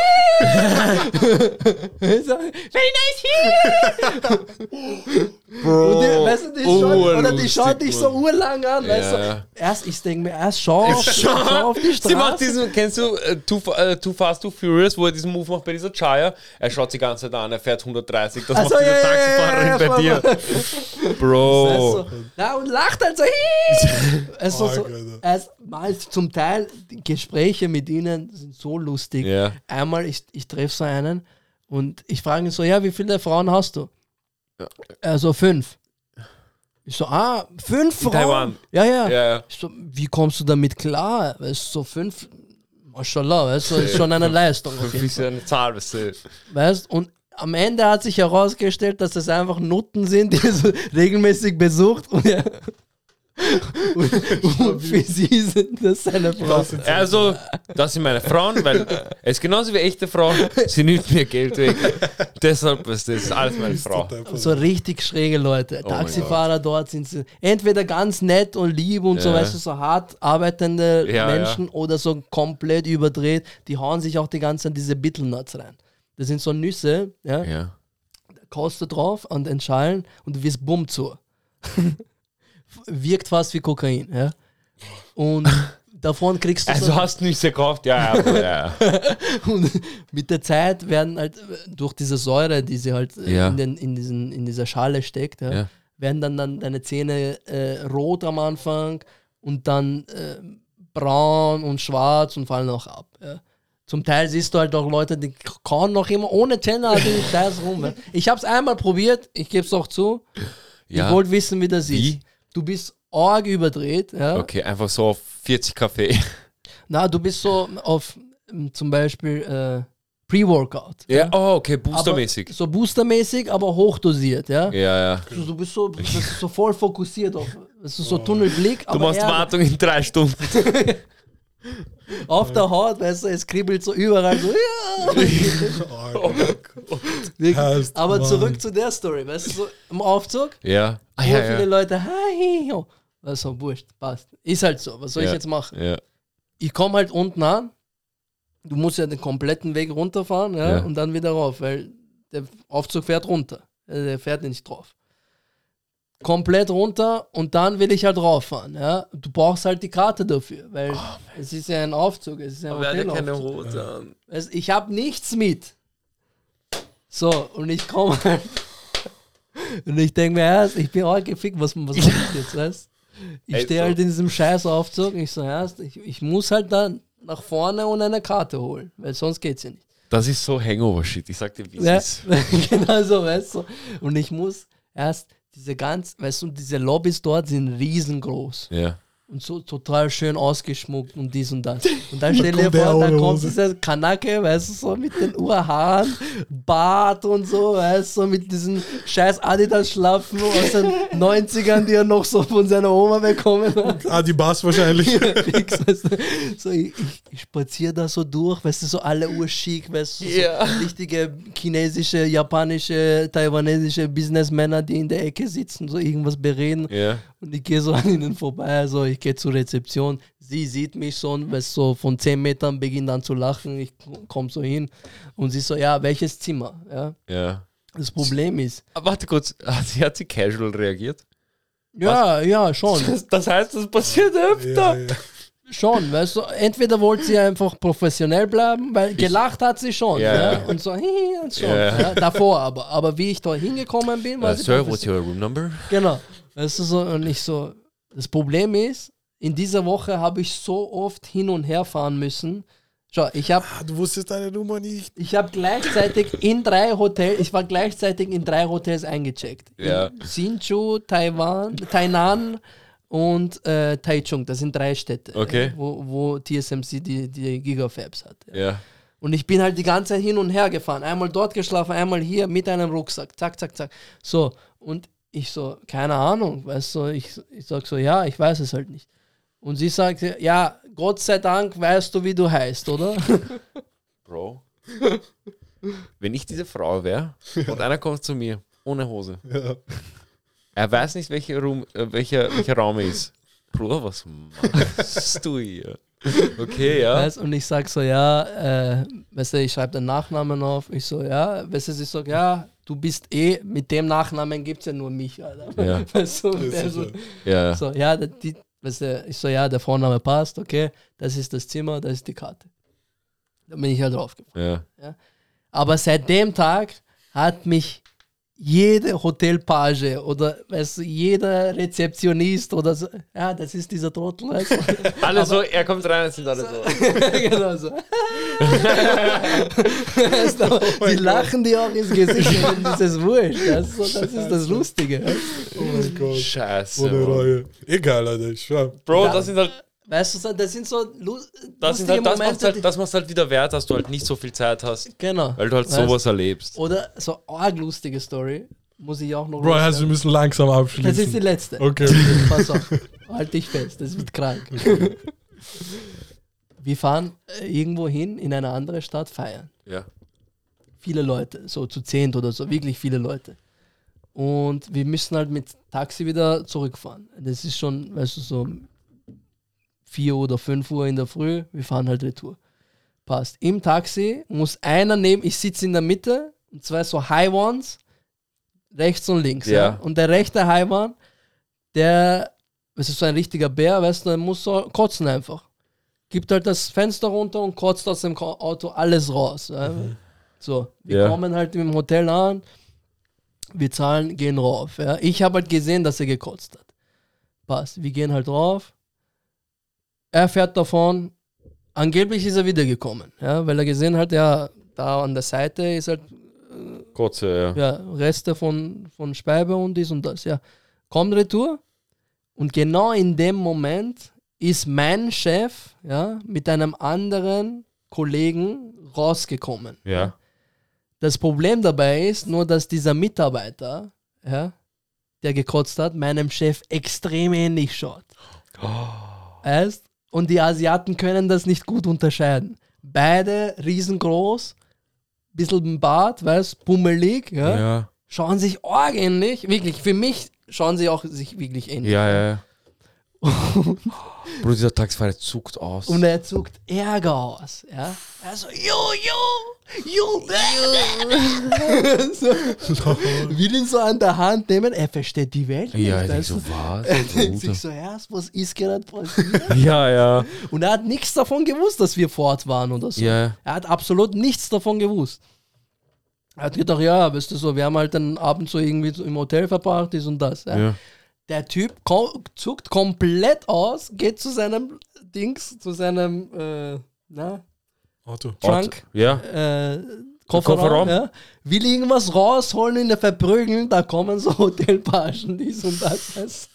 Very nice here! Und die, weißt du, die schaut, oder die schaut dich so urlang an. Weißt du, erst, ich denke mir, erst schau auf, schau auf die Sie macht Straße. diesen, kennst du äh, too, äh, too Fast, Too Furious, wo er diesen Move macht bei dieser Chaya? Er schaut sie die ganze Zeit an, er fährt 130. Das Ach macht so, diese ja, ja, Taxifahrerin ja, ja, bei dir. Bro. du, na, und lacht halt so. also, so Alter. es, mal zum Teil, Gespräche mit ihnen sind so lustig. Ja. Einmal, ich, ich treffe so einen und ich frage ihn so, ja, wie viele Frauen hast du? Also fünf. Ich so, ah, fünf Frauen? Taiwan. Ja, ja. Ja, ja. Ich so, wie kommst du damit klar? Weißt du, so fünf, Mashallah, weißt du, ist schon eine Leistung. Fünf ist ja eine Zahl, weißt du. Weißt und am Ende hat sich herausgestellt, dass das einfach Nutten sind, die er so regelmäßig besucht und, ja, und, und für sie sind das seine Frau. Also, das sind meine Frauen, weil es ist genauso wie echte Frauen, sie nimmt mir Geld weg. Deshalb ist das alles meine Frau. So richtig schräge Leute. Oh Taxifahrer dort sind sie entweder ganz nett und lieb und so, Ja. weißt du, so hart arbeitende Ja, Menschen oder so komplett überdreht. Die hauen sich auch die ganze Zeit diese Bittelnuts rein. Das sind so Nüsse, ja, Ja. kaust du drauf an den Schalen und du wirst bumm zu. Wirkt fast wie Kokain, ja. Und davon kriegst du Also so, hast du nichts gekauft? Ja, ja. ja. und mit der Zeit werden halt durch diese Säure, die sie halt Ja. in, den, in, diesen, in dieser Schale steckt, ja, Ja. werden dann, dann deine Zähne äh, rot am Anfang und dann äh, braun und schwarz und fallen auch ab. Ja. Zum Teil siehst du halt auch Leute, die kauen noch immer ohne Zähne also Scheiß rum. Ich habe es einmal probiert, ich gebe es auch zu. ja. Ich wollte wissen, wie das Wie? ist. Du bist arg überdreht. Ja. Okay, einfach so auf 40 Kaffee. Na, du bist so auf ähm, zum Beispiel äh, Pre-Workout. Ja, oh, okay, boostermäßig. So boostermäßig, aber hochdosiert, ja. Ja, ja. Du, du bist so, du bist so voll fokussiert auf, das ist so Tunnelblick, Du machst eher Wartung in drei Stunden. auf der Haut, weißt du, es kribbelt so überall so, ja. Wirklich. Heißt, Aber Mann. zurück zu der Story, weißt du, so im Aufzug, Ja. Ah, so ja, viele ja. Leute, hi. Also, wurscht, passt. Ist halt so, was soll ich Ja. jetzt machen? Ja. Ich komme halt unten an, du musst ja den kompletten Weg runterfahren, ja, Ja. und dann wieder rauf, weil der Aufzug fährt runter, Äh, der fährt nicht drauf. Komplett runter und dann will ich halt rauffahren, ja. Du brauchst halt die Karte dafür, weil es ist ja ein Aufzug, es ist ja ein Hotelaufzug. Hose an. Also ich habe nichts mit. So, und ich komme halt. Und ich denke mir erst, ich bin auch gefickt, was, was mache ich jetzt, weißt Ich stehe halt in diesem scheiß Aufzug. Ich so, erst, ich, ich muss halt dann nach vorne und eine Karte holen, weil sonst geht's ja nicht. Das ist so Hangover-Shit. Ich sag dir, wie es Ja, ist. genau so, weißt du. Und ich muss erst diese ganz, weißt du, diese Lobbys dort sind riesengroß. Ja. Und so total schön ausgeschmuckt und dies und das. Und dann stell dir vor, ohne kommt dieser Kanake, weißt du, so mit den Urhaaren, Bart und so, weißt du, mit diesen scheiß Adidas-Schlappen aus den 90ern, die er noch so von seiner Oma bekommen hat. Ah, die Bass wahrscheinlich. So, ich, ich, spaziere da so durch, weißt du, so alle urschick, weißt du, so Ja. richtige chinesische, japanische, taiwanesische Businessmänner, die in der Ecke sitzen, so irgendwas bereden. Ja. Und ich gehe so an ihnen vorbei, also ich gehe zur Rezeption. Sie sieht mich schon, weißt, so von 10 Metern beginnt an zu lachen. Ich komme so hin und sie so, ja, welches Zimmer? Ja. Ja. Das Problem ist, Aber warte kurz, hat sie, hat sie casual reagiert? ja, ja, schon, Das, das heißt, das passiert öfter. Ja, ja. Schon, weißt du, entweder wollte sie einfach professionell bleiben, weil gelacht hat sie schon, Ja. ja. und so, hihi, und schon, Ja. ja, davor aber, aber wie ich da hingekommen bin, war Uh, sie sir, professionell. what's your room number? Genau. Weißt du so, und ich so, das Problem ist, in dieser Woche habe ich so oft hin und her fahren müssen. Schau, ich habe Ah, du wusstest deine Nummer nicht. ich hab gleichzeitig in drei Hotels, ich war gleichzeitig in drei Hotels eingecheckt. Ja. In Hsinchu, Taiwan, Tainan und äh, Taichung. Das sind drei Städte, Okay. äh, wo, wo TSMC die, die Gigafabs hat. Ja. Ja. Und ich bin halt die ganze Zeit hin und her gefahren. Einmal dort geschlafen, einmal hier mit einem Rucksack. Zack, zack, zack. So, und ich so, keine Ahnung, weißt du, ich, ich sag so, ja, ich weiß es halt nicht. Und sie sagte, ja, Gott sei Dank weißt du, wie du heißt, oder? Bro. Wenn ich diese Frau wäre und einer kommt zu mir ohne Hose. Ja. Er weiß nicht, welcher, Raum, äh, welcher, welcher Raum er ist. Bruder, was machst du hier? Okay, ja. Weißt, und ich sag so, ja, äh, weißt du, ich schreibe den Nachnamen auf. Ich so, ja, weißt du, ich sag, ja, du bist eh, mit dem Nachnamen gibt es ja nur mich, Alter. Ja. Weißt du, so, Ja. so, ja, der- die, weißt du, ich so, ja, der Vorname passt, okay, das ist das Zimmer, das ist die Karte. Da bin ich halt draufgefahren. ja. Aber seit dem Tag hat mich jede Hotelpage oder weißt du, jeder Rezeptionist oder so, ja, das ist dieser Trottel, weißt du. Alle so, er kommt rein, es sind alle so. genau so. Weißt du, aber die lachen dir auch ins Gesicht und das ist wurscht. Das ist, so, das, ist das Lustige. Oh mein Gott. Scheiße. Ohne. Reue. Egal, Alter, ich schwör. Bro, Ja. das sind halt, Weißt du, das sind so lu das, sind lustige halt, das macht Momente. halt, das macht's halt wieder wert, dass du halt nicht so viel Zeit hast, genau. weil du halt Weißt sowas erlebst. Oder so arg lustige Story, muss ich auch noch Bro, also wir müssen langsam Das abschließen. ist die letzte. Okay, okay. Pass auf. Halt dich fest, das wird krank. Wir fahren äh, irgendwo hin in eine andere Stadt feiern. Ja. Viele Leute, so zu zehnt oder so, wirklich viele Leute. Und wir müssen halt mit Taxi wieder zurückfahren. Das ist schon, weißt du, so 4 oder 5 Uhr in der Früh. Wir fahren halt Retour. Passt. Im Taxi muss einer neben, ich sitze in der Mitte, und zwei so High Ones, rechts und links. Ja. Ja. Und der rechte High One, der, das ist so ein richtiger Bär, weißt du, der muss so kotzen einfach. Gibt halt das Fenster runter und kotzt aus dem Auto alles raus. Ja. So, wir Ja. kommen halt im Hotel an, wir zahlen, gehen rauf. Ja. Ich habe halt gesehen, dass er gekotzt hat. Passt, wir gehen halt rauf. Er fährt davon. Angeblich ist er wiedergekommen, ja, weil er gesehen hat, ja, da an der Seite ist halt Kurze, ja. ja, Reste von, von Speibe und dies und das, ja. Kommt retour und genau in dem Moment ist mein Chef, ja, mit einem anderen Kollegen rausgekommen. Ja. Das Problem dabei ist nur, dass dieser Mitarbeiter, ja, der gekotzt hat, meinem Chef extrem ähnlich schaut. Weißt? Und die Asiaten können das nicht gut unterscheiden. Beide riesengroß, bisschen Bart, weißt, pummelig, ja, Ja. schauen sich arg ähnlich. Wirklich, für mich schauen sie auch sich wirklich ähnlich. Ja, ja, ja. Bro, dieser Taxifahrer zuckt aus. Und er zuckt Ärger aus. Ja? Er so, yo, yo, yo, yo. so, will ihn so an der Hand nehmen. Er versteht die Welt nicht. ja, weißt so, was? Er denkt Bruder? sich so, erst, was ist gerade passiert? Ja, ja. Und er hat nichts davon gewusst, dass wir fort waren oder so. Ja. Er hat absolut nichts davon gewusst. Er hat gedacht, ja, weißt du so, wir haben halt den Abend so irgendwie so im Hotel verbracht, dies und das. Ja. Ja. Der Typ zuckt komplett aus, geht zu seinem Dings, zu seinem äh, na, Auto. Trunk, Ja. äh, Kofferraum, Kofferraum. Ja, will irgendwas rausholen, ihn verprügeln, da kommen so Hotelpagen, dies und das. Weißt?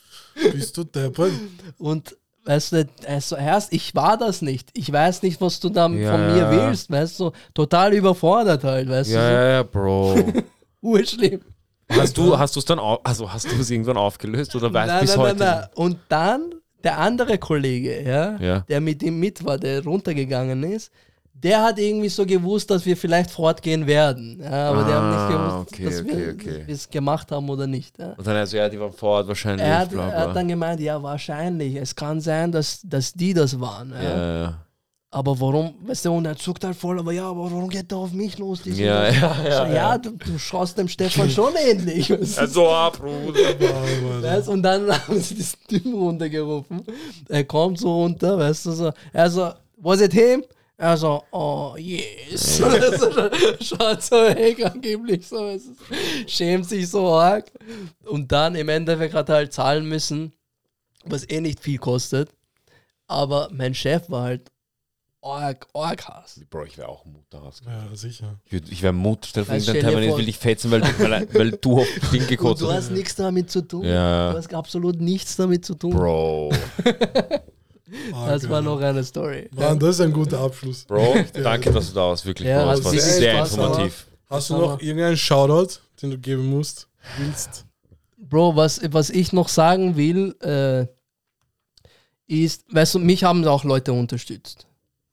Bist du deppert? Und weißt du, also erst, ich war das nicht. Ich weiß nicht, was du da Ja, von mir ja. willst, weißt du, total überfordert halt, weißt Ja, ja, ja, Bro. du, so urschlimm. Hast du hast du es dann au also hast du es irgendwann aufgelöst oder weißt Nein, bis heute? Und dann der andere Kollege, ja, Ja. der mit ihm mit war, der runtergegangen ist, der hat irgendwie so gewusst, dass wir vielleicht fortgehen werden. Ja, aber der hat nicht Ah, gewusst, okay, dass okay, wir okay. es gemacht haben oder nicht. Ja. Und dann also ja, die waren vor Ort wahrscheinlich. Er, hat, bla, er bla. hat dann gemeint, ja, wahrscheinlich. Es kann sein, dass, dass die das waren. Ja. ja, ja. Aber warum, weißt du, und er zuckt halt voll, aber ja, aber warum geht er auf mich los? Ja, ja, ja, so, ja, du, du schaust dem Stefan schon ähnlich. weißt du? Also, ah, Bruder. Weißt, und dann haben sie das Typen runtergerufen. Er kommt so runter, weißt du, so. Er so, was it him? Er so, oh yes. so, schaut so weg angeblich, so, weißt du, schämt sich so arg. Und dann im Endeffekt hat er halt zahlen müssen, was eh nicht viel kostet. Aber mein Chef war halt arg, arg Hass. Bro, ich wäre auch Mutterhass. Ja, sicher. Ich, ich wäre Mut, stell dir vor, Weißt, irgendein stell dir Termin vor- will dich fetzen, weil, weil, weil du auf Ding gekotzt du hast. hast nichts damit zu tun. Ja. Du hast absolut nichts damit zu tun. Bro. Das war noch eine Story. Mann, das ist ein guter Abschluss. Bro, danke, dass du da warst. Wirklich, Ja, Bro. Das war sehr Spaß informativ. Hast du noch irgendeinen Shoutout, den du geben musst? Willst? Bro, was, was ich noch sagen will, äh, ist, weißt du, mich haben auch Leute unterstützt.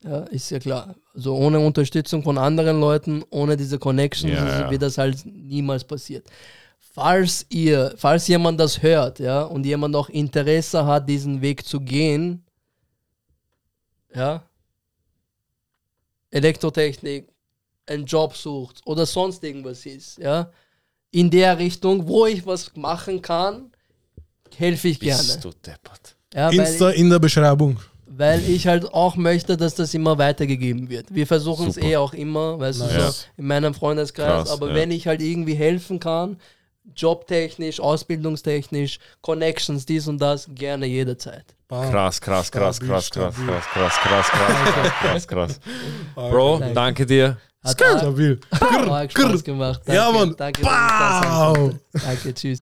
Ja, ist ja klar. Also ohne Unterstützung von anderen Leuten, ohne diese Connections, Ja, wird das halt niemals passiert. falls ihr, falls jemand das hört, ja, und jemand auch Interesse hat, diesen Weg zu gehen, ja, Elektrotechnik, einen Job sucht oder sonst irgendwas ist, ja, in der Richtung, wo ich was machen kann, helfe ich gerne. Bist du deppert. Ja, Insta in der Beschreibung. Weil ich halt auch möchte, dass das immer weitergegeben wird. Wir versuchen es eh auch immer, weißt du, Ja. so in meinem Freundeskreis, Krass, aber ja. wenn ich halt irgendwie helfen kann, jobtechnisch, ausbildungstechnisch, Connections, dies und das, gerne jederzeit. Bam. Krass, krass, krass, krass, krass, krass, krass, krass, krass, krass, krass, krass. Bro, Danke. danke dir. Hat Stabil. arg Spaß gemacht. Danke, Ja, Mann. Danke, dass ich da sein Pow. konnte. Danke, tschüss.